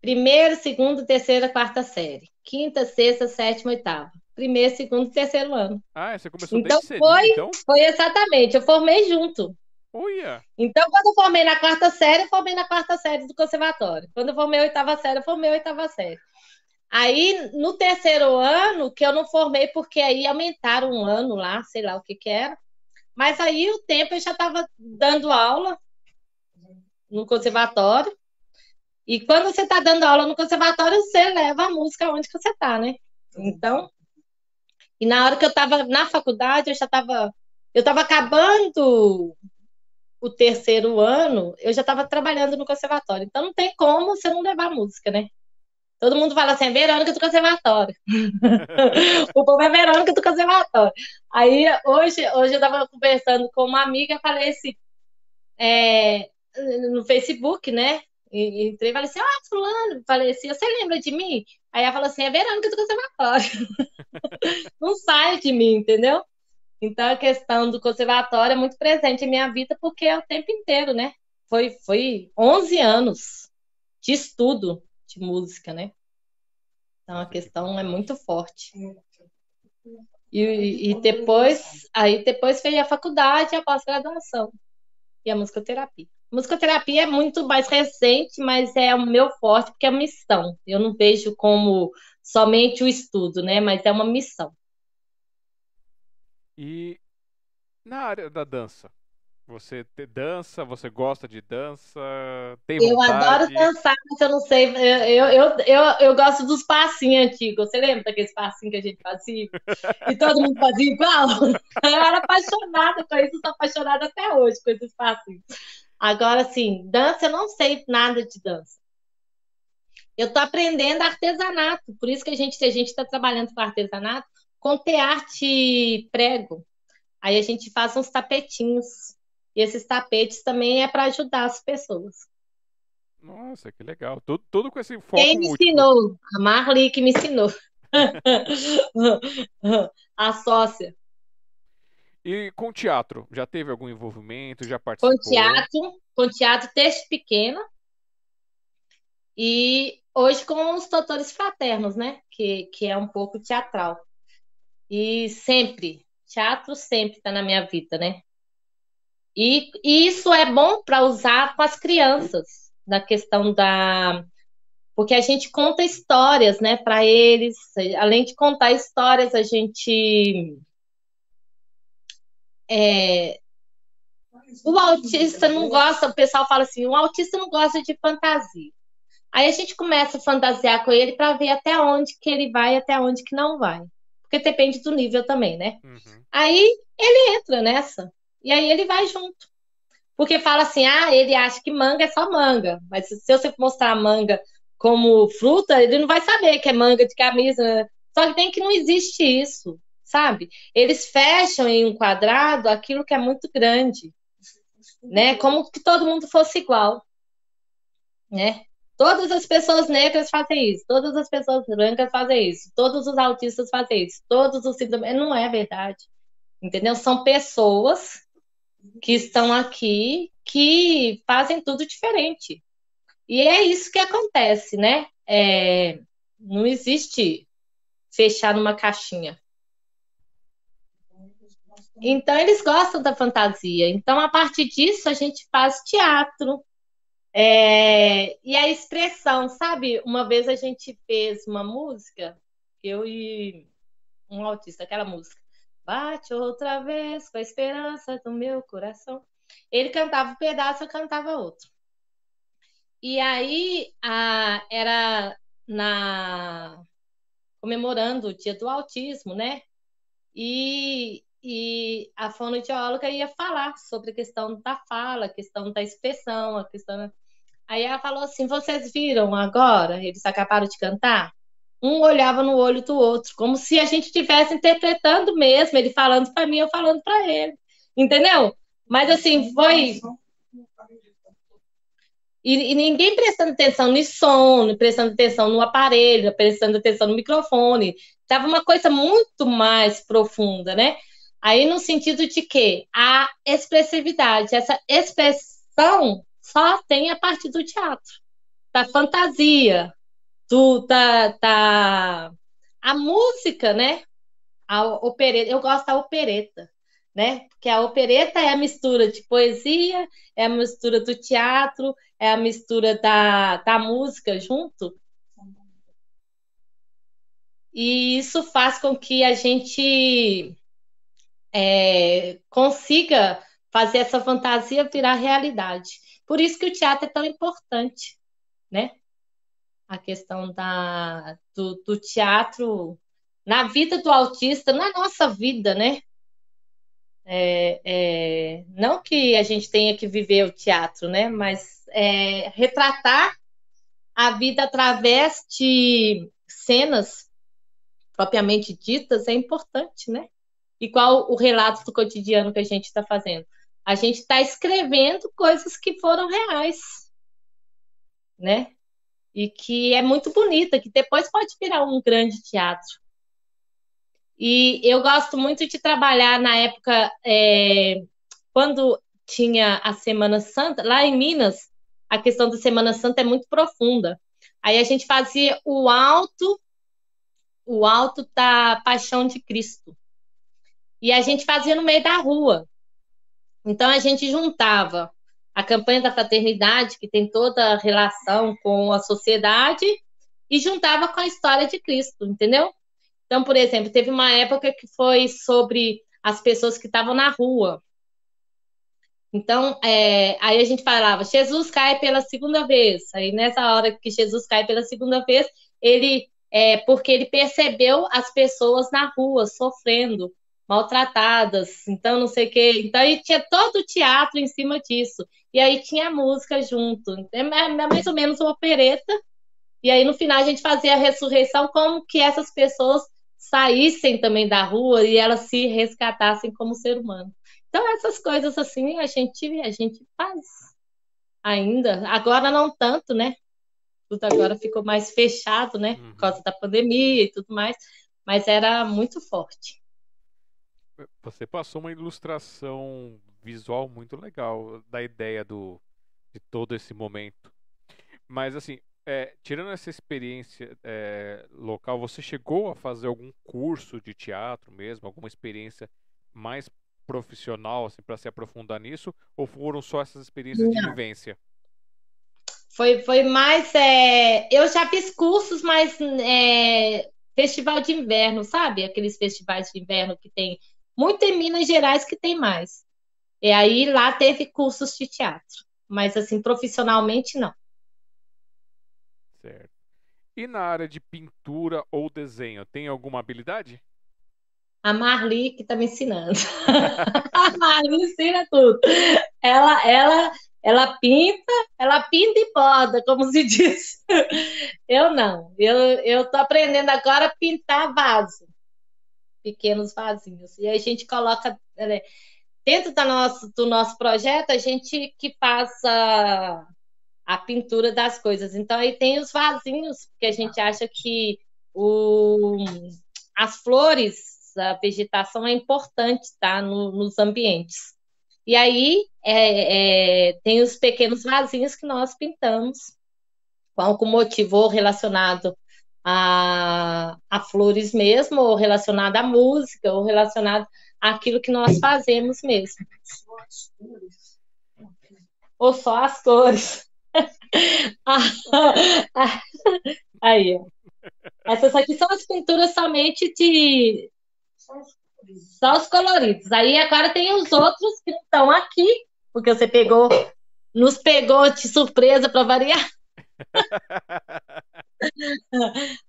Primeiro, segundo, terceira, quarta série. Quinta, sexta, sétima, oitava. Primeiro, segundo, terceiro ano. Ah, você começou então, desde foi, cedo, então? Foi exatamente, eu formei junto. Uia. Então, quando eu formei na quarta série, eu formei na quarta série do conservatório. Quando eu formei a oitava série, eu formei a oitava série. Aí, no terceiro ano, que eu não formei, porque aí aumentaram um ano lá, sei lá o que que era. Mas aí, o tempo, eu já estava dando aula no conservatório. E quando você está dando aula no conservatório, você leva a música onde você está, né? Então, e na hora que eu estava na faculdade, eu já estava eu estava acabando o terceiro ano, eu já estava trabalhando no conservatório. Então não tem como você não levar música, né? Todo mundo fala assim, é Verônica do conservatório. [LAUGHS] o povo é Verônica do conservatório. Aí hoje, hoje eu estava conversando com uma amiga, falei assim, é, no Facebook, né? E, entrei e falei assim, ah, fulano, falei assim, você lembra de mim? Aí ela falou assim, é Verônica do conservatório. [LAUGHS] não sai de mim, entendeu? Então, a questão do conservatório é muito presente em minha vida, porque é o tempo inteiro, né? Foi, foi 11 anos de estudo de música, né? Então, a questão é muito forte. E, e depois, aí depois fez a faculdade e a pós-graduação. E a musicoterapia. A musicoterapia é muito mais recente, mas é o meu forte, porque é missão. Eu não vejo como somente o estudo, né? Mas é uma missão. E na área da dança, você te dança, você gosta de dança, tem Eu adoro dançar, mas eu não sei, eu, eu, eu, eu gosto dos passinhos antigos. Você lembra daqueles passinhos que a gente fazia? E todo mundo fazia igual? [LAUGHS] Eu era apaixonada com isso, sou apaixonada até hoje com esses passinhos. Agora, assim, dança, eu não sei nada de dança. Eu estou aprendendo artesanato, por isso que a gente, a gente está trabalhando com artesanato, com tearte prego. Aí a gente faz uns tapetinhos. E esses tapetes também é para ajudar as pessoas. Nossa, que legal. Tudo, tudo com esse foco Quem me ensinou? A Marli que me ensinou. [LAUGHS] a sócia. E com teatro, já teve algum envolvimento? Já participou? Com teatro, com teatro texto pequeno. E hoje com os doutores fraternos, né? Que, que é um pouco teatral. E sempre, teatro sempre está na minha vida, né? E, e isso é bom para usar com as crianças, na questão da. Porque a gente conta histórias, né, para eles. Além de contar histórias, a gente. É, o autista não gosta, o pessoal fala assim, o autista não gosta de fantasia. Aí a gente começa a fantasiar com ele para ver até onde que ele vai, até onde que não vai porque depende do nível também, né? Uhum. Aí ele entra nessa, e aí ele vai junto. Porque fala assim, ah, ele acha que manga é só manga, mas se você mostrar manga como fruta, ele não vai saber que é manga de camisa, né? Só que tem que não existe isso, sabe? Eles fecham em um quadrado aquilo que é muito grande, né? Como que todo mundo fosse igual, né? Todas as pessoas negras fazem isso, todas as pessoas brancas fazem isso, todos os autistas fazem isso, todos os síndromes. Não é verdade. Entendeu? São pessoas que estão aqui que fazem tudo diferente. E é isso que acontece, né? É, não existe fechar numa caixinha. Então, eles gostam da fantasia. Então, a partir disso, a gente faz teatro. É, e a expressão, sabe? Uma vez a gente fez uma música, eu e um autista, aquela música. Bate outra vez com a esperança do meu coração. Ele cantava um pedaço, eu cantava outro. E aí a, era na comemorando o dia do autismo, né? E, e a fonoaudióloga ia falar sobre a questão da fala, a questão da expressão, a questão. Aí ela falou assim: vocês viram agora? Eles acabaram de cantar. Um olhava no olho do outro, como se a gente estivesse interpretando mesmo, ele falando para mim, eu falando para ele. Entendeu? Mas assim, foi. E, e, ninguém prestando atenção no som, prestando atenção no aparelho, prestando atenção no microfone. Tava uma coisa muito mais profunda, né? Aí no sentido de que a expressividade, essa expressão só tem a partir do teatro, da fantasia, do, da, da a música, né? A opereta, eu gosto da opereta né? Porque a opereta é a mistura de poesia, é a mistura do teatro, é a mistura da, da música junto. E isso faz com que a gente é, consiga fazer essa fantasia virar realidade. Por isso que o teatro é tão importante, né? A questão da, do, do teatro na vida do autista, na nossa vida, né? É, é, não que a gente tenha que viver o teatro, né? Mas é, retratar a vida através de cenas propriamente ditas é importante, né? Igual o relato do cotidiano que a gente está fazendo. A gente está escrevendo coisas que foram reais, né? E que é muito bonita, que depois pode virar um grande teatro. E eu gosto muito de trabalhar na época, é, quando tinha a Semana Santa, lá em Minas, a questão da Semana Santa é muito profunda. Aí a gente fazia o alto, o alto da Paixão de Cristo. E a gente fazia no meio da rua. Então a gente juntava a campanha da fraternidade, que tem toda a relação com a sociedade, e juntava com a história de Cristo, entendeu? Então, por exemplo, teve uma época que foi sobre as pessoas que estavam na rua. Então, é, aí a gente falava, Jesus cai pela segunda vez. Aí nessa hora que Jesus cai pela segunda vez, ele é porque ele percebeu as pessoas na rua sofrendo, maltratadas, então não sei o quê. Então aí tinha todo o teatro em cima disso. E aí tinha música junto. É mais ou menos uma opereta. E aí no final a gente fazia a ressurreição como que essas pessoas saíssem também da rua e elas se resgatassem como ser humano. Então essas coisas assim a gente a gente faz ainda. Agora não tanto, né? Tudo agora ficou mais fechado, né? Uhum. Por causa da pandemia e tudo mais, mas era muito forte. Você passou uma ilustração visual muito legal da ideia do de todo esse momento. Mas assim, é, tirando essa experiência é, local, você chegou a fazer algum curso de teatro mesmo, alguma experiência mais profissional assim, para se aprofundar nisso? Ou foram só essas experiências Não. de vivência? Foi, foi mais. É... Eu já fiz cursos, mas é... festival de inverno, sabe? Aqueles festivais de inverno que tem muito em Minas Gerais que tem mais. E aí lá teve cursos de teatro, mas assim, profissionalmente não. Certo. E na área de pintura ou desenho, tem alguma habilidade? A Marli que está me ensinando. [LAUGHS] a Marli ensina tudo. Ela, ela Ela pinta, ela pinta e borda, como se diz. Eu não. Eu eu tô aprendendo agora a pintar vaso, pequenos vasinhos. E a gente coloca né, dentro do nosso, do nosso projeto, a gente que faça a pintura das coisas. Então aí tem os vasinhos, porque a gente acha que o, as flores, a vegetação é importante, tá, no, nos ambientes. E aí é, é, tem os pequenos vasinhos que nós pintamos com algum motivo relacionado a, a flores mesmo, ou relacionado à música, ou relacionado àquilo que nós fazemos mesmo. Ou só as cores. [LAUGHS] Aí, Essas aqui são as pinturas somente de só os coloridos. Aí agora tem os outros que estão aqui, porque você pegou, nos pegou de surpresa para variar. [LAUGHS]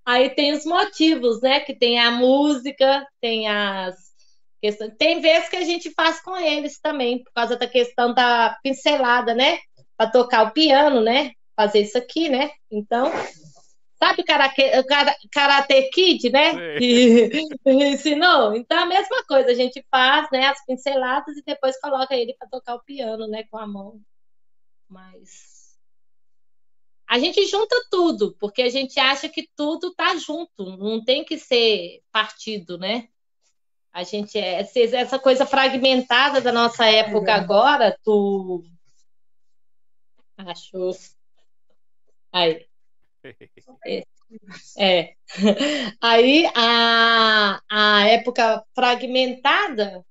Aí tem os motivos, né? Que tem a música, tem as questões. Tem vezes que a gente faz com eles também, por causa da questão da pincelada, né? Para tocar o piano, né? Fazer isso aqui, né? Então, Sabe karate, karate Kid, né? [LAUGHS] Que ensinou? Então, a mesma coisa, a gente faz né, as pinceladas e depois coloca ele para tocar o piano, né? Com a mão. Mas. A gente junta tudo, porque a gente acha que tudo tá junto, não tem que ser partido, né? A gente é essa coisa fragmentada da nossa época agora, tu achou aí é. é. [LAUGHS] Aí a, a época fragmentada,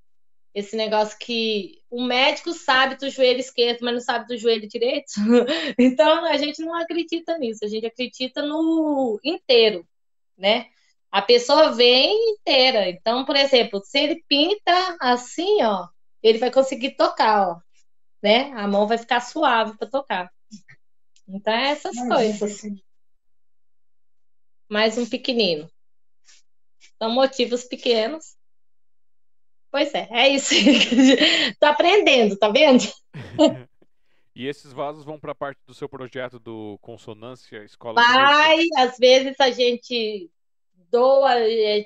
esse negócio que o médico sabe do joelho esquerdo, mas não sabe do joelho direito. [LAUGHS] Então a gente não acredita nisso, a gente acredita no inteiro, né? A pessoa vem inteira. Então, por exemplo, se ele pinta assim, ó, ele vai conseguir tocar, ó, né? A mão vai ficar suave para tocar. Então, é essas coisas mais um pequenino. São motivos pequenos. Pois é, é isso. [LAUGHS] Tô aprendendo, tá vendo? [LAUGHS] E esses vasos vão para parte do seu projeto do Consonância Escola Vai, às vezes a gente doa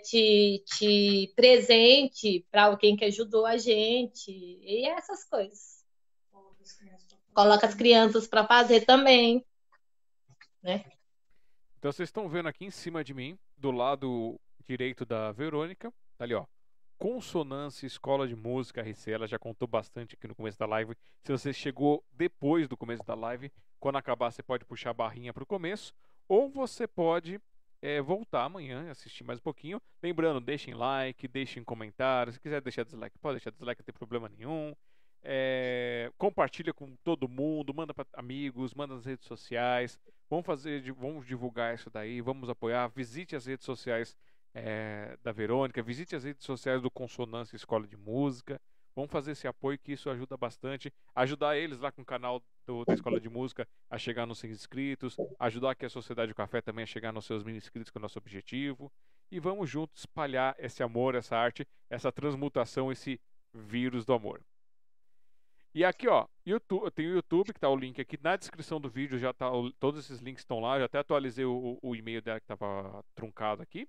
te, te presente para alguém que ajudou a gente e essas coisas. Coloca as crianças para fazer também, né? Então vocês estão vendo aqui em cima de mim, do lado direito da Verônica, ali ó, Consonância Escola de Música RC, ela já contou bastante aqui no começo da live. Se você chegou depois do começo da live, quando acabar você pode puxar a barrinha para o começo, ou você pode é, voltar amanhã e assistir mais um pouquinho. Lembrando, deixem like, deixem comentários. Se quiser deixar dislike, pode deixar dislike, não tem problema nenhum. É, compartilha com todo mundo, manda para amigos, manda nas redes sociais. Vamos fazer, vamos divulgar isso daí, vamos apoiar. Visite as redes sociais é, da Verônica, visite as redes sociais do Consonância Escola de Música. Vamos fazer esse apoio que isso ajuda bastante. Ajudar eles lá com o canal do, da Escola de Música a chegar nos 100 inscritos. Ajudar aqui a Sociedade do Café também a chegar nos seus mil inscritos, que é o nosso objetivo. E vamos juntos espalhar esse amor, essa arte, essa transmutação, esse vírus do amor. E aqui, ó, YouTube, tem o YouTube, que tá o link aqui na descrição do vídeo, já tá, todos esses links estão lá, já até atualizei o, o e-mail dela que estava truncado aqui.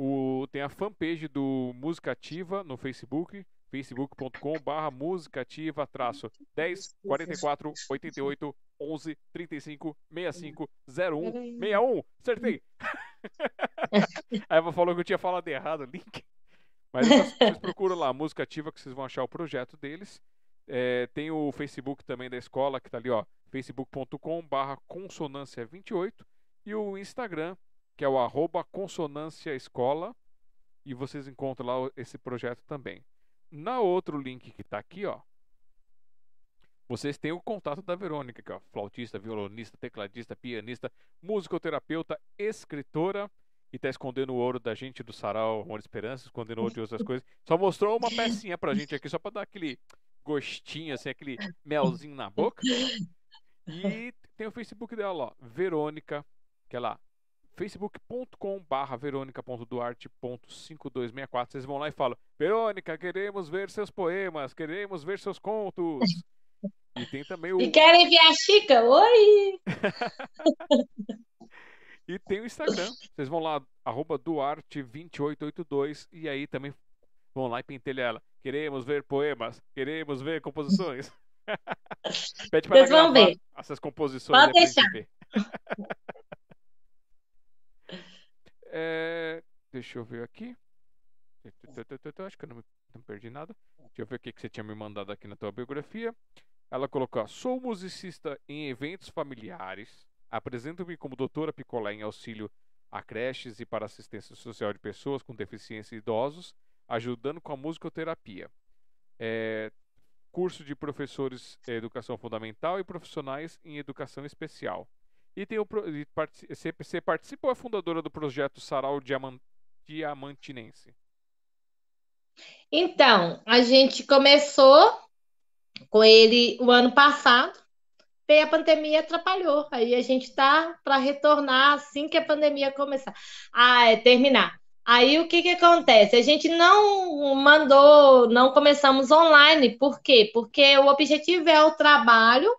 O, tem a fanpage do Música Ativa no Facebook, facebook.com/barra música ativa traço 10 44 88 11 35 65 01 61. Acertei! [LAUGHS] a Eva falou que eu tinha falado errado o [LAUGHS] link. Mas vocês procuram lá, Música Ativa, que vocês vão achar o projeto deles. É, tem o Facebook também da escola, que está ali, ó, facebook.com barra consonância 28 e o Instagram, que é o arroba consonância escola, e vocês encontram lá esse projeto também. Na outro link que está aqui, ó, vocês têm o contato da Verônica, que é flautista, violonista, tecladista, pianista, musicoterapeuta, escritora e está escondendo o ouro da gente do Sarau Amor Esperança, escondendo ouro de outras coisas. Só mostrou uma pecinha pra gente aqui, só para dar aquele gostinho, assim, aquele melzinho na boca. E tem o Facebook dela, ó, Verônica, que é lá, facebook.com barra verônica.duarte.5264. Vocês vão lá e falam, Verônica, queremos ver seus poemas, queremos ver seus contos. E tem também o. E querem ver a Chica? Oi! [LAUGHS] e tem o Instagram. Vocês vão lá, arroba Duarte2882, e aí também vão lá e pentelha ela. Queremos ver poemas, queremos ver composições. [LAUGHS] Pede para Vocês vão ver. essas composições Pode aí deixar. [LAUGHS] é, deixa eu ver aqui. Acho que eu não, não perdi nada. Deixa eu ver o que, que você tinha me mandado aqui na tua biografia. Ela colocou: Sou musicista em eventos familiares. Apresento-me como doutora Picolé em auxílio a creches e para assistência social de pessoas com deficiência e idosos, ajudando com a musicoterapia. É, curso de professores em educação fundamental e profissionais em educação especial. E tem o, você participa ou fundadora do projeto Sarau Diamantinense? Então, a gente começou com ele o ano passado, e a pandemia atrapalhou. Aí a gente tá para retornar assim que a pandemia começar. Ah, é terminar. Aí o que que acontece? A gente não mandou, não começamos online. Por quê? Porque o objetivo é o trabalho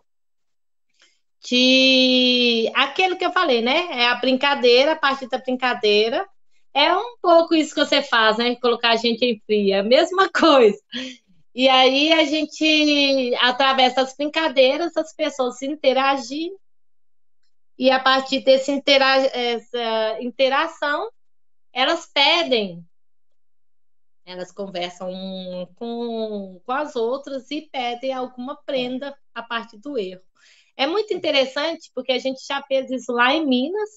de aquilo que eu falei, né? É a brincadeira, a partir da brincadeira. É um pouco isso que você faz, né? Colocar a gente em fria, a mesma [LAUGHS] coisa. E aí a gente, através das brincadeiras, as pessoas se interagem e a partir dessa interação, elas pedem, elas conversam com, com as outras e pedem alguma prenda a partir do erro. É muito interessante porque a gente já fez isso lá em Minas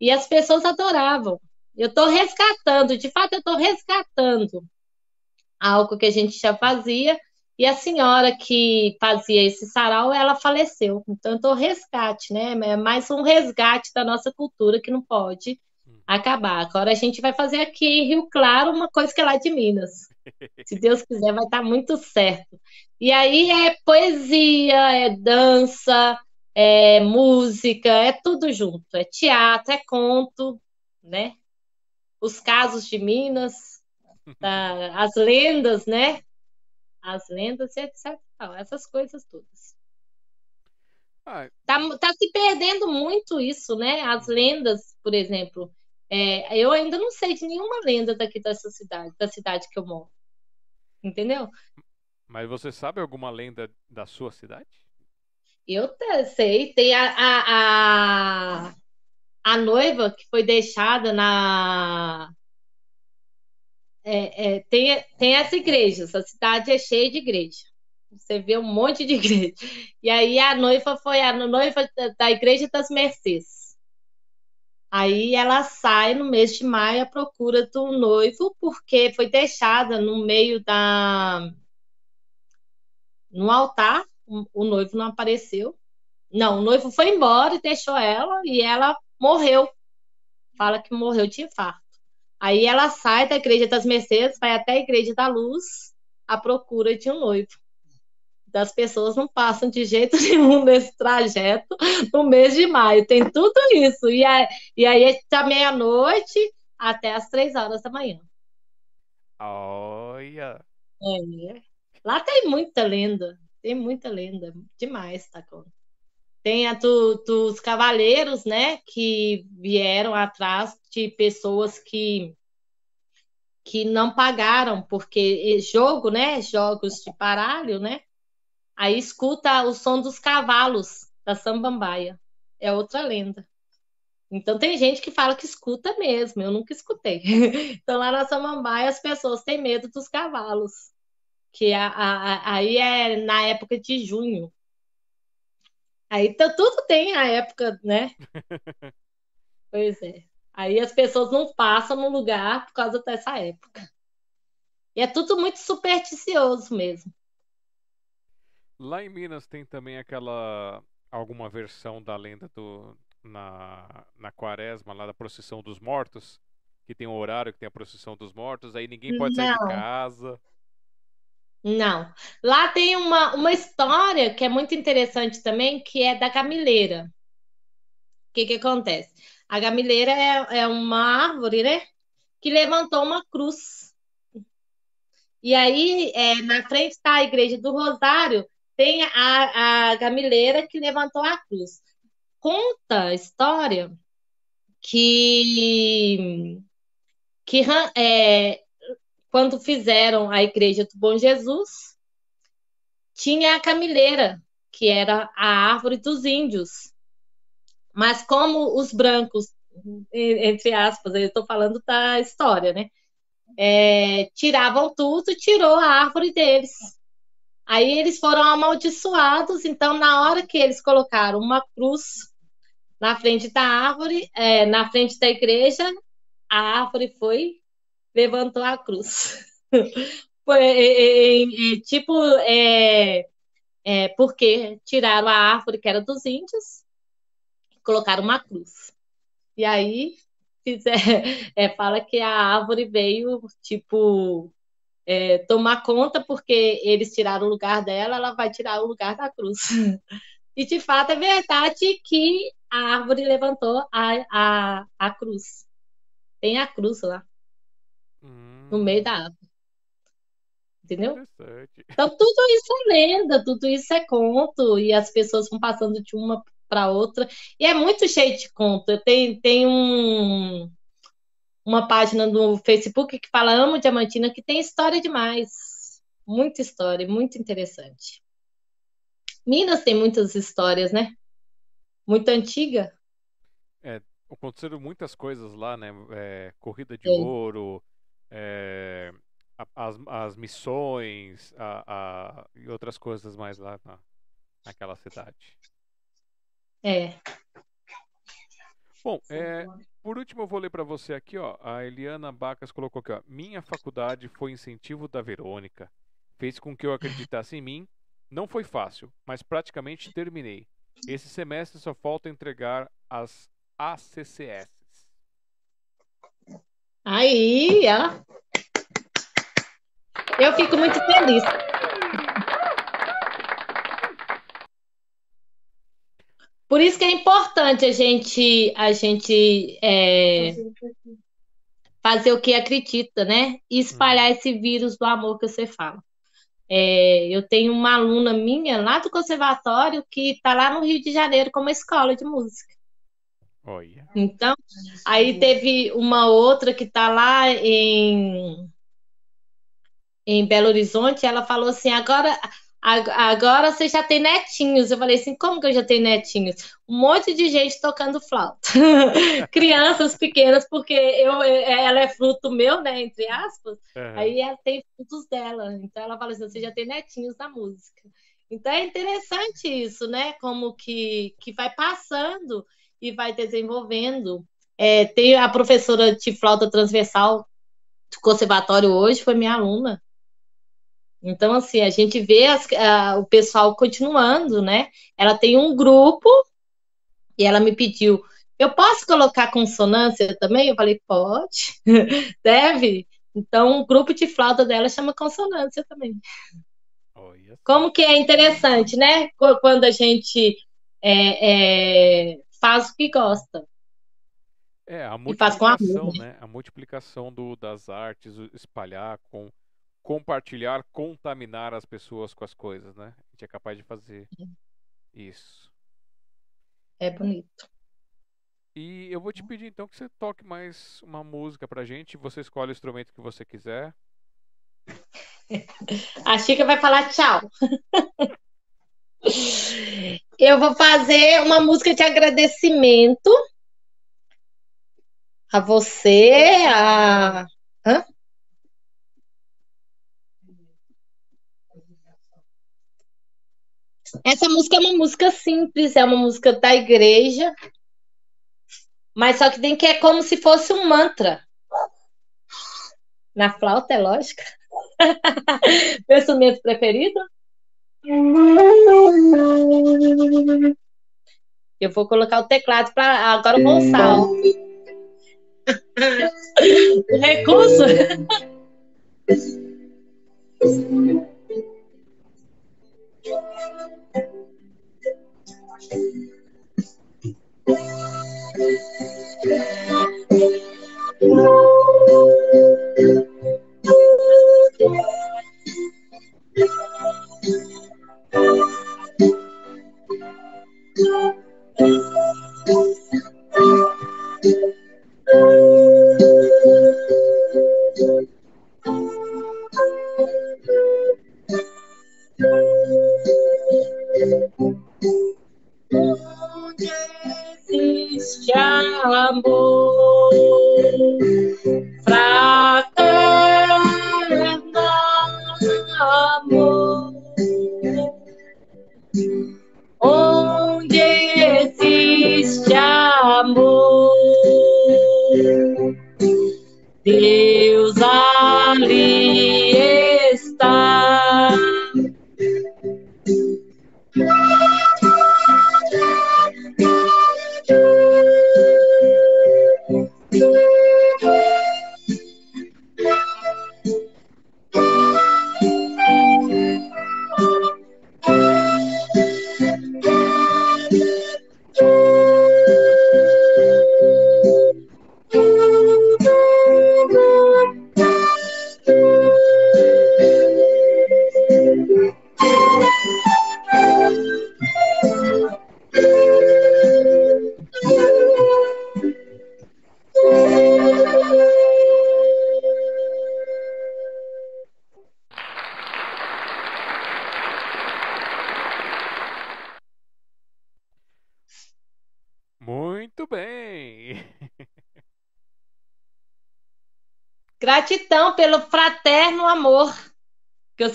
e as pessoas adoravam. Eu estou resgatando, de fato, eu estou resgatando algo que a gente já fazia. E a senhora que fazia esse sarau, ela faleceu. Então, estou resgate, né? É mais um resgate da nossa cultura que não pode hum. acabar. Agora a gente vai fazer aqui em Rio Claro uma coisa que é lá de Minas. Se Deus quiser, vai estar muito certo. E aí é poesia, é dança, é música, é tudo junto. É teatro, é conto, né? Os casos de Minas, tá? [LAUGHS] as lendas, né? As lendas e etc. Essas coisas todas. Ah. Tá, tá se perdendo muito isso, né? As lendas, por exemplo. É, eu ainda não sei de nenhuma lenda daqui dessa cidade, da cidade que eu moro. Entendeu? Mas você sabe alguma lenda da sua cidade? Eu sei. Tem a, a, a, a noiva que foi deixada na. É, é, tem, tem as igrejas, a cidade é cheia de igreja. Você vê um monte de [LAUGHS] igreja. E aí a noiva foi a noiva da igreja das Mercês. Aí ela sai no mês de maio à procura do noivo, porque foi deixada no meio da. no altar, o noivo não apareceu. Não, o noivo foi embora e deixou ela, e ela morreu. Fala que morreu de infarto. Aí ela sai da igreja das Mercedes, vai até a igreja da Luz à procura de um noivo das pessoas não passam de jeito [LAUGHS] nenhum nesse trajeto no mês de maio. Tem tudo isso. E aí, e aí da meia-noite até as três horas da manhã. Olha! É. Lá tem muita lenda. Tem muita lenda. Demais, tá? Tem a do, dos cavaleiros, né? Que vieram atrás de pessoas que que não pagaram, porque jogo, né? Jogos de baralho, né? Aí escuta o som dos cavalos da Sambambaia. É outra lenda. Então tem gente que fala que escuta mesmo, eu nunca escutei. [LAUGHS] Então lá na Samambaia as pessoas têm medo dos cavalos, que a, a, a, aí é na época de junho. Aí então, tudo tem a época, né? [LAUGHS] pois é. Aí as pessoas não passam no lugar por causa dessa época. E é tudo muito supersticioso mesmo. Lá em Minas tem também aquela alguma versão da lenda do na, na quaresma, lá da procissão dos mortos, que tem um horário que tem a procissão dos mortos, aí ninguém pode sair de casa. Não. Lá tem uma, uma história que é muito interessante também, que é da gamileira. O que, que acontece? A gamileira é, é uma árvore, né? Que levantou uma cruz. E aí, é, na frente está a igreja do Rosário, tem a, a gamileira que levantou a cruz. Conta a história que, que é, quando fizeram a igreja do Bom Jesus, tinha a camileira, que era a árvore dos índios. Mas como os brancos, entre aspas, eu estou falando da história, né? É, tiravam tudo, tirou a árvore deles. Aí eles foram amaldiçoados, então na hora que eles colocaram uma cruz na frente da árvore, é, na frente da igreja, a árvore foi, levantou a cruz. [LAUGHS] foi, é, é, é tipo, porque tiraram a árvore que era dos índios, colocaram uma cruz. E aí fizer, [LAUGHS] é, fala que a árvore veio, tipo, é, tomar conta, porque eles tiraram o lugar dela, ela vai tirar o lugar da cruz. E de fato é verdade que a árvore levantou a, a, a cruz. Tem a cruz lá. Hum. No meio da árvore. Entendeu? Então tudo isso é lenda, tudo isso é conto, e as pessoas vão passando de uma para outra. E é muito cheio de conto. Tem, tem um, uma página no Facebook que fala Amo Diamantina, que tem história demais. Muita história, muito interessante. Minas tem muitas histórias, né? Muito antiga. É, aconteceram muitas coisas lá, né? É, corrida de ouro, é, as, as missões a, a, e outras coisas mais lá na, naquela cidade. É. Bom, é, por último eu vou ler para você aqui, ó. A Eliana Bacas colocou aqui, ó. Minha faculdade foi incentivo da Verônica. Fez com que eu acreditasse em mim não foi fácil, mas praticamente terminei. Esse semestre só falta entregar as ACCS. Aí, ó. Eu fico muito feliz. Por isso que é importante a gente, a gente é, fazer o que acredita, né? E espalhar hum. esse vírus do amor que você fala. É, eu tenho uma aluna minha lá do conservatório que está lá no Rio de Janeiro como escola de música. Olha. Então, aí teve uma outra que está lá em, em Belo Horizonte, ela falou assim, agora Agora você já tem netinhos. Eu falei assim: como que eu já tenho netinhos? Um monte de gente tocando flauta. [LAUGHS] Crianças pequenas, porque eu, ela é fruto meu, né? Entre aspas. Uhum. Aí ela tem frutos dela. Então ela fala assim: você já tem netinhos na música. Então é interessante isso, né? Como que, que vai passando e vai desenvolvendo. É, tem a professora de flauta transversal do conservatório hoje, foi minha aluna. Então, assim, a gente vê as, a, o pessoal continuando, né? Ela tem um grupo e ela me pediu, eu posso colocar consonância também? Eu falei, pode, [LAUGHS] deve. Então, o grupo de flauta dela chama consonância também. Oh, yes. Como que é interessante, né? Quando a gente é, é, faz o que gosta. É, a multiplicação, né? A multiplicação do, das artes, espalhar com compartilhar, contaminar as pessoas com as coisas, né? A gente é capaz de fazer isso. É bonito. E eu vou te pedir então que você toque mais uma música pra gente. Você escolhe o instrumento que você quiser. [LAUGHS] A Chica vai falar tchau. [LAUGHS] eu vou fazer uma música de agradecimento a você, a. Hã? Essa música é uma música simples, é uma música da igreja, mas só que tem que é como se fosse um mantra. Na flauta, é lógico. Meu [LAUGHS] instrumento preferido? Eu vou colocar o teclado para agora eu vou usar. o recurso.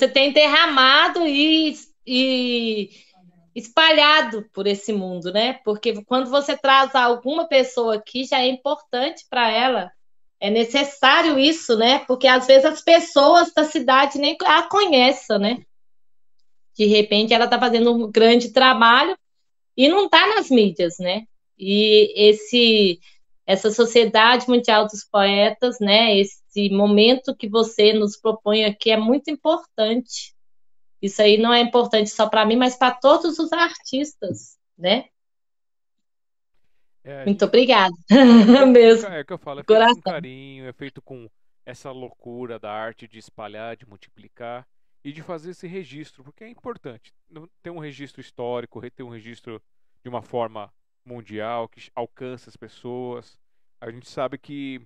Você tem derramado e, e espalhado por esse mundo, né? Porque quando você traz alguma pessoa aqui, já é importante para ela. É necessário isso, né? Porque às vezes as pessoas da cidade nem a conhecem, né? De repente ela está fazendo um grande trabalho e não está nas mídias, né? E esse essa Sociedade Mundial dos Poetas, né? Esse momento que você nos propõe aqui é muito importante. Isso aí não é importante só para mim, mas para todos os artistas, né? É, muito obrigada. [LAUGHS] É, Mesmo. É, que eu falo, é feito Coração. com carinho, é feito com essa loucura da arte de espalhar, de multiplicar e de fazer esse registro, porque é importante ter um registro histórico, ter um registro de uma forma mundial que alcança as pessoas. A gente sabe que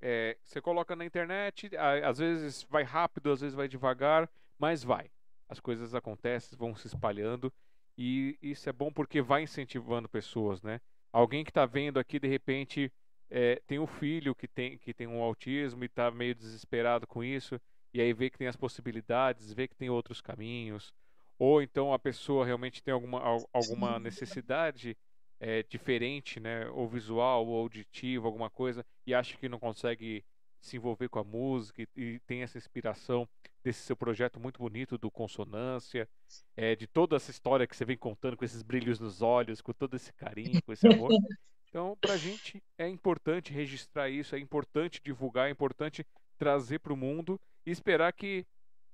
é, você coloca na internet, às vezes vai rápido, às vezes vai devagar, mas vai. As coisas acontecem, vão se espalhando e isso é bom porque vai incentivando pessoas, né? Alguém que está vendo aqui de repente é, tem um filho que tem que tem um autismo e está meio desesperado com isso e aí vê que tem as possibilidades, vê que tem outros caminhos, ou então a pessoa realmente tem alguma alguma necessidade é, diferente, né, ou visual ou auditivo, alguma coisa, e acha que não consegue se envolver com a música e, e tem essa inspiração desse seu projeto muito bonito do Consonância, é, de toda essa história que você vem contando com esses brilhos nos olhos, com todo esse carinho, com esse amor. [LAUGHS] Então, para a gente é importante registrar isso, é importante divulgar, é importante trazer para o mundo e esperar que,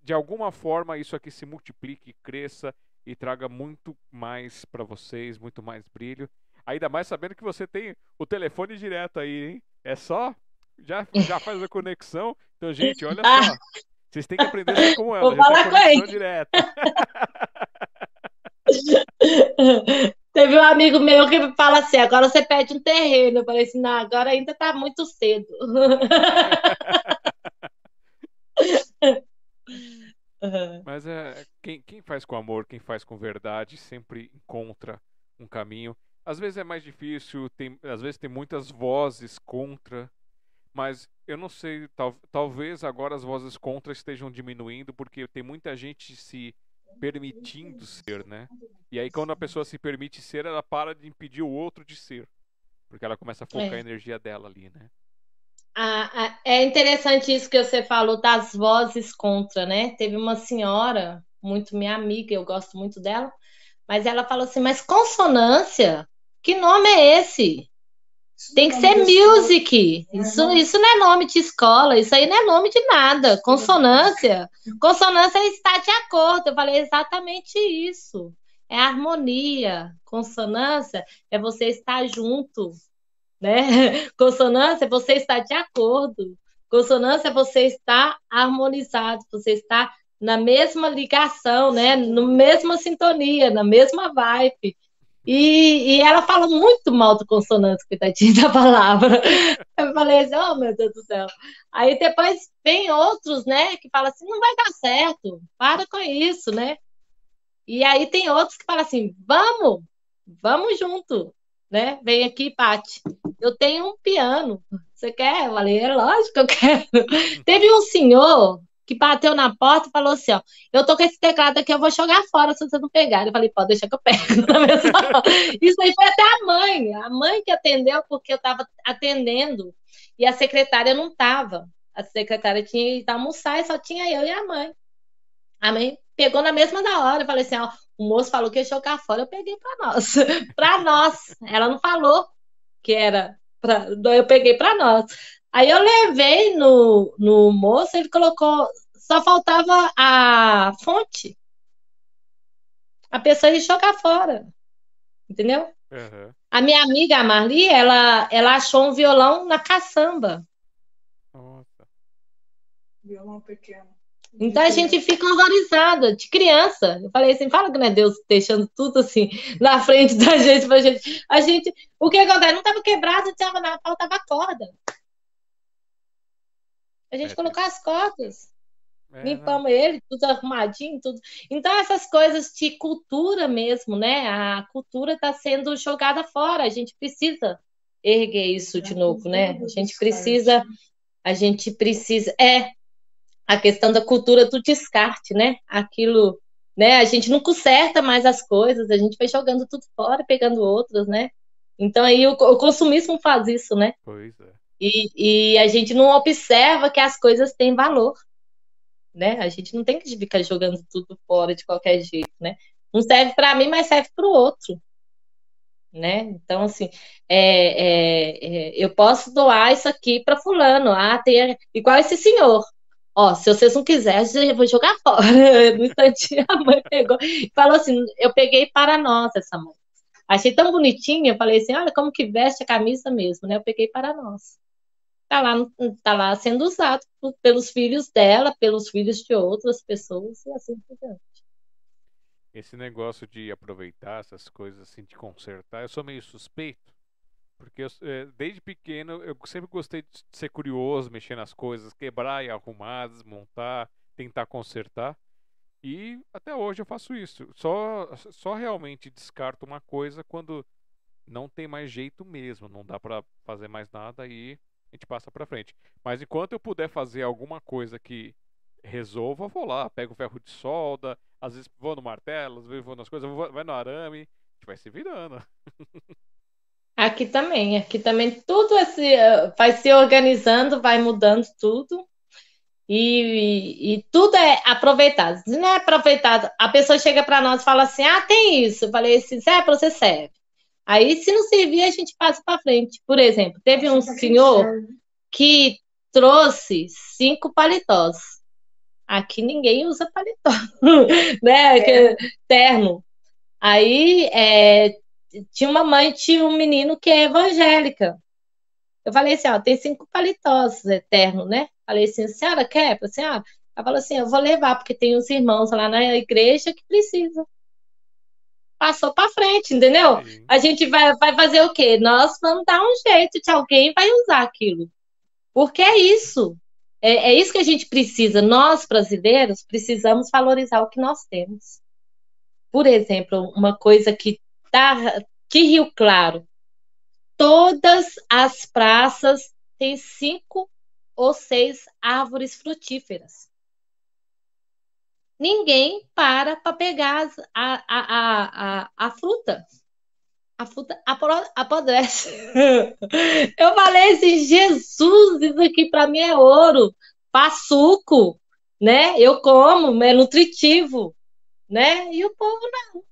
de alguma forma, isso aqui se multiplique, cresça e traga muito mais para vocês, muito mais brilho. Ainda mais sabendo que você tem o telefone direto aí, hein? É só já, já faz a conexão. Então, gente, olha ah. só. Vocês têm que aprender a ser como ela. Vou falar com ele. direta. [LAUGHS] Teve um amigo meu que fala assim: agora você pede um terreno. Eu falei assim: não, agora ainda está muito cedo. [LAUGHS] [LAUGHS] Mas é, quem, quem faz com amor, quem faz com verdade, sempre encontra um caminho. Às vezes é mais difícil, tem, às vezes tem muitas vozes contra, mas eu não sei, tal, talvez agora as vozes contra estejam diminuindo, porque tem muita gente se permitindo ser, né? E aí quando a pessoa se permite ser, ela para de impedir o outro de ser. Porque ela começa a focar é. a energia dela ali, né? É interessante isso que você falou das vozes contra, né? Teve uma senhora, muito minha amiga, eu gosto muito dela, mas ela falou assim: mas consonância? Que nome é esse? Tem que ser music. Isso, isso não é nome de escola, isso aí não é nome de nada. Consonância. Consonância é estar de acordo. Eu falei exatamente isso. É harmonia. Consonância é você estar junto, né? [LAUGHS] Consonância você estar de acordo. Consonância você estar harmonizado, você está na mesma ligação, né? Na mesma sintonia, na mesma vibe. E, e ela fala muito mal do consonante, coitadinha da palavra. [LAUGHS] Eu falei assim, oh meu Deus do céu. Aí depois vem outros, né, que falam assim, não vai dar certo, para com isso, né? E aí tem outros que falam assim, vamos, vamos junto, né? Vem aqui, Pati. Eu tenho um piano. Você quer? Eu falei, é lógico que eu quero. Teve um senhor que bateu na porta e falou assim: ó, eu tô com esse teclado aqui, eu vou jogar fora se você não pegar. Eu falei, pode deixar que eu pego. [LAUGHS] Isso aí foi até a mãe, a mãe que atendeu, porque eu tava atendendo e a secretária não tava. A secretária tinha ido almoçar e só tinha eu e a mãe. A mãe pegou na mesma da hora. Eu falei assim: ó, o moço falou que ia jogar fora, eu peguei para nós. [LAUGHS] para nós. Ela não falou que era. Pra, eu peguei para nós. Aí eu levei no, no moço, ele colocou. Só faltava a fonte. A pessoa ia jogar fora. Entendeu? Uhum. A minha amiga, a Marli, ela, ela achou um violão na caçamba. Nossa. Violão pequeno. Então a gente fica horrorizada de criança. Eu falei assim, fala que não é Deus deixando tudo assim na frente da gente pra gente. A gente, o que acontece? Não estava quebrado, tava na faltava corda. A gente é, colocou as cordas. É, limpamos ele, tudo arrumadinho, tudo. Então, essas coisas de cultura mesmo, né? A cultura está sendo jogada fora. A gente precisa erguer isso de novo, né? A gente precisa, a gente precisa. É, a questão da cultura do descarte, né? Aquilo, né? A gente não conserta mais as coisas, a gente vai jogando tudo fora, pegando outras, né? Então aí o, o consumismo faz isso, né? Pois é. E, e a gente não observa que as coisas têm valor, né? A gente não tem que ficar jogando tudo fora de qualquer jeito, né? Não serve para mim, mas serve para o outro, né? Então, assim, é, é, é, eu posso doar isso aqui para fulano, ah, tem, igual esse senhor, Ó, se vocês não quiserem, eu vou jogar fora. [LAUGHS] No instantinho, a mãe pegou e falou assim: eu peguei para nós essa mãe. Achei tão bonitinha, eu falei assim: olha como que veste a camisa mesmo, né? Eu peguei para nós. Tá lá, tá lá sendo usado pelos filhos dela, pelos filhos de outras pessoas e assim por diante. Esse negócio de aproveitar essas coisas assim, de consertar, eu sou meio suspeito, porque eu, é, desde pequeno eu sempre gostei de ser curioso, mexer nas coisas, quebrar e arrumar, desmontar, tentar consertar. E até hoje eu faço isso. Só, só realmente descarto uma coisa quando não tem mais jeito mesmo, não dá para fazer mais nada e a gente passa para frente. Mas enquanto eu puder fazer alguma coisa que resolva, vou lá, pego o ferro de solda, às vezes vou no martelo, às vezes vou nas coisas, vou, vai no arame, a gente vai se virando. [LAUGHS] Aqui também, aqui também tudo esse, vai se organizando, vai mudando tudo. E, e, tudo é aproveitado. Se não é aproveitado, a pessoa chega para nós e fala assim: ah, tem isso. Eu falei assim: serve para você serve. Aí, se não servir, a gente passa para frente. Por exemplo, teve um senhor que trouxe cinco paletós. Aqui ninguém usa paletó, [LAUGHS] né? É. Terno. Aí é, tinha uma mãe, tinha um menino que é evangélica. Eu falei assim, ó, tem cinco paletós eterno, né? Falei assim, a senhora quer? Falei assim, ah, ela falou assim, eu vou levar, porque tem uns irmãos lá na igreja que precisam. Passou para frente, entendeu? Sim. A gente vai, vai fazer o quê? Nós vamos dar um jeito de alguém vai usar aquilo. Porque é isso. É, é isso que a gente precisa. Nós, brasileiros, precisamos valorizar o que nós temos. Por exemplo, uma coisa que da, de Rio Claro, todas as praças têm cinco ou seis árvores frutíferas. Ninguém para para pegar a, a, a, a, fruta. A fruta apodrece. [LAUGHS] Eu falei assim, Jesus, isso aqui para mim é ouro. Suco, né? Eu como, é nutritivo, né? E o povo não.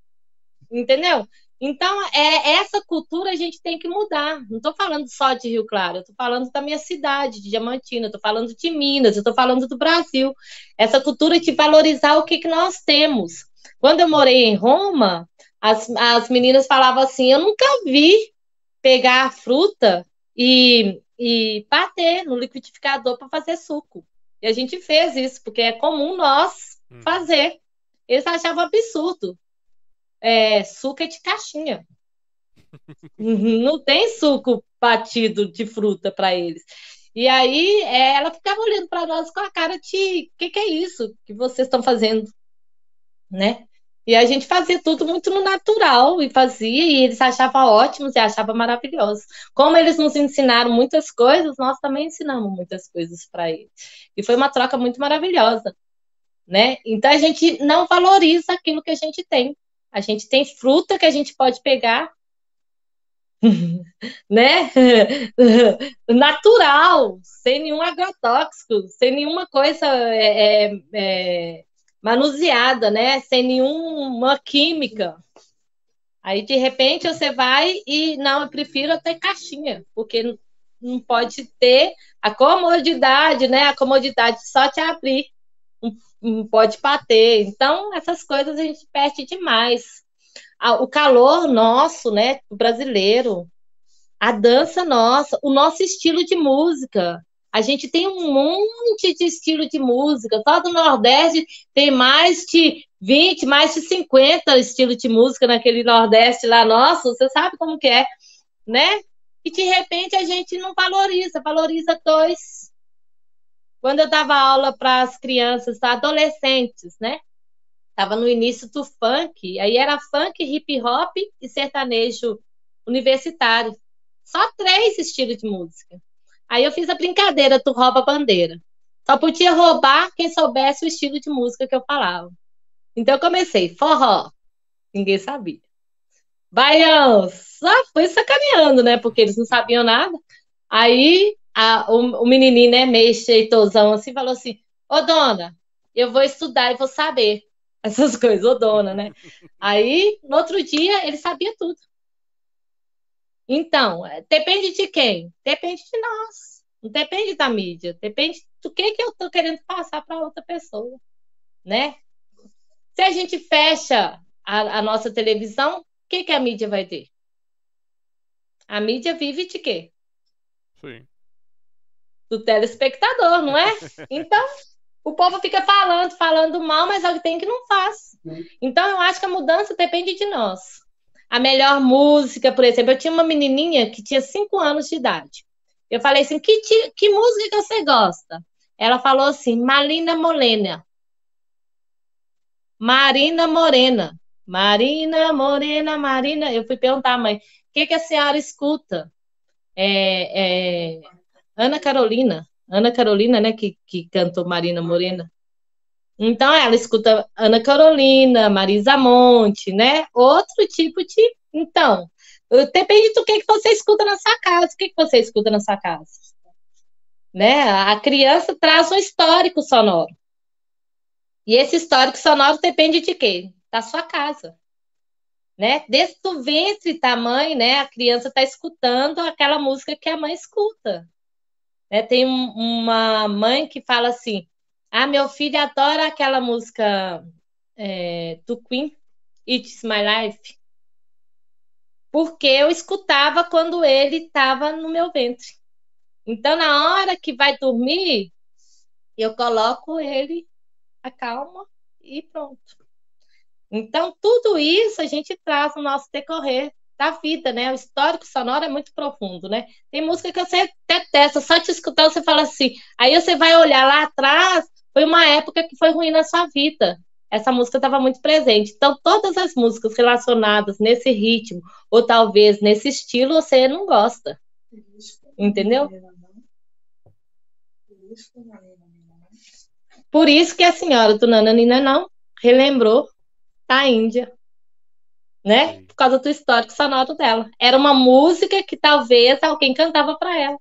Entendeu? Então, é, essa cultura a gente tem que mudar. Não estou falando só de Rio Claro, estou falando da minha cidade, de Diamantina, estou falando de Minas, estou falando do Brasil. Essa cultura de valorizar o que, que nós temos. Quando eu morei em Roma, as, as meninas falavam assim: eu nunca vi pegar a fruta e, e bater no liquidificador para fazer suco. E a gente fez isso, porque é comum nós hum. fazer. Eles achavam absurdo é, suco é de caixinha. Não tem suco batido de fruta para eles. E aí é, ela ficava olhando para nós com a cara de o que, que é isso que vocês estão fazendo, né? E a gente fazia tudo muito no natural e fazia, e eles achavam ótimos e achavam maravilhosos. Como eles nos ensinaram muitas coisas, nós também ensinamos muitas coisas para eles. E foi uma troca muito maravilhosa, né? Então a gente não valoriza aquilo que a gente tem. A gente tem fruta que a gente pode pegar, [LAUGHS] né? [LAUGHS] Natural, sem nenhum agrotóxico, sem nenhuma coisa é, é, é manuseada, né? Sem nenhuma química. Aí, de repente, você vai e, não, eu prefiro até caixinha, porque não pode ter a comodidade, né? A comodidade só te abrir, pode bater. Então, essas coisas a gente perde demais. O calor nosso, né? Brasileiro, a dança nossa, o nosso estilo de música. A gente tem um monte de estilo de música. Só do Nordeste tem mais de 20, mais de 50 estilos de música naquele Nordeste lá nosso. Você sabe como que é, né? E de repente a gente não valoriza, valoriza dois. Quando eu dava aula para as crianças, adolescentes, né? Tava no início do funk, aí era funk, hip hop e sertanejo universitário. Só três estilos de música. Aí eu fiz a brincadeira, tu rouba a bandeira. Só podia roubar quem soubesse o estilo de música que eu falava. Então eu comecei, forró. Ninguém sabia. Baião, só fui sacaneando, né? Porque eles não sabiam nada. Aí a, o, o, menininho, né, meio cheitosão assim, falou assim: Ô dona, eu vou estudar e vou saber essas [LAUGHS] coisas, ô dona, né? Aí, no outro dia, ele sabia tudo. Então, é, depende de quem? Depende de nós. Não depende da mídia. Depende do que, que eu estou querendo passar para outra pessoa, né? Se a gente fecha a, a nossa televisão, o que, que a mídia vai ter? A mídia vive de quê? Sim. Do telespectador, não é? [LAUGHS] Então, o povo fica falando, falando mal, mas alguém que não faz. Então, eu acho que a mudança depende de nós a melhor música, por exemplo. Eu tinha uma menininha que tinha cinco anos de idade. Eu falei assim: que, que música que você gosta? Ela falou assim: Marina Morena. Marina Morena. Marina Morena, Marina. Eu fui perguntar, mãe, o que, que a senhora escuta? É, é, Ana Carolina. Ana Carolina, né, que, que cantou Marina Morena. Então, ela escuta Ana Carolina, Marisa Monte, né? Outro tipo de. Então, depende do que, que você escuta na sua casa. O que, que você escuta na sua casa? Né? A criança traz um histórico sonoro. E esse histórico sonoro depende de quê? Da sua casa. Né? Desde o ventre da mãe, né? A criança está escutando aquela música que a mãe escuta. Né? Tem uma mãe que fala assim: ah, meu filho adora aquela música é, do Queen, It's My Life, porque eu escutava quando ele estava no meu ventre. Então, na hora que vai dormir, eu coloco ele, acalma e pronto. Então, tudo isso a gente traz no nosso decorrer da vida, né? O histórico sonoro é muito profundo, né? Tem música que você detesta, só te escutar você fala assim. Aí você vai olhar lá atrás, foi uma época que foi ruim na sua vida. Essa música estava muito presente. Então, todas as músicas relacionadas nesse ritmo, ou talvez nesse estilo, você não gosta. Entendeu? Por isso que a senhora do Nananina não relembrou a Índia. Né? Por causa do histórico sonoro dela. Era uma música que talvez alguém cantava para ela.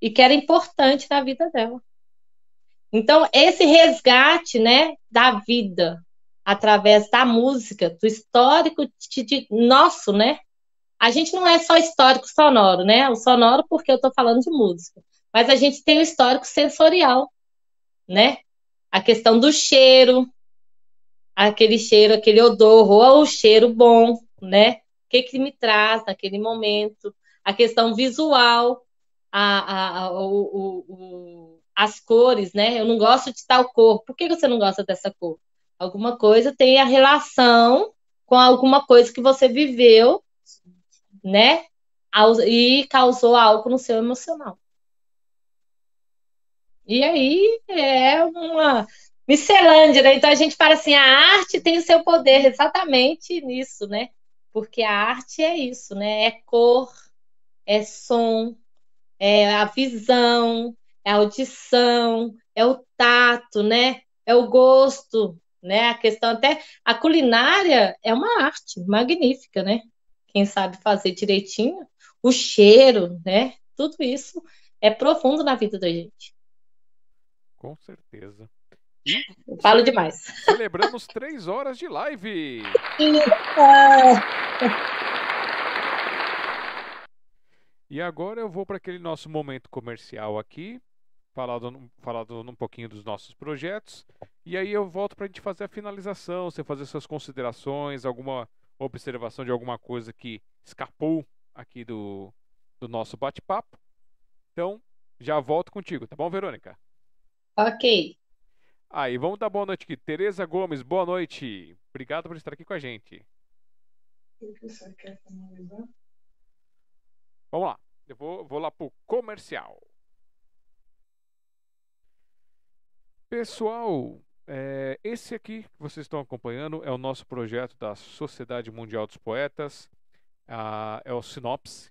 E que era importante na vida dela. Então, esse resgate né, da vida através da música, do histórico de, de, nosso, né? A gente não é só histórico sonoro, né? O sonoro porque eu estou falando de música, mas a gente tem o histórico sensorial, né? A questão do cheiro, aquele cheiro, aquele odor, ou o cheiro bom, né? O que, que me traz naquele momento, a questão visual, a, a, a o, o as cores, né? Eu não gosto de tal cor. Por que você não gosta dessa cor? Alguma coisa tem a relação com alguma coisa que você viveu, né? E causou algo no seu emocional. E aí é uma. Miscelândia, né? Então a gente fala assim, a arte tem o seu poder exatamente nisso, né? Porque a arte é isso, né? É cor, é som, é a visão, é a audição, é o tato, né? É o gosto, né? A questão até a culinária é uma arte magnífica, né? Quem sabe fazer direitinho, o cheiro, né? Tudo isso é profundo na vida da gente. Com certeza. E Eu falo demais. Celebramos três horas de live. E agora eu vou para aquele nosso momento comercial aqui, falando, falando um pouquinho dos nossos projetos. E aí eu volto para a gente fazer a finalização, você fazer suas considerações, alguma observação de alguma coisa que escapou aqui do, do nosso bate-papo. Então, já volto contigo, tá bom, Verônica? Ok. Aí, vamos dar boa noite aqui. Tereza Gomes, boa noite. Obrigado por estar aqui com a gente. Vamos lá. Eu vou, vou lá pro comercial. Pessoal, é, esse aqui que vocês estão acompanhando é o nosso projeto da Sociedade Mundial dos Poetas. Ah, é o Sinopse.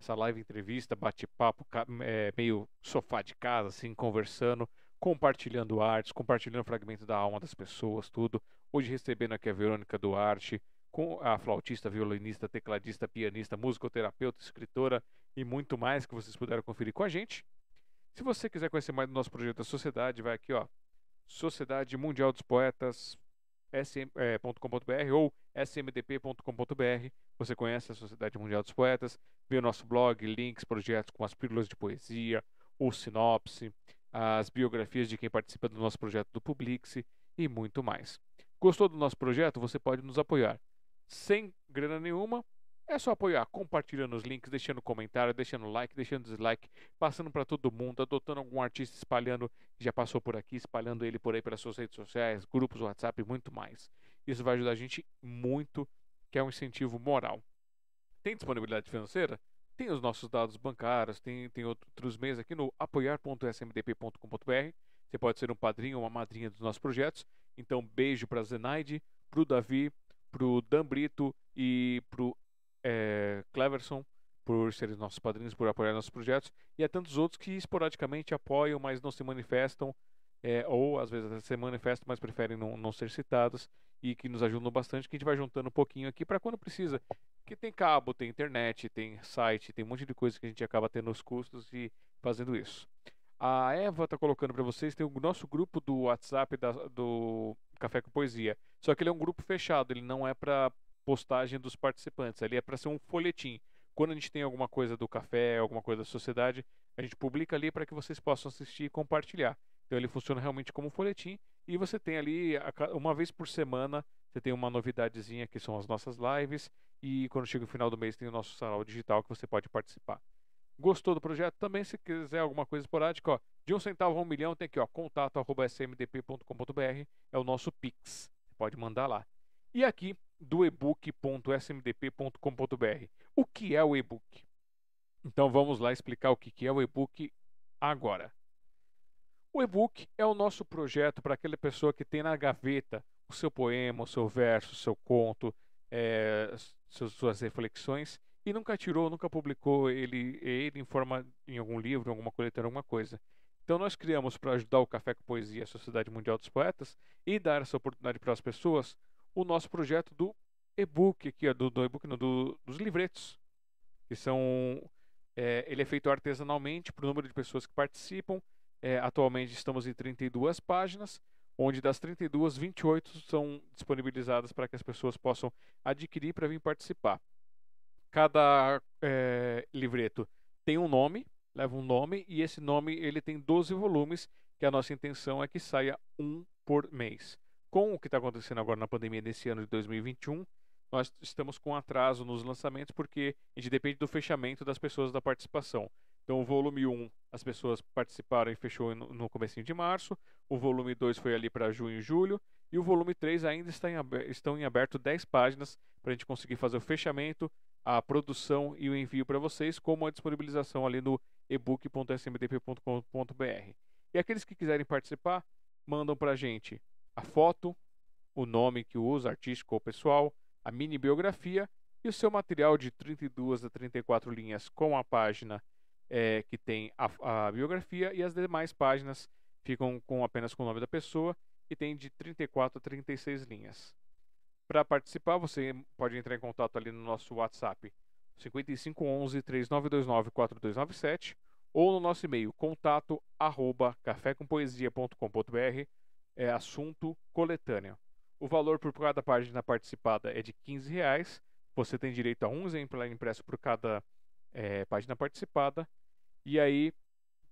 Essa live entrevista, bate-papo, é, meio sofá de casa, assim, conversando compartilhando artes, compartilhando fragmentos da alma das pessoas, tudo. Hoje recebendo aqui a Verônica Duarte, com a flautista, violinista, tecladista, pianista, musicoterapeuta, escritora e muito mais que vocês puderam conferir com a gente. Se você quiser conhecer mais do nosso projeto da sociedade, vai aqui, ó, Sociedade Mundial dos Poetas sm.com.br é, ou smdp.com.br. Você conhece a Sociedade Mundial dos Poetas, vê o nosso blog, links, projetos com as pílulas de poesia, ou sinopse, as biografias de quem participa do nosso projeto do Publix e muito mais. Gostou do nosso projeto? Você pode nos apoiar. Sem grana nenhuma, é só apoiar, compartilhando os links, deixando comentário, deixando like, deixando dislike, passando para todo mundo, adotando algum artista espalhando, já passou por aqui, espalhando ele por aí pelas suas redes sociais, grupos, WhatsApp e muito mais. Isso vai ajudar a gente muito, que é um incentivo moral. Tem disponibilidade financeira? Tem os nossos dados bancários, tem, tem outros meios aqui no apoiar.smdp.com.br. Você pode ser um padrinho ou uma madrinha dos nossos projetos. Então, beijo para Zenaide, para o Davi, para o Dan Brito e para o é, Cleverson por serem nossos padrinhos, por apoiar nossos projetos. E a tantos outros que esporadicamente apoiam, mas não se manifestam. É, ou às vezes se manifestam, mas preferem não, não ser citados e que nos ajudam bastante, que a gente vai juntando um pouquinho aqui para quando precisa. Que tem cabo, tem internet, tem site, tem um monte de coisa que a gente acaba tendo os custos e fazendo isso. A Eva está colocando para vocês, tem o nosso grupo do WhatsApp da, do Café com Poesia. Só que ele é um grupo fechado, ele não é para postagem dos participantes, ele é para ser um folhetim. Quando a gente tem alguma coisa do café, alguma coisa da sociedade, a gente publica ali para que vocês possam assistir e compartilhar. Então ele funciona realmente como um folhetim e você tem ali uma vez por semana você tem uma novidadezinha que são as nossas lives e quando chega o final do mês tem o nosso canal digital que você pode participar. Gostou do projeto? Também se quiser alguma coisa esporádica, ó, de um centavo a um milhão tem aqui, ó, contato@smdp.com.br é o nosso Pix. Você pode mandar lá. E aqui do ebook.smdp.com.br. O que é o e-book? Então vamos lá explicar o que é o e-book agora. O e-book é o nosso projeto para aquela pessoa que tem na gaveta o seu poema, o seu verso, o seu conto, é, suas reflexões e nunca tirou, nunca publicou ele, ele em forma em algum livro, alguma coletânea, alguma coisa. Então nós criamos para ajudar o Café com Poesia, a Sociedade Mundial dos Poetas e dar essa oportunidade para as pessoas o nosso projeto do e-book aqui, do, do e-book, do, dos livretos, que são é, ele é feito artesanalmente para o número de pessoas que participam é, atualmente estamos em 32 páginas, onde das 32, 28 são disponibilizadas para que as pessoas possam adquirir para vir participar. Cada é, livreto tem um nome, leva um nome, e esse nome ele tem 12 volumes, que a nossa intenção é que saia um por mês. Com o que está acontecendo agora na pandemia desse ano de 2021, nós estamos com atraso nos lançamentos porque a gente depende do fechamento das pessoas da participação. Então, o volume 1, as pessoas participaram e fechou no, no comecinho de março. O volume 2 foi ali para junho e julho. E o volume 3 ainda está em, estão em aberto 10 páginas para a gente conseguir fazer o fechamento, a produção e o envio para vocês, como a disponibilização ali no ebook.smdp.com.br. E aqueles que quiserem participar, mandam pra gente a foto, o nome que usa, artístico ou pessoal, a mini biografia e o seu material de 32 a 34 linhas com a página é, que tem a, a, biografia e as demais páginas ficam com apenas com o nome da pessoa e tem de 34 a 36 linhas. Para participar, você pode entrar em contato ali no nosso WhatsApp 5511 3929 4297 ou no nosso e-mail contato arroba cafécompoesia.com.br é assunto coletâneo. O valor por cada página participada é de 15 reais. Você tem direito a um exemplar impresso por cada é, página participada. E aí,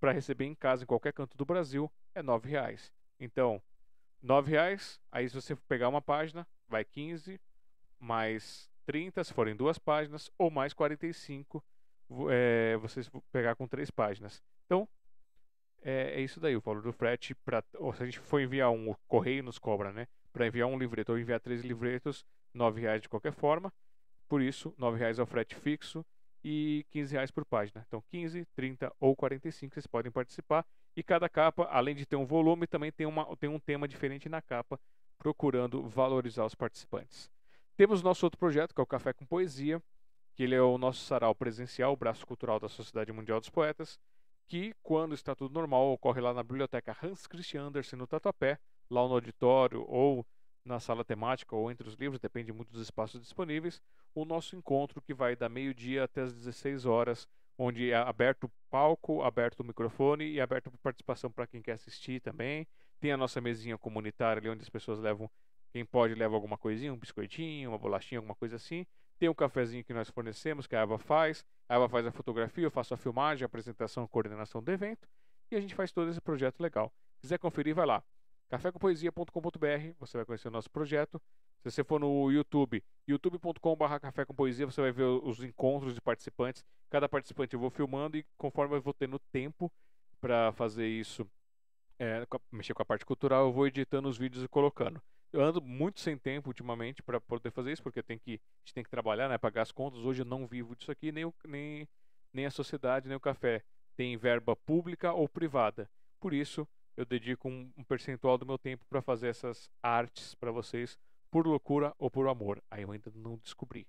para receber em casa em qualquer canto do Brasil, é R$ reais. Então, R$ reais. Aí, se você pegar uma página, vai 15 mais 30, se forem duas páginas, ou mais 45, é, vocês pegar com três páginas. Então, é, é, isso daí, o valor do frete. Pra, ou se a gente for enviar um, o correio nos cobra, né? Para enviar um livreto ou enviar três livretos, R$ reais de qualquer forma. Por isso, R$ reais é o frete fixo e 15 reais por página. Então 15, 30 ou 45 vocês podem participar. E cada capa, além de ter um volume, também tem, uma, tem um tema diferente na capa, procurando valorizar os participantes. Temos nosso outro projeto, que é o Café com Poesia, que ele é o nosso sarau presencial, o braço cultural da Sociedade Mundial dos Poetas, que, quando está tudo normal, ocorre lá na Biblioteca Hans Christian Andersen, no Tatuapé, lá no auditório ou na sala temática ou entre os livros, depende muito dos espaços disponíveis, o nosso encontro que vai da meio-dia até as 16 horas, onde é aberto o palco, aberto o microfone e aberto a participação para quem quer assistir também. Tem a nossa mesinha comunitária ali onde as pessoas levam, quem pode leva alguma coisinha, um biscoitinho, uma bolachinha, alguma coisa assim. Tem um cafezinho que nós fornecemos, que a Eva faz. A Eva faz a fotografia, eu faço a filmagem, a apresentação, a coordenação do evento. E a gente faz todo esse projeto legal. Se quiser conferir, vai lá cafécompoesia.com.br, você vai conhecer o nosso projeto. Se você for no YouTube, youtube.com.br você vai ver os encontros de participantes. Cada participante eu vou filmando e conforme eu vou tendo tempo para fazer isso, é, mexer com a parte cultural, eu vou editando os vídeos e colocando. Eu ando muito sem tempo ultimamente para poder fazer isso, porque tem que, a gente tem que trabalhar, né, pagar as contas. Hoje eu não vivo disso aqui, nem, o, nem, nem a sociedade, nem o café tem verba pública ou privada. Por isso, eu dedico um, um percentual do meu tempo para fazer essas artes para vocês por loucura ou por amor. Aí eu ainda não descobri.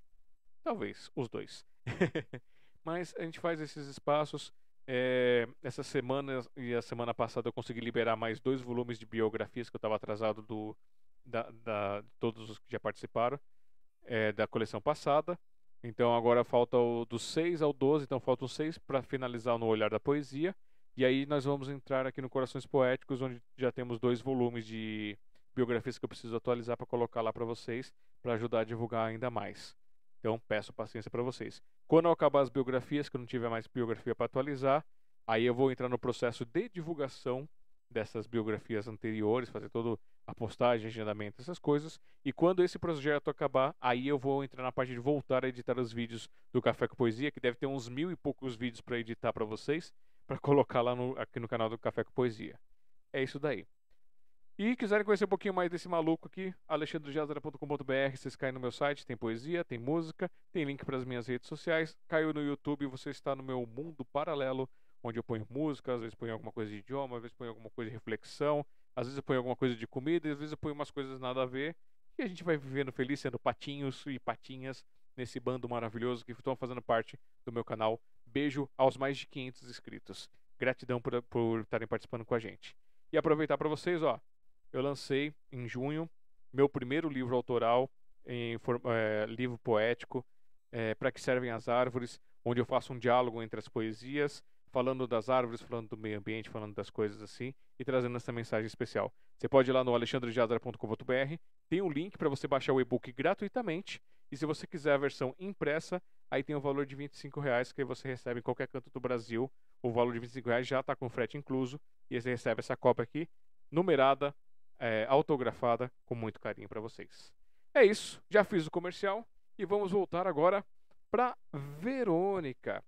Talvez os dois. [LAUGHS] Mas a gente faz esses espaços. É, essa semana e a semana passada eu consegui liberar mais dois volumes de biografias que eu estava atrasado do, da, da, todos os que já participaram é, da coleção passada. Então agora falta o do 6 ao 12, então faltam seis para finalizar no Olhar da Poesia. E aí nós vamos entrar aqui no Corações Poéticos, onde já temos dois volumes de biografias que eu preciso atualizar para colocar lá para vocês, para ajudar a divulgar ainda mais. Então peço paciência para vocês. Quando eu acabar as biografias, que eu não tiver mais biografia para atualizar, aí eu vou entrar no processo de divulgação dessas biografias anteriores, fazer toda a postagem, agendamento, essas coisas. E quando esse projeto acabar, aí eu vou entrar na parte de voltar a editar os vídeos do Café com Poesia, que deve ter uns mil e poucos vídeos para editar para vocês para colocar lá no, aqui no canal do Café com Poesia. É isso daí. E quiserem conhecer um pouquinho mais desse maluco aqui, alexandrejazara.com.br, vocês caem no meu site, tem poesia, tem música, tem link para as minhas redes sociais. Caiu no YouTube, você está no meu mundo paralelo, onde eu ponho música, às vezes ponho alguma coisa de idioma, às vezes ponho alguma coisa de reflexão, às vezes eu ponho alguma coisa de comida, às vezes eu ponho umas coisas nada a ver. E a gente vai vivendo feliz, sendo patinhos e patinhas nesse bando maravilhoso que estão fazendo parte do meu canal. Beijo aos mais de 500 inscritos. Gratidão por, estarem participando com a gente. E aproveitar para vocês, ó, eu lancei em junho meu primeiro livro autoral, em é, livro poético, é, para que servem as árvores, onde eu faço um diálogo entre as poesias, falando das árvores, falando do meio ambiente, falando das coisas assim e trazendo essa mensagem especial. Você pode ir lá no alexandrejazara.com.br, tem um link para você baixar o e-book gratuitamente e se você quiser a versão impressa, aí tem o valor de 25 reais que você recebe em qualquer canto do Brasil. O valor de 25 reais já está com frete incluso e você recebe essa cópia aqui, numerada, é, autografada, com muito carinho para vocês. É isso, já fiz o comercial e vamos voltar agora para Verônica.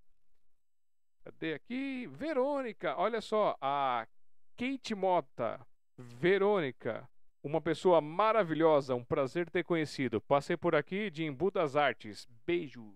Cadê aqui? Verônica, olha só, a Kate Mota. Verônica, uma pessoa maravilhosa, um prazer ter conhecido. Passei por aqui de Embu das Artes. Beijo.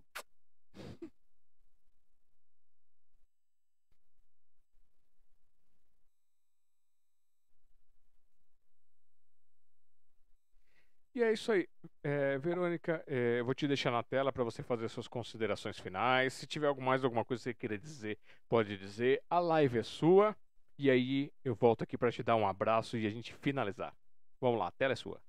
E é isso aí. É, Verônica, é, eu vou te deixar na tela para você fazer suas considerações finais. Se tiver algo mais, alguma coisa que você queira dizer, pode dizer. A live é sua. E aí eu volto aqui para te dar um abraço e a gente finalizar. Vamos lá, a tela é sua.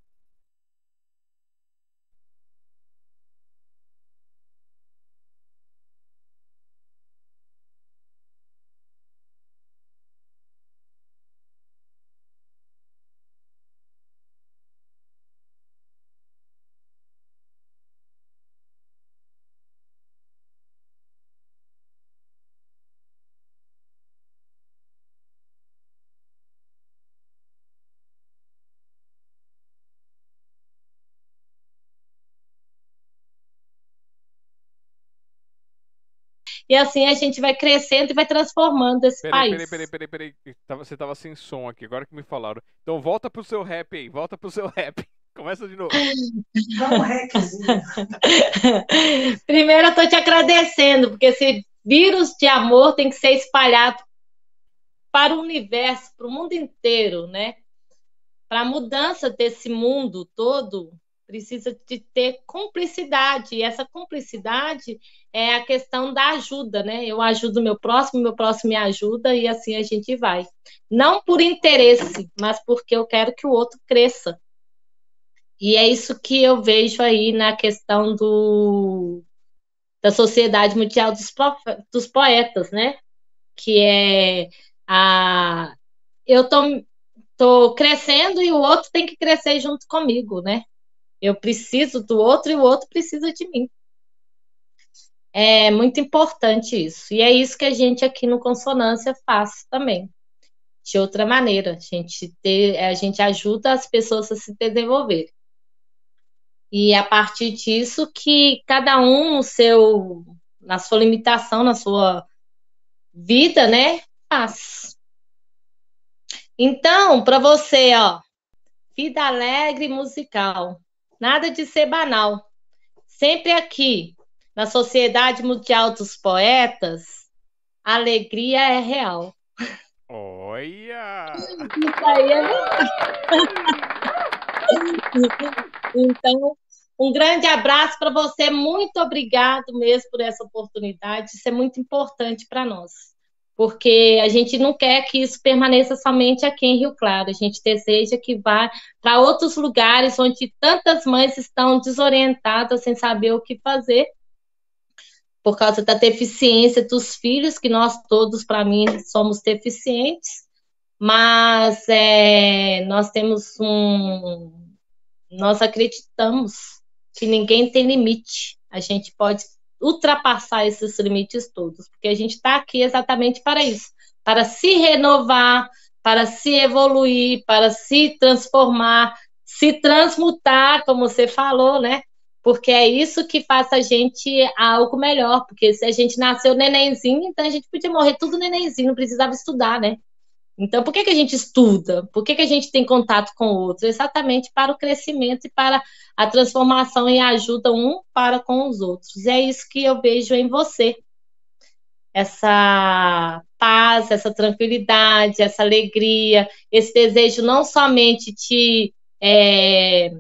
E assim a gente vai crescendo e vai transformando esse Peraí, país. peraí, peraí, peraí, peraí. Tava- Você tava sem som aqui, agora que me falaram. Então volta pro seu rap aí, volta pro seu [LAUGHS] rap. Começa de novo. Dá um reczinho. Primeiro eu tô te agradecendo, porque esse vírus de amor tem que ser espalhado para o universo, para o mundo inteiro, né? Para a mudança desse mundo todo, precisa de ter cumplicidade, e essa cumplicidade é a questão da ajuda, né? Eu ajudo meu próximo, meu próximo me ajuda, e assim a gente vai. Não por interesse, mas porque eu quero que o outro cresça. E é isso que eu vejo aí na questão do, da Sociedade Mundial dos, Profe- dos Poetas, né? Que é a. Eu tô, tô crescendo e o outro tem que crescer junto comigo, né? Eu preciso do outro e o outro precisa de mim. É muito importante isso. E é isso que a gente aqui no Consonância faz também. De outra maneira, a gente, ter, a gente ajuda as pessoas a se desenvolver. E a partir disso que cada um no seu, na sua limitação, na sua vida, né, faz. Então, para você, ó, vida alegre musical. Nada de ser banal. Sempre aqui, na Sociedade Mundial dos Poetas, a alegria é real. Olha! Isso aí é. Então, um grande abraço para você. Muito obrigado mesmo por essa oportunidade. Isso é muito importante para nós. Porque a gente não quer que isso permaneça somente aqui em Rio Claro. A gente deseja que vá para outros lugares onde tantas mães estão desorientadas, sem saber o que fazer, por causa da deficiência dos filhos, que nós todos, para mim, somos deficientes. Mas é, nós temos um. Nós acreditamos que ninguém tem limite. A gente pode ultrapassar esses limites todos, porque a gente está aqui exatamente para isso para se renovar, para se evoluir, para se transformar, se transmutar, como você falou, né? Porque é isso que faz a gente algo melhor. Porque se a gente nasceu nenenzinho, então a gente podia morrer tudo nenenzinho, não precisava estudar, né? Então, por que, que a gente estuda? Por que, que a gente tem contato com o outro? Exatamente para o crescimento e para a transformação e a ajuda um para com os outros. E é isso que eu vejo em você. Essa paz, essa tranquilidade, essa alegria, esse desejo não somente de é,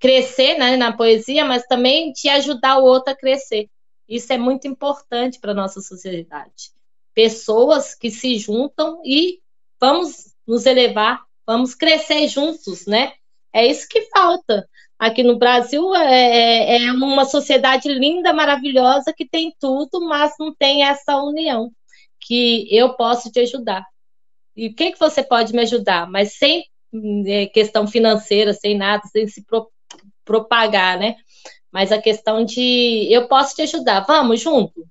crescer né, na poesia, mas também de ajudar o outro a crescer. Isso é muito importante para a nossa sociedade. Pessoas que se juntam e vamos nos elevar, vamos crescer juntos, né? É isso que falta. Aqui no Brasil é, é uma sociedade linda, maravilhosa, que tem tudo, mas não tem essa união que eu posso te ajudar. E o que, que você pode me ajudar? Mas sem é, questão financeira, sem nada, sem se pro, propagar, né? Mas a questão de eu posso te ajudar, vamos junto?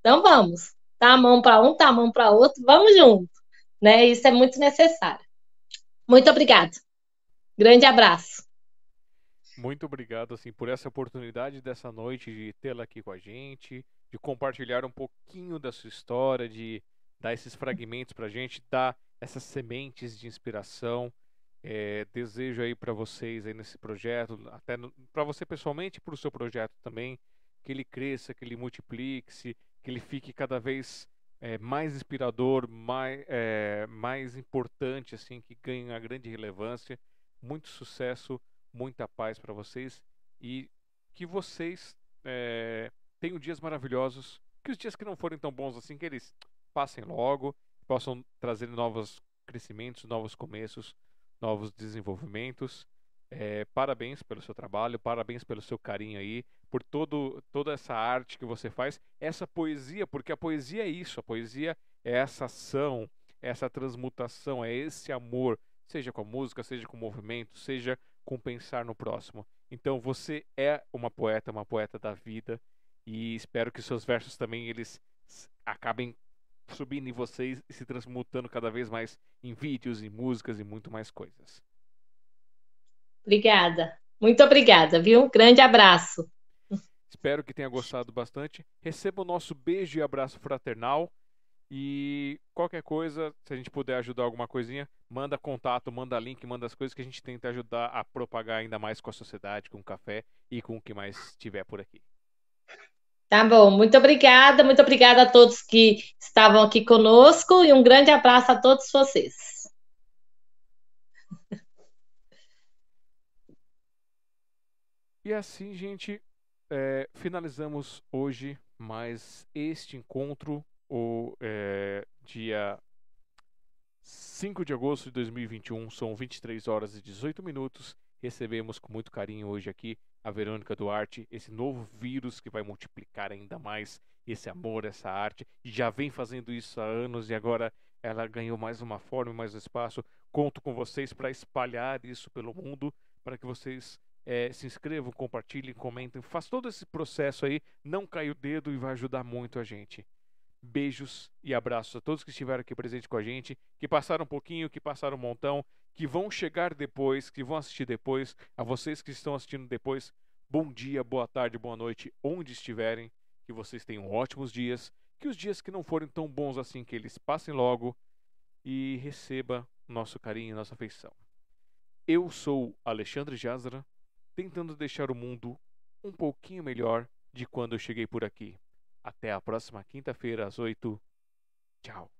Então vamos. Tá a mão para um, tá a mão para outro, vamos junto né? Isso é muito necessário. Muito obrigado. Grande abraço. Muito obrigado assim por essa oportunidade dessa noite de tê-la aqui com a gente, de compartilhar um pouquinho da sua história, de dar esses fragmentos para a gente, dar essas sementes de inspiração. É, desejo aí para vocês aí nesse projeto, até para você pessoalmente para o seu projeto também, que ele cresça, que ele multiplique-se, que ele fique cada vez é, mais inspirador, mais, é, mais importante, assim, que ganhe uma grande relevância. Muito sucesso, muita paz para vocês e que vocês é, tenham dias maravilhosos. Que os dias que não forem tão bons assim, que eles passem logo, possam trazer novos crescimentos, novos começos, novos desenvolvimentos. É, parabéns pelo seu trabalho, parabéns pelo seu carinho aí, por todo, toda essa arte que você faz, essa poesia, porque a poesia é isso, a poesia é essa ação, é essa transmutação, é esse amor, seja com a música, seja com o movimento, seja com pensar no próximo. Então você é uma poeta, uma poeta da vida, e espero que seus versos também eles acabem subindo em vocês e se transmutando cada vez mais em vídeos, em músicas e muito mais coisas. Obrigada. Muito obrigada, viu? Grande abraço. Espero que tenha gostado bastante. Receba o nosso beijo e abraço fraternal. E qualquer coisa, se a gente puder ajudar alguma coisinha, manda contato, manda link, manda as coisas que a gente tenta ajudar a propagar ainda mais com a sociedade, com o café e com o que mais tiver por aqui. Tá bom, muito obrigada, muito obrigada a todos que estavam aqui conosco e um grande abraço a todos vocês. E assim, gente, é, finalizamos hoje mais este encontro, o é, dia 5 de agosto de 2021, são 23 horas e 18 minutos. Recebemos com muito carinho hoje aqui a Verônica Duarte, esse novo vírus que vai multiplicar ainda mais esse amor, essa arte, já vem fazendo isso há anos e agora ela ganhou mais uma forma, mais um espaço. Conto com vocês para espalhar isso pelo mundo, para que vocês é, se inscrevam, compartilhem, comentem, faz todo esse processo aí, não cai o dedo e vai ajudar muito a gente. Beijos e abraços a todos que estiveram aqui presentes com a gente, que passaram um pouquinho, que passaram um montão, que vão chegar depois, que vão assistir depois, a vocês que estão assistindo depois, bom dia, boa tarde, boa noite, onde estiverem, que vocês tenham ótimos dias, que os dias que não forem tão bons assim, que eles passem logo. E receba nosso carinho e nossa afeição. Eu sou Alexandre Jazara, tentando deixar o mundo um pouquinho melhor de quando eu cheguei por aqui. Até a próxima quinta-feira às 8. Tchau.